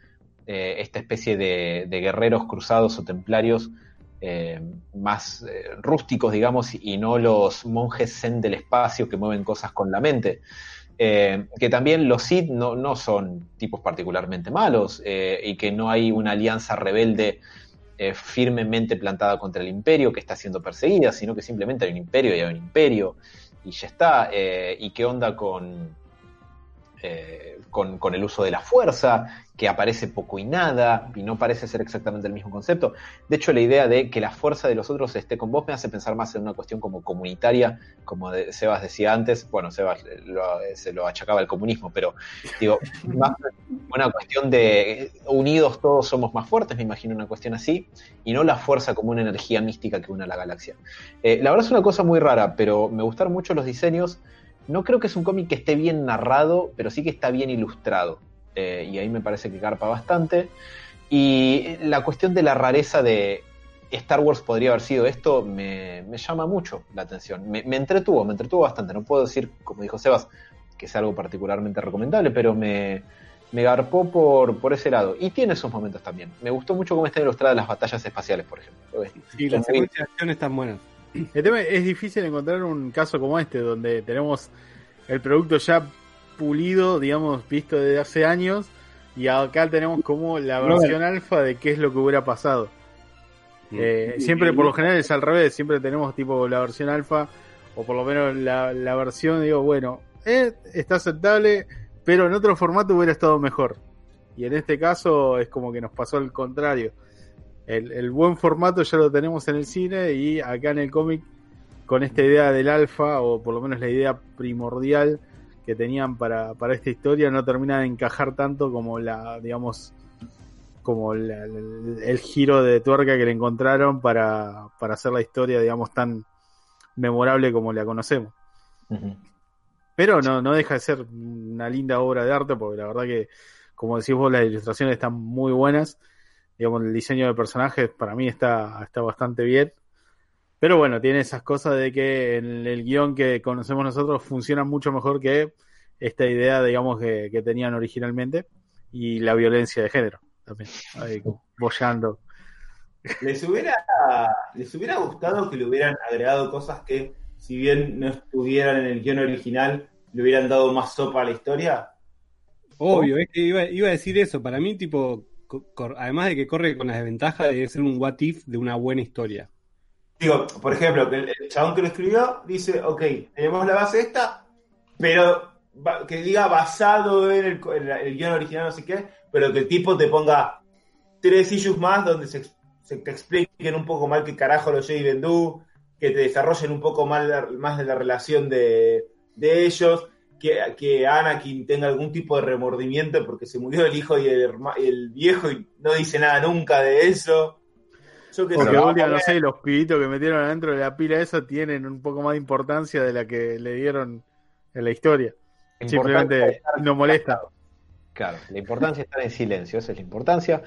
eh, esta especie de, guerreros cruzados o templarios eh, más eh, rústicos, digamos, y no los monjes zen del espacio que mueven cosas con la mente. Que también los Sith no, no son tipos particularmente malos y que no hay una alianza rebelde firmemente plantada contra el imperio que está siendo perseguida, sino que simplemente hay un imperio y hay un imperio y ya está. ¿Y qué onda con, con, con el uso de la fuerza? Que aparece poco y nada y no parece ser exactamente el mismo concepto. De hecho, la idea de que la fuerza de los otros esté con vos me hace pensar más en una cuestión como comunitaria, como Sebas decía antes. Bueno, Sebas lo- se lo achacaba al comunismo, pero digo, [LAUGHS] más una cuestión de eh, unidos todos somos más fuertes, me imagino una cuestión así, y no la fuerza como una energía mística que une a la galaxia. Eh, la verdad es una cosa muy rara, pero me gustaron mucho los diseños. No creo que es un cómic que esté bien narrado, pero sí que está bien ilustrado. Eh, y ahí me parece que garpa bastante. Y la cuestión de la rareza de Star Wars podría haber sido esto me, me llama mucho la atención. Me, me entretuvo, me entretuvo bastante. No puedo decir, como dijo Sebas, que sea algo particularmente recomendable, pero me, me garpó por, por ese lado. Y tiene sus momentos también. Me gustó mucho cómo están ilustradas las batallas espaciales, por ejemplo. Sí, las secuencias de acción están buenas. El tema es difícil encontrar un caso como este, donde tenemos el producto ya pulido, digamos, visto desde hace años, y acá tenemos como la versión alfa de qué es lo que hubiera pasado. Eh, Mm. siempre, por lo general, es al revés, siempre tenemos tipo la versión alfa, o por lo menos la, la versión, digo, bueno, eh, está aceptable, pero en otro formato hubiera estado mejor. Y en este caso es como que nos pasó al contrario. El, el buen formato ya lo tenemos en el cine y acá en el cómic con esta idea del alfa, o por lo menos la idea primordial que tenían para, para esta historia, no termina de encajar tanto como la, digamos, como la- el, el giro de tuerca que le encontraron para, para hacer la historia, digamos, tan memorable como la conocemos. Pero no, no deja de ser una linda obra de arte, porque la verdad que, como decís vos, las ilustraciones están muy buenas. Digamos, el diseño de personajes para mí está, está bastante bien. Pero bueno, tiene esas cosas de que en el guion que conocemos nosotros funciona mucho mejor que esta idea, digamos, que, que tenían originalmente. Y la violencia de género también. Ahí, bollando. ¿Les hubiera, ¿Les hubiera gustado que le hubieran agregado cosas que, si bien no estuvieran en el guion original, le hubieran dado más sopa a la historia? Obvio, es que iba, iba a decir eso. Para mí, tipo, además de que corre con la desventaja de ser un what if de una buena historia. Digo, por ejemplo, que el, el chabón que lo escribió dice, ok, tenemos la base esta, pero que diga basado en el, en el guion original, no sé qué, pero que el tipo te ponga tres issues más donde se, te expliquen un poco mal qué carajo los Jedi Bendu, que te desarrollen un poco más, más de la relación de, de ellos, que, que Anakin tenga algún tipo de remordimiento porque se murió el hijo y el, el viejo y no dice nada nunca de eso. Yo que Porque última, no sé, los pibitos que metieron adentro de la pila esa tienen un poco más de importancia de la que le dieron en la historia. Simplemente no molesta. Claro, la importancia está en silencio, esa es la importancia.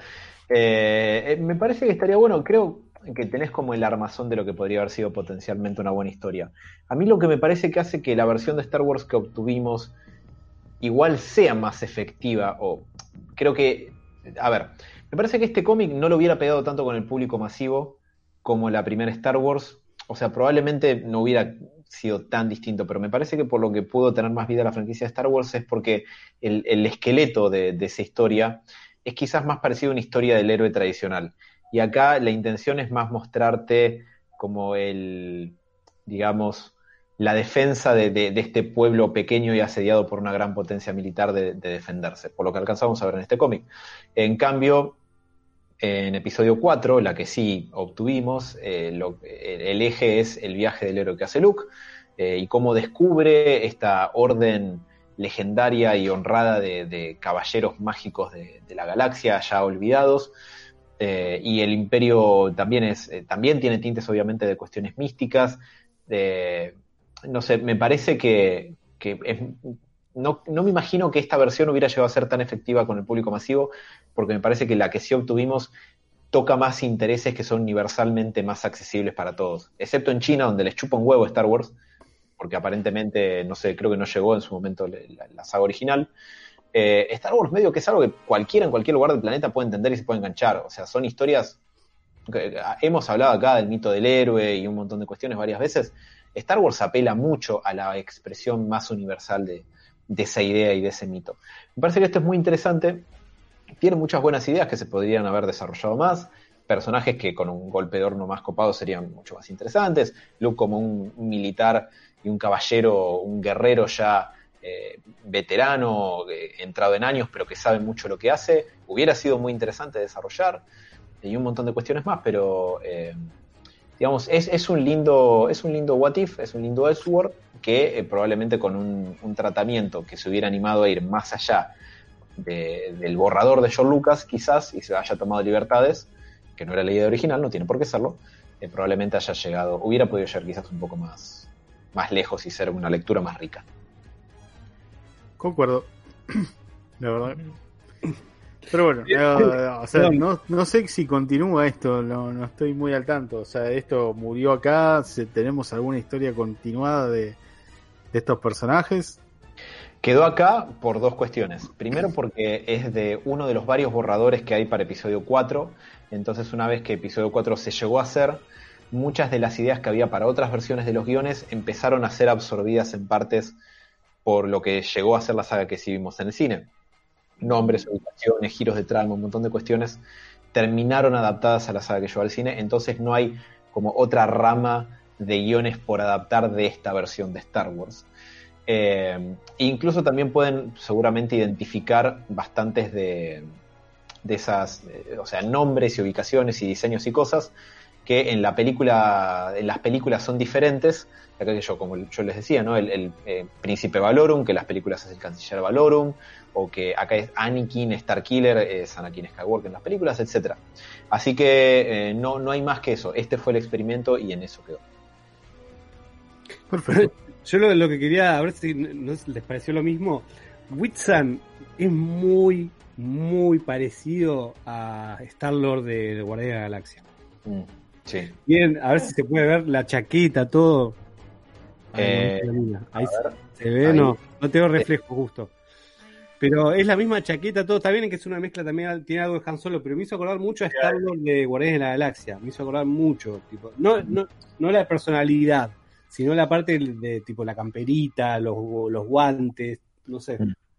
Eh, eh, me parece que estaría bueno, creo que tenés como el armazón de lo que podría haber sido potencialmente una buena historia. A mí lo que me parece que hace que la versión de Star Wars que obtuvimos igual sea más efectiva, o creo que, a ver, me parece que este cómic no lo hubiera pegado tanto con el público masivo como la primera Star Wars, o sea, probablemente no hubiera sido tan distinto, pero me parece que por lo que pudo tener más vida la franquicia de Star Wars es porque el, el esqueleto de, esa historia es quizás más parecido a una historia del héroe tradicional. Y acá la intención es más mostrarte como el, digamos, la defensa de, de- este pueblo pequeño y asediado por una gran potencia militar de defenderse, por lo que alcanzamos a ver en este cómic. En cambio, en episodio 4, la que sí obtuvimos, eh, el eje es el viaje del héroe que hace Luke eh, y cómo descubre esta orden legendaria y honrada de, caballeros mágicos de, la galaxia ya olvidados. Eh, y el imperio también tiene tintes obviamente de cuestiones místicas. no sé, me parece que, que es- no, no me imagino que esta versión hubiera llegado a ser tan efectiva con el público masivo, porque me parece que la que sí obtuvimos toca más intereses que son universalmente más accesibles para todos, excepto en China, donde les chupa un huevo Star Wars, porque aparentemente, no sé, creo que no llegó en su momento la, saga original. Eh, Star Wars medio que es algo que cualquiera en cualquier lugar del planeta puede entender y se puede enganchar, o sea, son historias, que- hemos hablado acá del mito del héroe y un montón de cuestiones varias veces, Star Wars apela mucho a la expresión más universal de, de esa idea y de ese mito. Me parece que esto es muy interesante, tiene muchas buenas ideas que se podrían haber desarrollado más, personajes que con un golpe de horno más copado serían mucho más interesantes, Luke como un, militar y un caballero, un guerrero ya eh, veterano, eh, entrado en años, pero que sabe mucho lo que hace, hubiera sido muy interesante desarrollar, y un montón de cuestiones más, pero eh, digamos, es, es un lindo, es un lindo What If, es un lindo Elseworld, que eh, probablemente con un, un tratamiento que se hubiera animado a ir más allá de- del borrador de George Lucas, quizás, y se haya tomado libertades, que no era la idea original, no tiene por qué serlo, eh, probablemente haya llegado, hubiera podido llegar quizás un poco más, más lejos y ser una lectura más rica. Concuerdo. [CLEARS THROAT] La verdad. Pero bueno, eh, o sea, no, no sé si continúa esto, no, no estoy muy al tanto. O sea, esto murió acá, tenemos alguna historia continuada de, de estos personajes. Quedó acá por dos cuestiones. Primero porque es de uno de los varios borradores que hay para episodio 4. Entonces una vez que episodio 4 se llegó a hacer, muchas de las ideas que había para otras versiones de los guiones empezaron a ser absorbidas en partes por lo que llegó a ser la saga que sí vimos en el cine. Nombres, ubicaciones, giros de trama, un montón de cuestiones terminaron adaptadas a la saga que llegó al cine. Entonces no hay como otra rama de guiones por adaptar de esta versión de Star Wars. Eh, incluso también pueden seguramente identificar bastantes de, de esas, eh, o sea, nombres y ubicaciones y diseños y cosas que en la película, en las películas son diferentes. Acá que yo, como yo les decía, ¿no? El, el, eh, príncipe Valorum, que en las películas es el canciller Valorum, o que acá es Anakin Starkiller, es Anakin Skywalker en las películas, etcétera. Así que eh, no, no hay más que eso. Este fue el experimento y en eso quedó. Perfecto. Yo lo, lo que quería, a ver si no les pareció lo mismo. Whitsan es muy, muy parecido a Star-Lord de, de Guardia de la Galaxia. Mm, sí. Bien, a ver si se puede ver la chaqueta, todo. Ahí, Eh, ahí a ver. se ve, ahí. no, no tengo reflejo justo. Pero es la misma chaqueta, todo. Está bien que es una mezcla también, tiene algo de Han Solo, pero me hizo acordar mucho a Star-Lord de Guardianes de la Galaxia. Me hizo acordar mucho. Tipo, no, no, no la personalidad, sino la parte de, de, tipo la camperita, los, los guantes, no sé.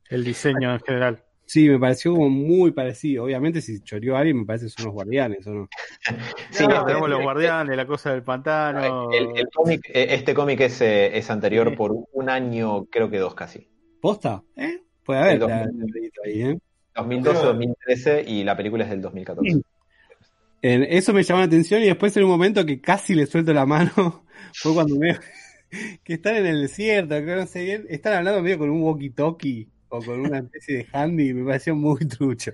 El diseño en general. Sí, me pareció como muy parecido. Obviamente, si choreó a alguien, me parece que son los guardianes, ¿o no? [LAUGHS] Sí, No, no, tenemos los guardianes, la cosa del pantano. El, el cómic, eh, este cómic es, eh, es anterior por un año, creo que dos casi. ¿Posta? ¿Eh? Puede haber El dos- la- la dedito ahí, ¿eh? 2012-2013 y la película es del 2014. En- eso me llamó la atención y después en un momento que casi le suelto la mano [LAUGHS] fue cuando me [LAUGHS] que están en el desierto, que no sé bien, están hablando medio con un walkie-talkie o con una especie de handy y me pareció muy trucho.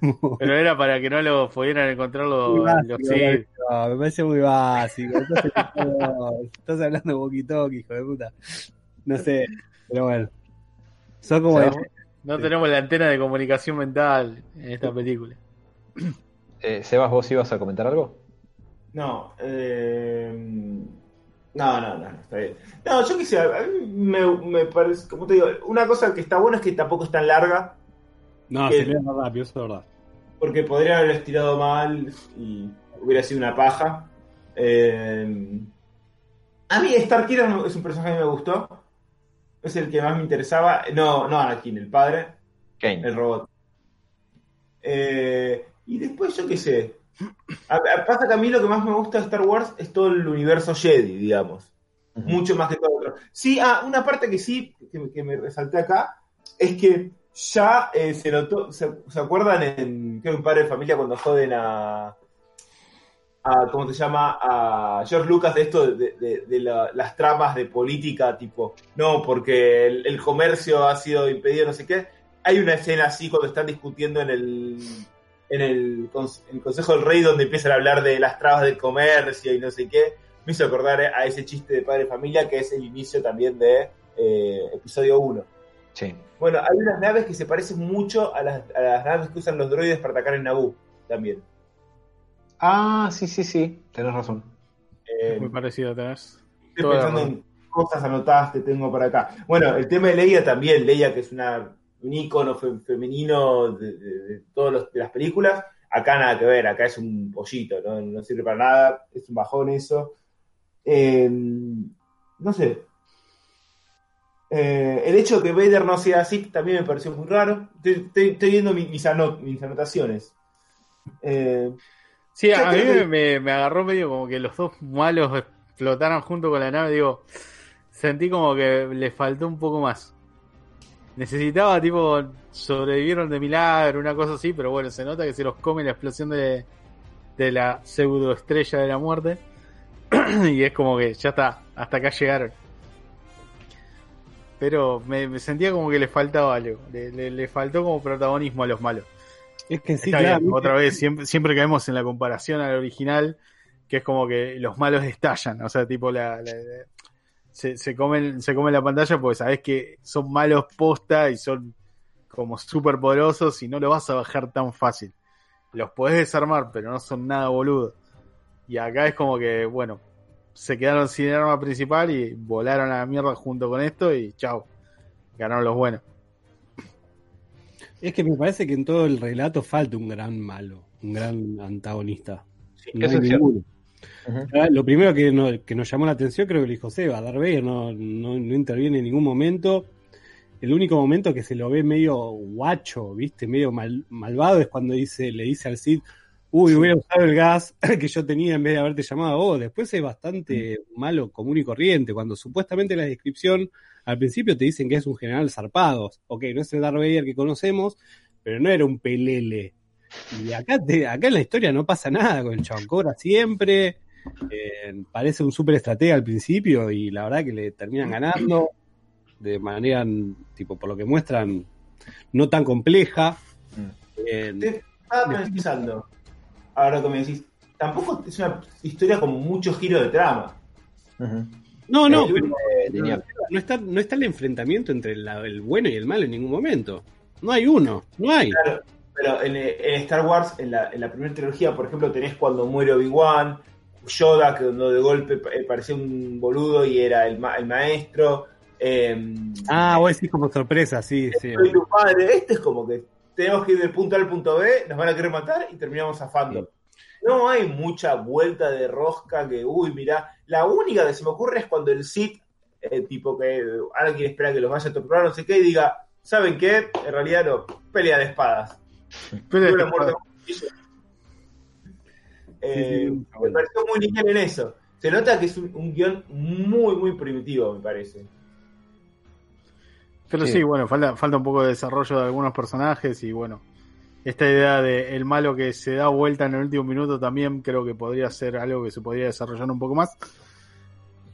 [LAUGHS] Pero era para que no lo pudieran encontrar los, básico, los sí. no, me parece muy básico. Entonces, no, estás hablando de walkie-talkie, hijo de puta. No sé, pero bueno. Son como ¿Sabes? No tenemos la antena de comunicación mental en esta película. Eh, Sebas, ¿vos ibas a comentar algo? No, eh, no, no, no, no, está bien. No, yo sé, a mí me, me parece, como te digo, una cosa que está buena es que tampoco es tan larga, No, que- se lee más rápido, eso es verdad. porque podría haberlo estirado mal y hubiera sido una paja. Eh, a mí Starkiller es un personaje que me gustó, es el que más me interesaba, no, no Anakin, el padre, Kane. el robot. Eh, y después yo qué sé. A- a- pasa que a mí lo que más me gusta de Star Wars es todo el universo Jedi, digamos. Mucho más que todo otro. Sí, ah, una parte que sí, que, que me resalté acá, es que ya eh, se notó, se, ¿se acuerdan en creo que un padre de familia cuando joden a, a ¿cómo se llama? a George Lucas de esto de, de- de la- las tramas de política, tipo, no, porque el, el comercio ha sido impedido, no sé qué. Hay una escena así cuando están discutiendo en el en el, cons- en el Consejo del Rey donde empiezan a hablar de las trabas del comercio y no sé qué, me hizo acordar a ese chiste de padre familia que es el inicio también de eh, episodio 1. Sí. Bueno, hay unas naves que se parecen mucho a las, a las naves que usan los droides para atacar en Naboo también. Ah, sí, sí, sí. Tenés razón. Eh, Muy parecido atrás. Estoy Toda pensando en cosas anotadas que tengo por acá. Bueno, el tema de Leia también, Leia que es una, un ícono fe- femenino de, de- de todas las películas, acá nada que ver, acá es un pollito, ¿no? No sirve para nada, es un bajón eso. Eh, no sé. Eh, el hecho de que Vader no sea así también me pareció muy raro. Estoy, estoy- estoy viendo mi- mis, mis anotaciones. Eh, Sí, a mí me, me agarró medio como que los dos malos explotaran junto con la nave. Digo, sentí como que le faltó un poco más. Necesitaba, tipo, sobrevivieron de milagro, una cosa así, pero bueno, se nota que se los come la explosión de, de la pseudo estrella de la muerte. [CLEARS THROAT] y es como que ya está, hasta acá llegaron. Pero me, me sentía como que le faltaba algo. Le, le- le faltó como protagonismo a los malos. Es que sí, claro. bien, otra vez, siempre, siempre caemos en la comparación al original, que es como que los malos estallan, o sea, tipo la, la- la- se, se comen, se comen la pantalla porque sabes que son malos posta y son como súper poderosos y no lo vas a bajar tan fácil. Los podés desarmar, pero no son nada boludo. Y acá es como que, bueno, se quedaron sin arma principal y volaron a la mierda junto con esto y chao. Ganaron los buenos. Es que me parece que en todo el relato falta un gran malo, un gran antagonista. No eso hay es cierto. Lo primero que, no- que nos llamó la atención, creo que lo dijo Seba, Darth Vader no, no, no interviene en ningún momento. El único momento que se lo ve medio guacho, ¿viste? Medio mal- malvado es cuando dice, le dice al Cid, uy, hubiera usado el gas [LAUGHS] que yo tenía en vez de haberte llamado a vos. Después es bastante malo, común y corriente, cuando supuestamente la descripción al principio te dicen que es un general zarpado. Ok, no es el Darth Vader que conocemos, pero no era un pelele. Y acá, te- acá en la historia no pasa nada con el chabón, cobra siempre, eh, parece un súper estratega al principio y la verdad que le terminan ganando de manera, tipo, por lo que muestran, no tan compleja. Eh, Te- Estaba pensando, ahora que me decís, tampoco es una historia con mucho giro de trama. No, no, Eh, pero Eh. No está, no está el enfrentamiento entre el bueno y el malo en ningún momento. No hay uno, no hay. Claro, pero en, en Star Wars, en la, en la primera trilogía, por ejemplo, tenés cuando muere Obi-Wan, Yoda, que cuando de golpe eh, parecía un boludo y era el, ma- el maestro. Eh, Ah, vos decís como sorpresa, sí, sí. soy tu padre. Este es como que tenemos que ir del punto A al punto B, nos van a querer matar y terminamos zafando. No hay mucha vuelta de rosca que, uy, mirá. La única que se me ocurre es cuando el Sith, eh, tipo que alguien espera que los vaya a torturar, no sé qué, y diga, ¿saben qué? En realidad no, pelea de espadas. Muerte con cuchillo. Eh, sí, me pareció muy lineal en eso. Se nota que es un, un guion muy, muy primitivo, me parece. Pero sí, Sí. bueno, falta, falta un poco de desarrollo de algunos personajes y bueno, esta idea de el malo que se da vuelta en el último minuto también creo que podría ser algo que se podría desarrollar un poco más.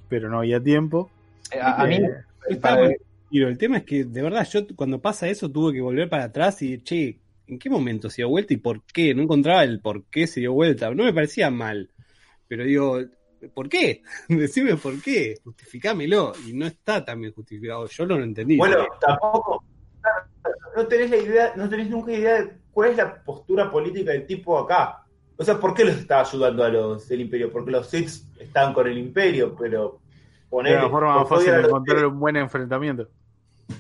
pero no había tiempo. Eh, a, a mí, Eh, Está para- bueno. Y el tema es que, de verdad, yo cuando pasa eso tuve que volver para atrás y, che, ¿en qué momento se dio vuelta y por qué? No encontraba el por qué se dio vuelta. No me parecía mal, pero digo, ¿por qué? [LAUGHS] Decime por qué, justificámelo. Y no está tan bien justificado, yo no lo entendí. Bueno, tampoco. No tenés la idea, no tenés nunca idea de cuál es la postura política del tipo acá. O sea, ¿por qué los está ayudando a los del imperio? Porque los Sith están con el imperio, pero poner. Era la forma más fácil de encontrar un buen enfrentamiento.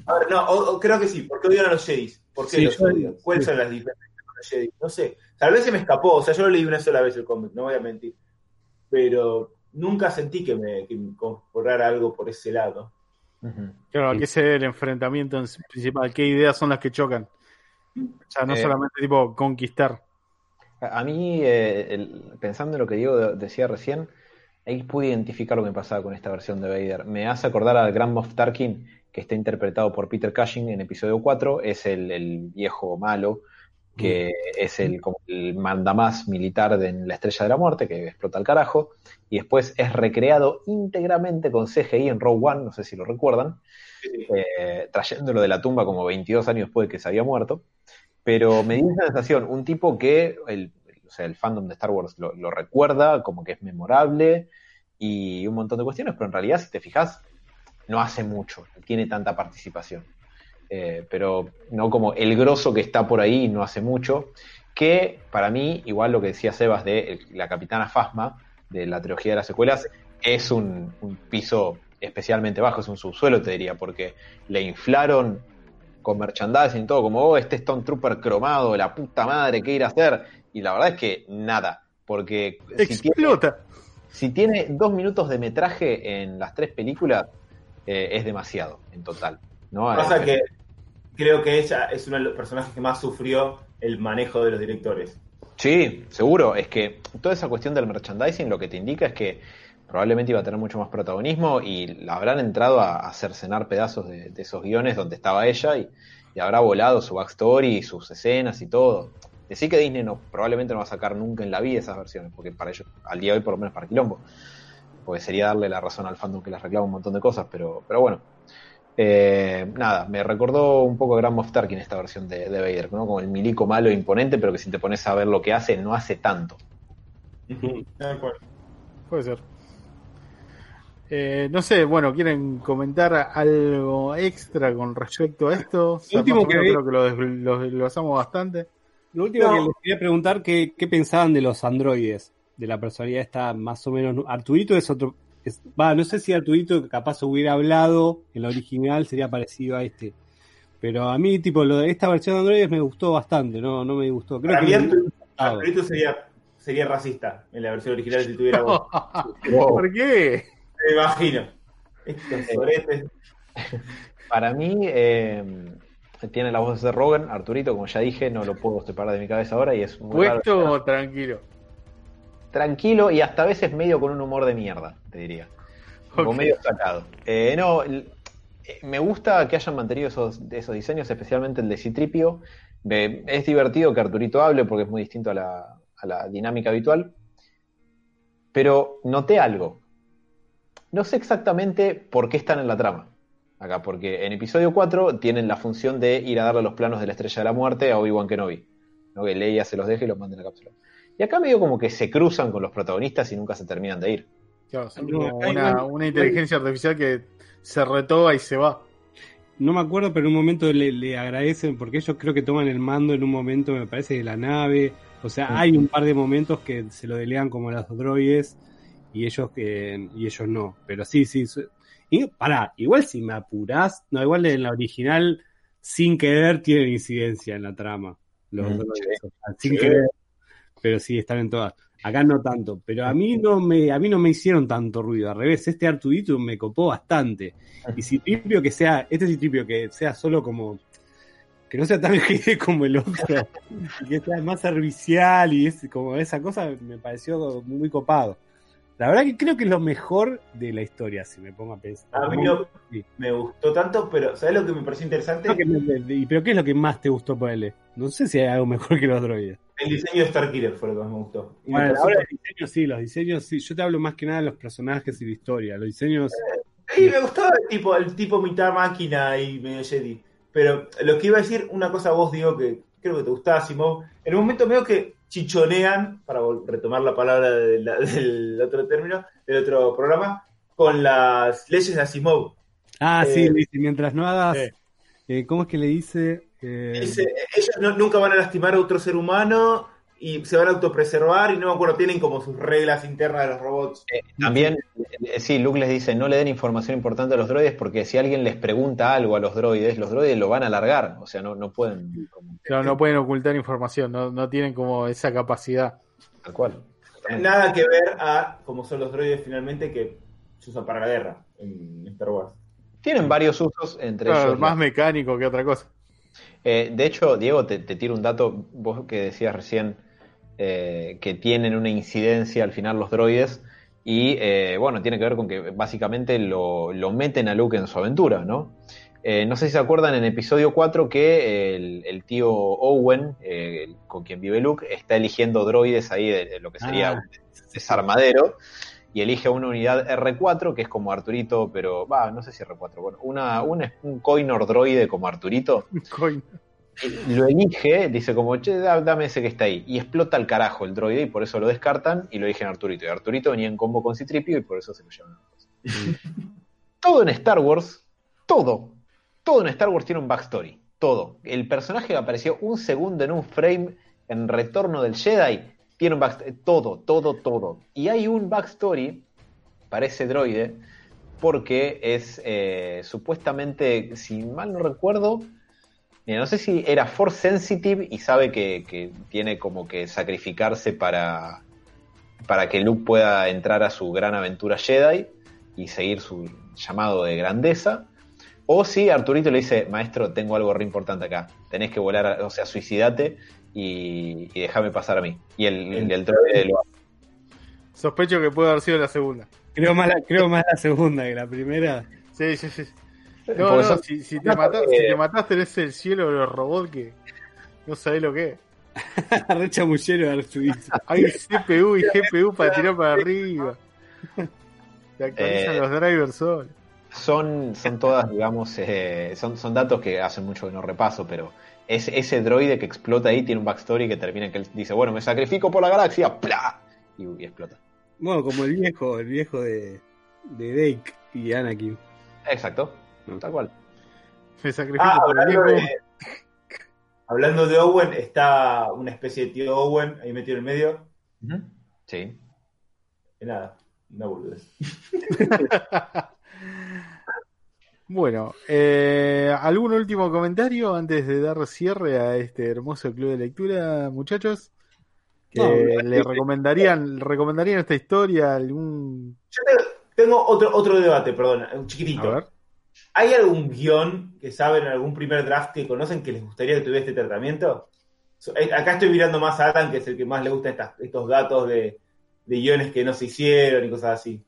A ver, no, o- o creo que sí, porque odian a los Jedi. ¿Por qué Sí, los odian? ¿Cuáles sí. son las diferencias con los Jedi? No sé. Tal vez se me escapó, o sea, yo lo leí una sola vez el cómic, no voy a mentir. Pero nunca sentí que me, que me algo por ese lado. Ujú. Claro, Sí. ¿a qué se debe el enfrentamiento principal? ¿Qué ideas son las que chocan? O sea, no Eh, solamente tipo conquistar. A mí, eh, el- pensando en lo que Diego de- decía recién, ahí pude identificar lo que me pasaba con esta versión de Vader. Me hace acordar al Grand Moff Tarkin, que está interpretado por Peter Cushing en episodio 4. Es el, el viejo malo, que es el, mandamás militar de en la Estrella de la Muerte, que explota el carajo. Y después es recreado íntegramente con CGI en Rogue One, no sé si lo recuerdan, eh, trayéndolo de la tumba como 22 años después de que se había muerto. Pero me dio esa sensación, un tipo que el, o sea, el fandom de Star Wars lo, recuerda, como que es memorable y un montón de cuestiones, pero en realidad, si te fijas, no hace mucho, no tiene tanta participación. Eh, pero no como el grosso que está por ahí no hace mucho, que para mí, igual lo que decía Sebas de la capitana Fasma, de la trilogía de las secuelas, es un, un piso especialmente bajo, es un subsuelo, te diría, porque le inflaron con merchandising y todo, como, oh, este Stone Trooper cromado, la puta madre, ¿qué ir a hacer? Y la verdad es que nada, porque si tiene, Explota. si tiene dos minutos de metraje en las tres películas, eh, es demasiado en total. ¿no? Pasa Eh, que creo que ella es uno de los personajes que más sufrió el manejo de los directores. Sí, seguro. Es que toda esa cuestión del merchandising lo que te indica es que probablemente iba a tener mucho más protagonismo y la habrán entrado a, a cercenar pedazos de, de esos guiones donde estaba ella y, y habrá volado su backstory y sus escenas y todo. Decir que Disney no, probablemente no va a sacar nunca en la vida esas versiones, porque para ellos, al día de hoy por lo menos para Quilombo, porque sería darle la razón al fandom que les reclama un montón de cosas, pero, pero bueno. Eh, nada, me recordó un poco a Grand Moff Tarkin esta versión de, de Vader, ¿no? Como el milico malo e imponente, pero que si te pones a ver lo que hace, no hace tanto. Puede ser. Eh, no sé, bueno, ¿quieren comentar algo extra con respecto a esto? O sea, último que vi- creo que lo desglosamos bastante. Lo último No. que les quería preguntar, ¿qué, ¿qué pensaban de los androides? De la personalidad esta más o menos... Arturito es otro... es- Va, no sé si Arturito capaz hubiera hablado en la original, sería parecido a este. Pero a mí, tipo, lo de esta versión de androides me gustó bastante, no, no me gustó. Creo Para que mí me- Artu- Arturito sería, sería racista en la versión original si tuviera voz. [LAUGHS] ¿Por qué? Me imagino. Estos soretes. Para mí, eh, tiene la voz de Rogan, Arturito, como ya dije, no lo puedo separar de mi cabeza ahora y es muy raro. Puesto o tranquilo. tranquilo y hasta a veces medio con un humor de mierda, te diría. Como Ok. medio sacado. Eh, no, eh, me gusta que hayan mantenido esos, esos diseños, especialmente el de Citripio. Es divertido que Arturito hable porque es muy distinto a la, a la dinámica habitual. Pero noté algo. No sé exactamente por qué están en la trama. Acá, porque en episodio 4 tienen la función de ir a darle los planos de la estrella de la muerte a Obi-Wan Kenobi. ¿no? Que Leia se los deje y los mande en la cápsula. Y acá medio como que se cruzan con los protagonistas y nunca se terminan de ir. Claro, son como una, inteligencia artificial que se retoga y se va. No me acuerdo, pero en un momento le, le agradecen, porque ellos creo que toman el mando en un momento, me parece, de la nave. O sea, Sí. hay un par de momentos que se lo delean como los droides y ellos que y ellos no. Pero sí, sí. Y pará, igual si me apurás, no, igual en la original, sin querer, tienen incidencia en la trama. Los Mm, sea, sin Sí. querer. Pero sí, están en todas. Acá no tanto, pero a mí no me, a mí no me hicieron tanto ruido. Al revés, este Artudito me copó bastante. Y Citripio que sea, este Citripio que sea solo como, que no sea tan [LAUGHS] gede como el otro, y que sea más servicial y es como esa cosa me pareció muy copado. La verdad que creo que es lo mejor de la historia, si me pongo a pensar. A mí no Sí. me gustó tanto, pero ¿sabes lo que me pareció interesante? Me- ¿Y pero qué es lo que más te gustó por él? No sé si hay algo mejor que los droides. el diseño de Starkiller fue lo que más me gustó. Y Bueno, ahora los diseños sí, los diseños sí. Yo te hablo más que nada de los personajes y la historia. Los diseños. Sí, me gustaba el tipo, el tipo mitad máquina y medio Jedi. Pero lo que iba a decir, una cosa vos, digo, que creo que te gustaba, Simón. En un momento veo que chichonean, para retomar la palabra de la- [LAUGHS] del otro término, del otro programa, con las leyes de Asimov. Ah, Eh, sí, le dice, mientras no hagas. eh, ¿Cómo es que le dice? Eh, Dice, ellos no- nunca van a lastimar a otro ser humano y se van a autopreservar y no me acuerdo, tienen como sus reglas internas de los robots. También, eh, sí, Luke les dice, no le den información importante a los droides porque si alguien les pregunta algo a los droides, los droides lo van a alargar, o sea, no, no pueden, como- Claro, no pueden ocultar información, no, no tienen como esa capacidad. tal cual. Nada que ver a cómo son los droides finalmente que se usan para la guerra en Star Wars. Tienen varios usos, entre Claro, ellos... más mecánico que otra cosa. Eh, de hecho, Diego, te, te tiro un dato, vos que decías recién eh, que tienen una incidencia al final los droides, y eh, bueno, tiene que ver con que básicamente lo, lo meten a Luke en su aventura, ¿no? Eh, no sé si se acuerdan en episodio 4 que el, el tío Owen, eh, con quien vive Luke, está eligiendo droides ahí de, de lo que sería Ah. un desarmadero y elige una unidad R4 que es como Arturito, pero va, no sé si R4, bueno, una, un, un Coinor droide como Arturito. [LAUGHS] lo elige, dice como, che, da- dame ese que está ahí. Y explota al carajo el droide y por eso lo descartan y lo eligen Arturito. Y Arturito venía en combo con Citripio y por eso se lo llevan a dos. Todo en Star Wars, todo, todo en Star Wars tiene un backstory. Todo. El personaje que apareció un segundo en un frame en Retorno del Jedi tiene un backstory. Todo, todo, todo. Y hay un backstory para ese droide porque es eh, supuestamente, si mal no recuerdo, Mira, no sé si era Force Sensitive y sabe que, que tiene como que sacrificarse para, para que Luke pueda entrar a su gran aventura Jedi y seguir su llamado de grandeza. O si Arturito le dice, maestro, tengo algo re importante acá, tenés que volar, o sea, suicidate y, y déjame pasar a mí. Y el, el, el droide lo hace. Sospecho que puede haber sido la segunda. Creo más, la, creo más la segunda que la primera. Sí, sí, sí. No, no, si, si te matas, porque- si te matas tenés el cielo de los robots que no sabés lo que es. [LAUGHS] Re chamullero de Arturito. [LAUGHS] Hay CPU y GPU para tirar para arriba. Te actualizan Eh, los drivers solos. son, son todas, digamos, eh, son, son datos que hace mucho que no repaso, pero ese, ese droide que explota ahí tiene un backstory que termina en que él dice, bueno, me sacrifico por la galaxia, ¡plá! Y, y explota. Bueno, como el viejo, el viejo de, de Dake y Anakin. Exacto, tal cual. Me sacrifico Ah, por hablando de, hablando de Owen, está una especie de tío Owen ahí metido en el medio. Sí. Y nada, una boludez. [LAUGHS] Bueno, eh, ¿algún último comentario antes de dar cierre a este hermoso club de lectura, muchachos? Que No, le recomendarían, recomendarían esta historia a algún Yo te- tengo otro, otro debate, perdón, un a chiquitito. ver. ¿Hay algún guion que saben, algún primer draft que conocen que les gustaría que tuviera este tratamiento? Eh, Acá estoy mirando más a Alan, que es el que más le gusta estas- estos datos de, de guiones que no se hicieron y cosas así.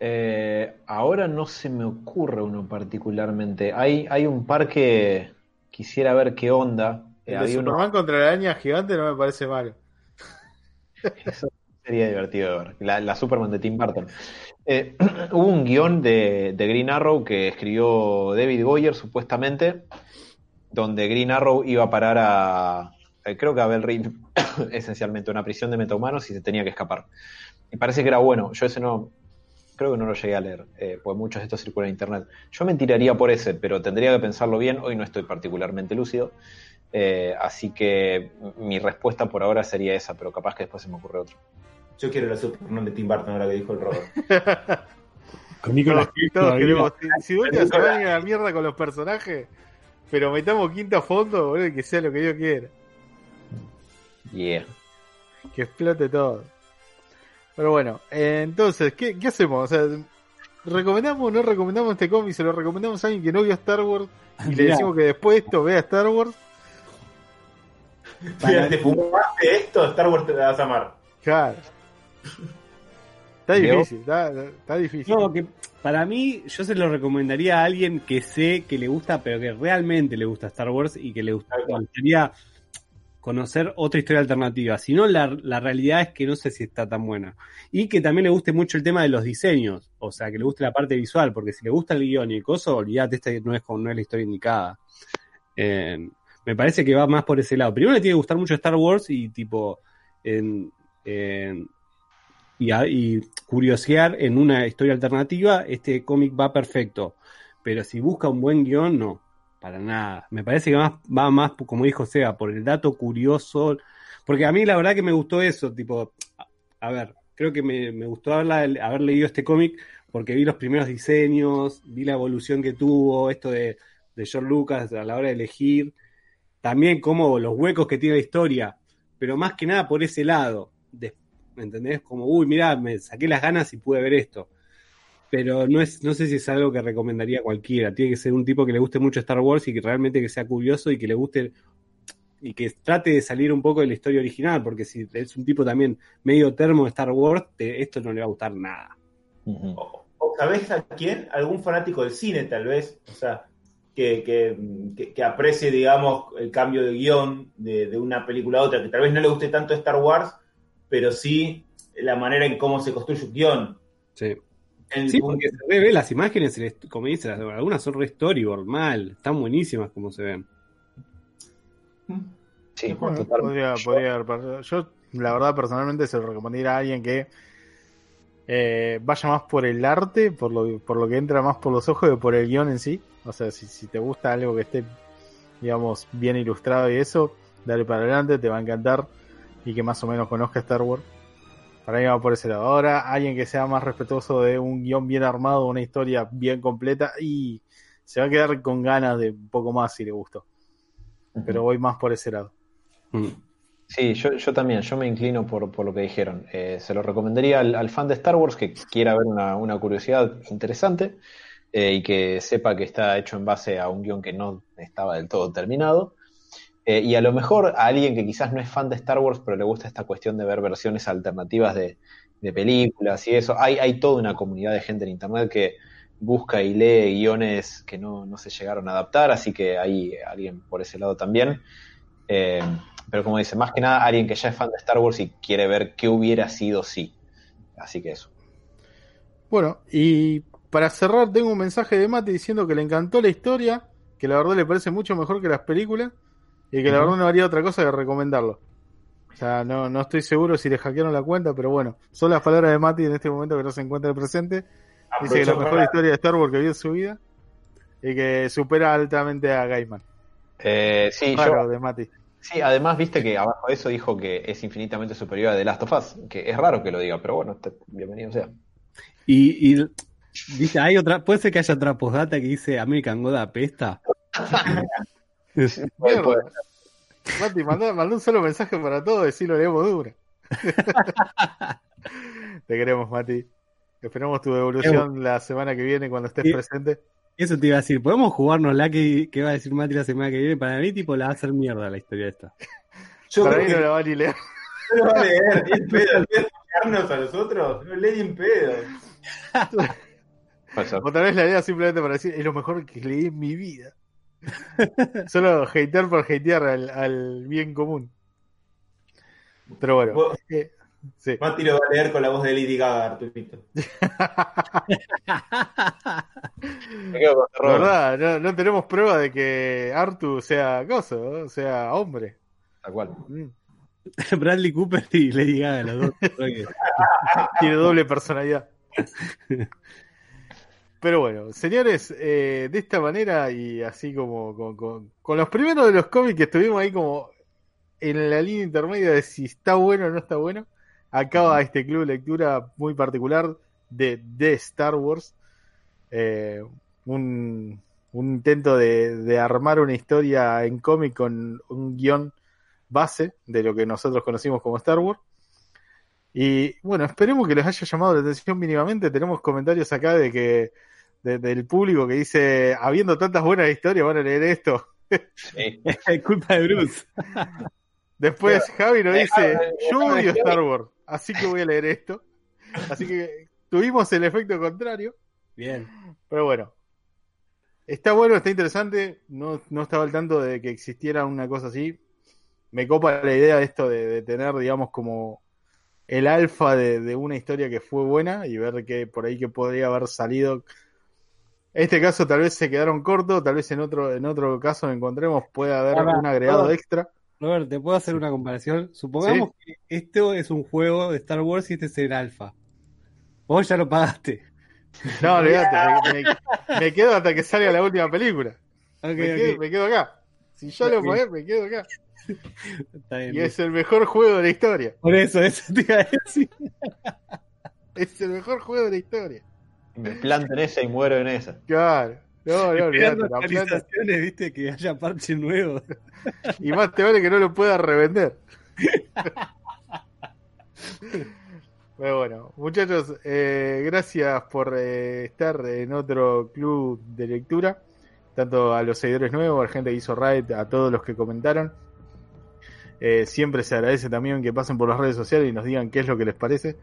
Eh, ahora no se me ocurre uno particularmente. Hay, hay un par que quisiera ver qué onda. Eh, El de había uno- Superman contra la araña gigante no me parece malo. [LAUGHS] Eso sería divertido de ver. La, la Superman de Tim Burton. Eh, [CLEARS THROAT] hubo un guion de, Green Arrow que escribió David Goyer, supuestamente, donde Green Arrow iba a parar a. eh, creo que a Bell [COUGHS] esencialmente, una prisión de metahumanos y se tenía que escapar. Y parece que era bueno. Yo ese no. Creo que no lo llegué a leer, eh, pues muchos de estos circulan en internet. Yo me tiraría por ese, pero tendría que pensarlo bien. Hoy no estoy particularmente lúcido. Eh, así que mi respuesta por ahora sería esa, pero capaz que después se me ocurre otro. Yo quiero la Superman de Tim Burton, ahora que dijo el Robert. [LAUGHS] Con Nicolas Todos, Cage todos todavía. queremos. Si, si vas a ver a la mierda con los personajes, pero metamos quinta a fondo, boludo, que sea lo que Dios quiera. Yeah. Que explote todo. Pero bueno, eh, entonces, ¿qué, qué hacemos? O sea, ¿recomendamos o no recomendamos este cómic? ¿Se lo recomendamos a alguien que no vio Star Wars? Y le decimos que después de esto vea Star Wars. Mira, te fumaste esto, Star Wars te la vas a amar. Claro. Está difícil, está, está difícil. No, que para mí yo se lo recomendaría a alguien que sé que le gusta, pero que realmente le gusta Star Wars y que le gustaría conocer otra historia alternativa. Si no, la, la realidad es que no sé si está tan buena. Y que también le guste mucho el tema de los diseños, o sea, que le guste la parte visual, porque si le gusta el guion y el coso, olvídate, esta no es, no es la historia indicada. Eh, me parece que va más por ese lado. Primero le tiene que gustar mucho Star Wars y tipo en, en- y, a- y curiosear en una historia alternativa, este cómic va perfecto. Pero si busca un buen guion, no, para nada. Me parece que más, va más, como dijo Seba, por el dato curioso. Porque a mí la verdad que me gustó eso, tipo, a, ver, creo que me, me gustó haberla- haber leído este cómic porque vi los primeros diseños, vi la evolución que tuvo, esto de, de George Lucas a la hora de elegir, también como los huecos que tiene la historia, pero más que nada por ese lado, de- ¿me entendés? Como, uy, mirá, me saqué las ganas y pude ver esto. Pero no es, no sé si es algo que recomendaría a cualquiera. Tiene que ser un tipo que le guste mucho Star Wars y que realmente que sea curioso y que le guste y que trate de salir un poco de la historia original, porque si es un tipo también medio termo de Star Wars, te- esto no le va a gustar nada. O, o ¿Sabés a quién? Algún fanático del cine, tal vez. O sea, que, que, que- que aprecie, digamos, el cambio de guion de, de una película a otra, que tal vez no le guste tanto Star Wars, pero sí la manera en cómo se construye un guion. Sí. Punto- porque se ve, ve las imágenes, como dices, algunas son re storyboard, mal, están buenísimas como se ven. Sí, Bueno, podría, podría haber pasado. Yo, la verdad, personalmente se lo recomendaría a alguien que eh, vaya más por el arte, por lo, por lo que entra más por los ojos que por el guion en sí. O sea, si, si te gusta algo que esté, digamos, bien ilustrado y eso, dale para adelante, te va a encantar. Y que más o menos conozca Star Wars. Para mí va por ese lado. Ahora, alguien que sea más respetuoso de un guion bien armado, una historia bien completa, y se va a quedar con ganas de un poco más si le gustó. Pero voy más por ese lado. Mm. Sí, yo, yo también, yo me inclino por, por lo que dijeron. Eh, se lo recomendaría al, al fan de Star Wars que quiera ver una, una curiosidad interesante eh, y que sepa que está hecho en base a un guion que no estaba del todo terminado. Eh, y a lo mejor a alguien que quizás no es fan de Star Wars, pero le gusta esta cuestión de ver versiones alternativas de, de películas y eso. Hay, hay toda una comunidad de gente en Internet que busca y lee guiones que no, no se llegaron a adaptar, así que hay alguien por ese lado también. Eh, pero como dice, más que nada alguien que ya es fan de Star Wars y quiere ver qué hubiera sido si. Así que eso. Bueno, y para cerrar, tengo un mensaje de Mate diciendo que le encantó la historia, que la verdad le parece mucho mejor que las películas, y que la verdad no haría otra cosa que recomendarlo. O sea, no, no estoy seguro si le hackearon la cuenta, pero bueno, son las palabras de Mati en este momento que no se encuentra presente. Dice que es la mejor para- historia de Star Wars que vio en su vida, y que supera altamente a Gaiman. Eh, sí, Raro yo, de Mati. sí, además viste que abajo de eso dijo que es infinitamente superior a The Last of Us, que es raro que lo diga, pero bueno, bienvenido sea. Y, y dice, hay otra, puede ser que haya otra postdata que dice American God apesta. [LAUGHS] Mati, mandá un solo mensaje para todos, decir lo leemos dura. [LAUGHS] Te queremos, Mati. Esperamos tu devolución la semana que viene cuando estés Sí. presente. Eso te iba a decir, ¿podemos jugarnos la que, que va a decir Mati la semana que viene? Para mí, tipo, la va a hacer mierda la historia esta. Yo Para mí que no la va ni leer. no lo va a leer, ni en pedo. A nosotros, no lee ni en pedo. [LAUGHS] Otra vez la idea simplemente para decir, es lo mejor que leí en mi vida. Solo hatear por hatear al, al bien común. Pero bueno, Vos- eh, sí. Mati lo va a leer con la voz de Lady Gaga, Arturito. Me quedo con [LAUGHS] La terror. verdad, no, no tenemos prueba de que Artu sea coso, ¿no? sea hombre. Tal cual. Mm. [LAUGHS] Bradley Cooper y Lady Gaga, los dos. [LAUGHS] Tiene doble personalidad. Pero bueno, señores, eh, de esta manera y así como con, con- con los primeros de los cómics que estuvimos ahí como en la línea intermedia de si está bueno o no está bueno, acaba este club de lectura muy particular de, de Star Wars. Eh, un, un intento de, de armar una historia en cómic con un guion base de lo que nosotros conocimos como Star Wars. Y bueno, esperemos que les haya llamado la atención mínimamente. Tenemos comentarios acá de que de- del público que dice, habiendo tantas buenas historias, van a leer esto. Sí. [LAUGHS] es culpa de Bruce. Después Javi nos Eh, dice, ah, eh, yo eh, odio Javi. Star Wars, así que voy a leer esto. Así que tuvimos el efecto contrario. Bien. Pero bueno, está bueno, está interesante. No, no estaba al tanto de que existiera una cosa así. me copa la idea de esto de, de tener, digamos, como el alfa de, de una historia que fue buena y ver que por ahí que podría haber salido. En este caso tal vez se quedaron cortos, tal vez en otro, en otro caso encontremos puede haber Ahora, un agregado extra. Robert, ¿te puedo hacer una comparación? Supongamos que esto es un juego de Star Wars y este es el alfa. Vos ya lo pagaste. No, [LAUGHS] olvídate, me, me- me quedo hasta que salga la última película. Me, quedo, me quedo acá. Si yo lo pagué, me quedo acá. Está bien. Y es el mejor juego de la historia. Por eso, eso te iba a decir. Es el mejor juego de la historia. Me planto en esa y muero en esa. Claro. No, no, actualizaciones, viste, que haya parche nuevo. Y más te vale que no lo pueda revender. Pero bueno, muchachos, eh, gracias por eh, estar en otro club de lectura. Tanto a los seguidores nuevos, a la gente que hizo raid, a todos los que comentaron. Eh, siempre se agradece también que pasen por las redes sociales y nos digan qué es lo que les parece.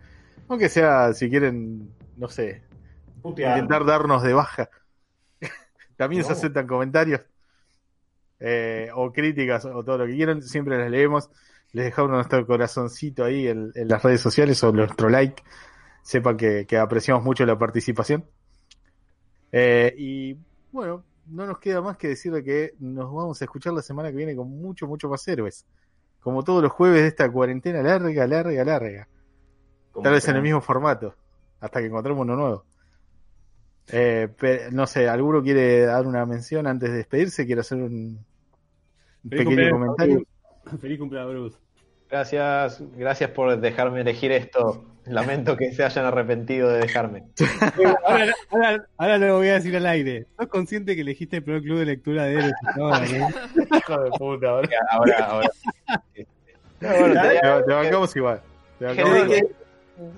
Aunque sea, si quieren, no sé, Putear. intentar darnos de baja. [LAUGHS] También se aceptan comentarios eh, o críticas o todo lo que quieran. Siempre las leemos. Les dejamos nuestro corazoncito ahí en, en las redes sociales o nuestro like. Sepan que, que apreciamos mucho la participación. Eh, y bueno, no nos queda más que decirle que nos vamos a escuchar la semana que viene con mucho, mucho más héroes. Como todos los jueves de esta cuarentena larga, larga, larga. Tal vez en el mismo formato, hasta que encontremos uno nuevo. Eh, pe- no sé, ¿alguno quiere dar una mención antes de despedirse? ¿Quiere hacer un, Feliz pequeño comentario? Bruce. Feliz cumpleaños, Bruce. Gracias, gracias por dejarme elegir esto. Lamento que se hayan arrepentido de dejarme. [LAUGHS] Ahora, ahora, ahora lo voy a decir al aire. ¿Estás consciente que elegiste el primer club de lectura de héroes ahora, no? [LAUGHS] Hijo de puta. Ahora, ahora. No, bueno, Te, te- te bancamos igual. Te bancamos Gente igual.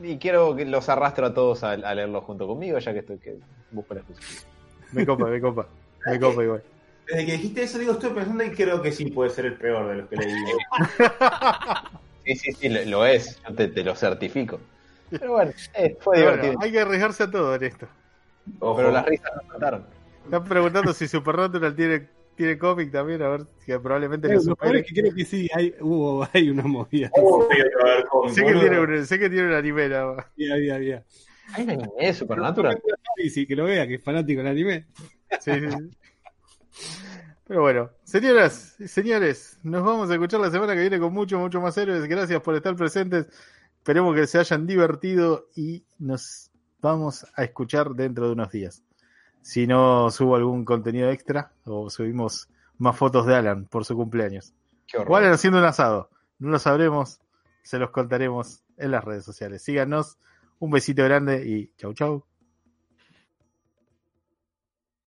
que- y quiero que los arrastro a todos a, a leerlo junto conmigo, ya que estoy que busco la excusa. Me copa, me copa. Me copa igual. Desde que dijiste eso, digo, estoy pensando y creo que sí puede ser el peor de los que leí. [LAUGHS] Sí, sí, sí, lo, lo es, yo te, te lo certifico. Pero bueno, eh, fue Pero divertido. bueno, hay que arriesgarse a todo en esto. Ojo. Pero las risas no faltaron. Están preguntando si Supernatural tiene, tiene cómic también, a ver, que probablemente Lo supere. es que creo que sí, hay, hubo, [LAUGHS] hay una movida. Oh, Sé que, tiene un, sé que tiene un anime. Había, había, había. ¿Hay un anime de Supernatural? Y sí, que lo vea, que es fanático del anime. Sí. Pero bueno, señoras y señores, nos vamos a escuchar la semana que viene con mucho, mucho más héroes. Gracias por estar presentes. Esperemos que se hayan divertido y nos vamos a escuchar dentro de unos días. Si no subo algún contenido extra o subimos más fotos de Alan por su cumpleaños. O. Alan haciendo un asado. No lo sabremos, se los contaremos en las redes sociales. Síganos, un besito grande y chau chau.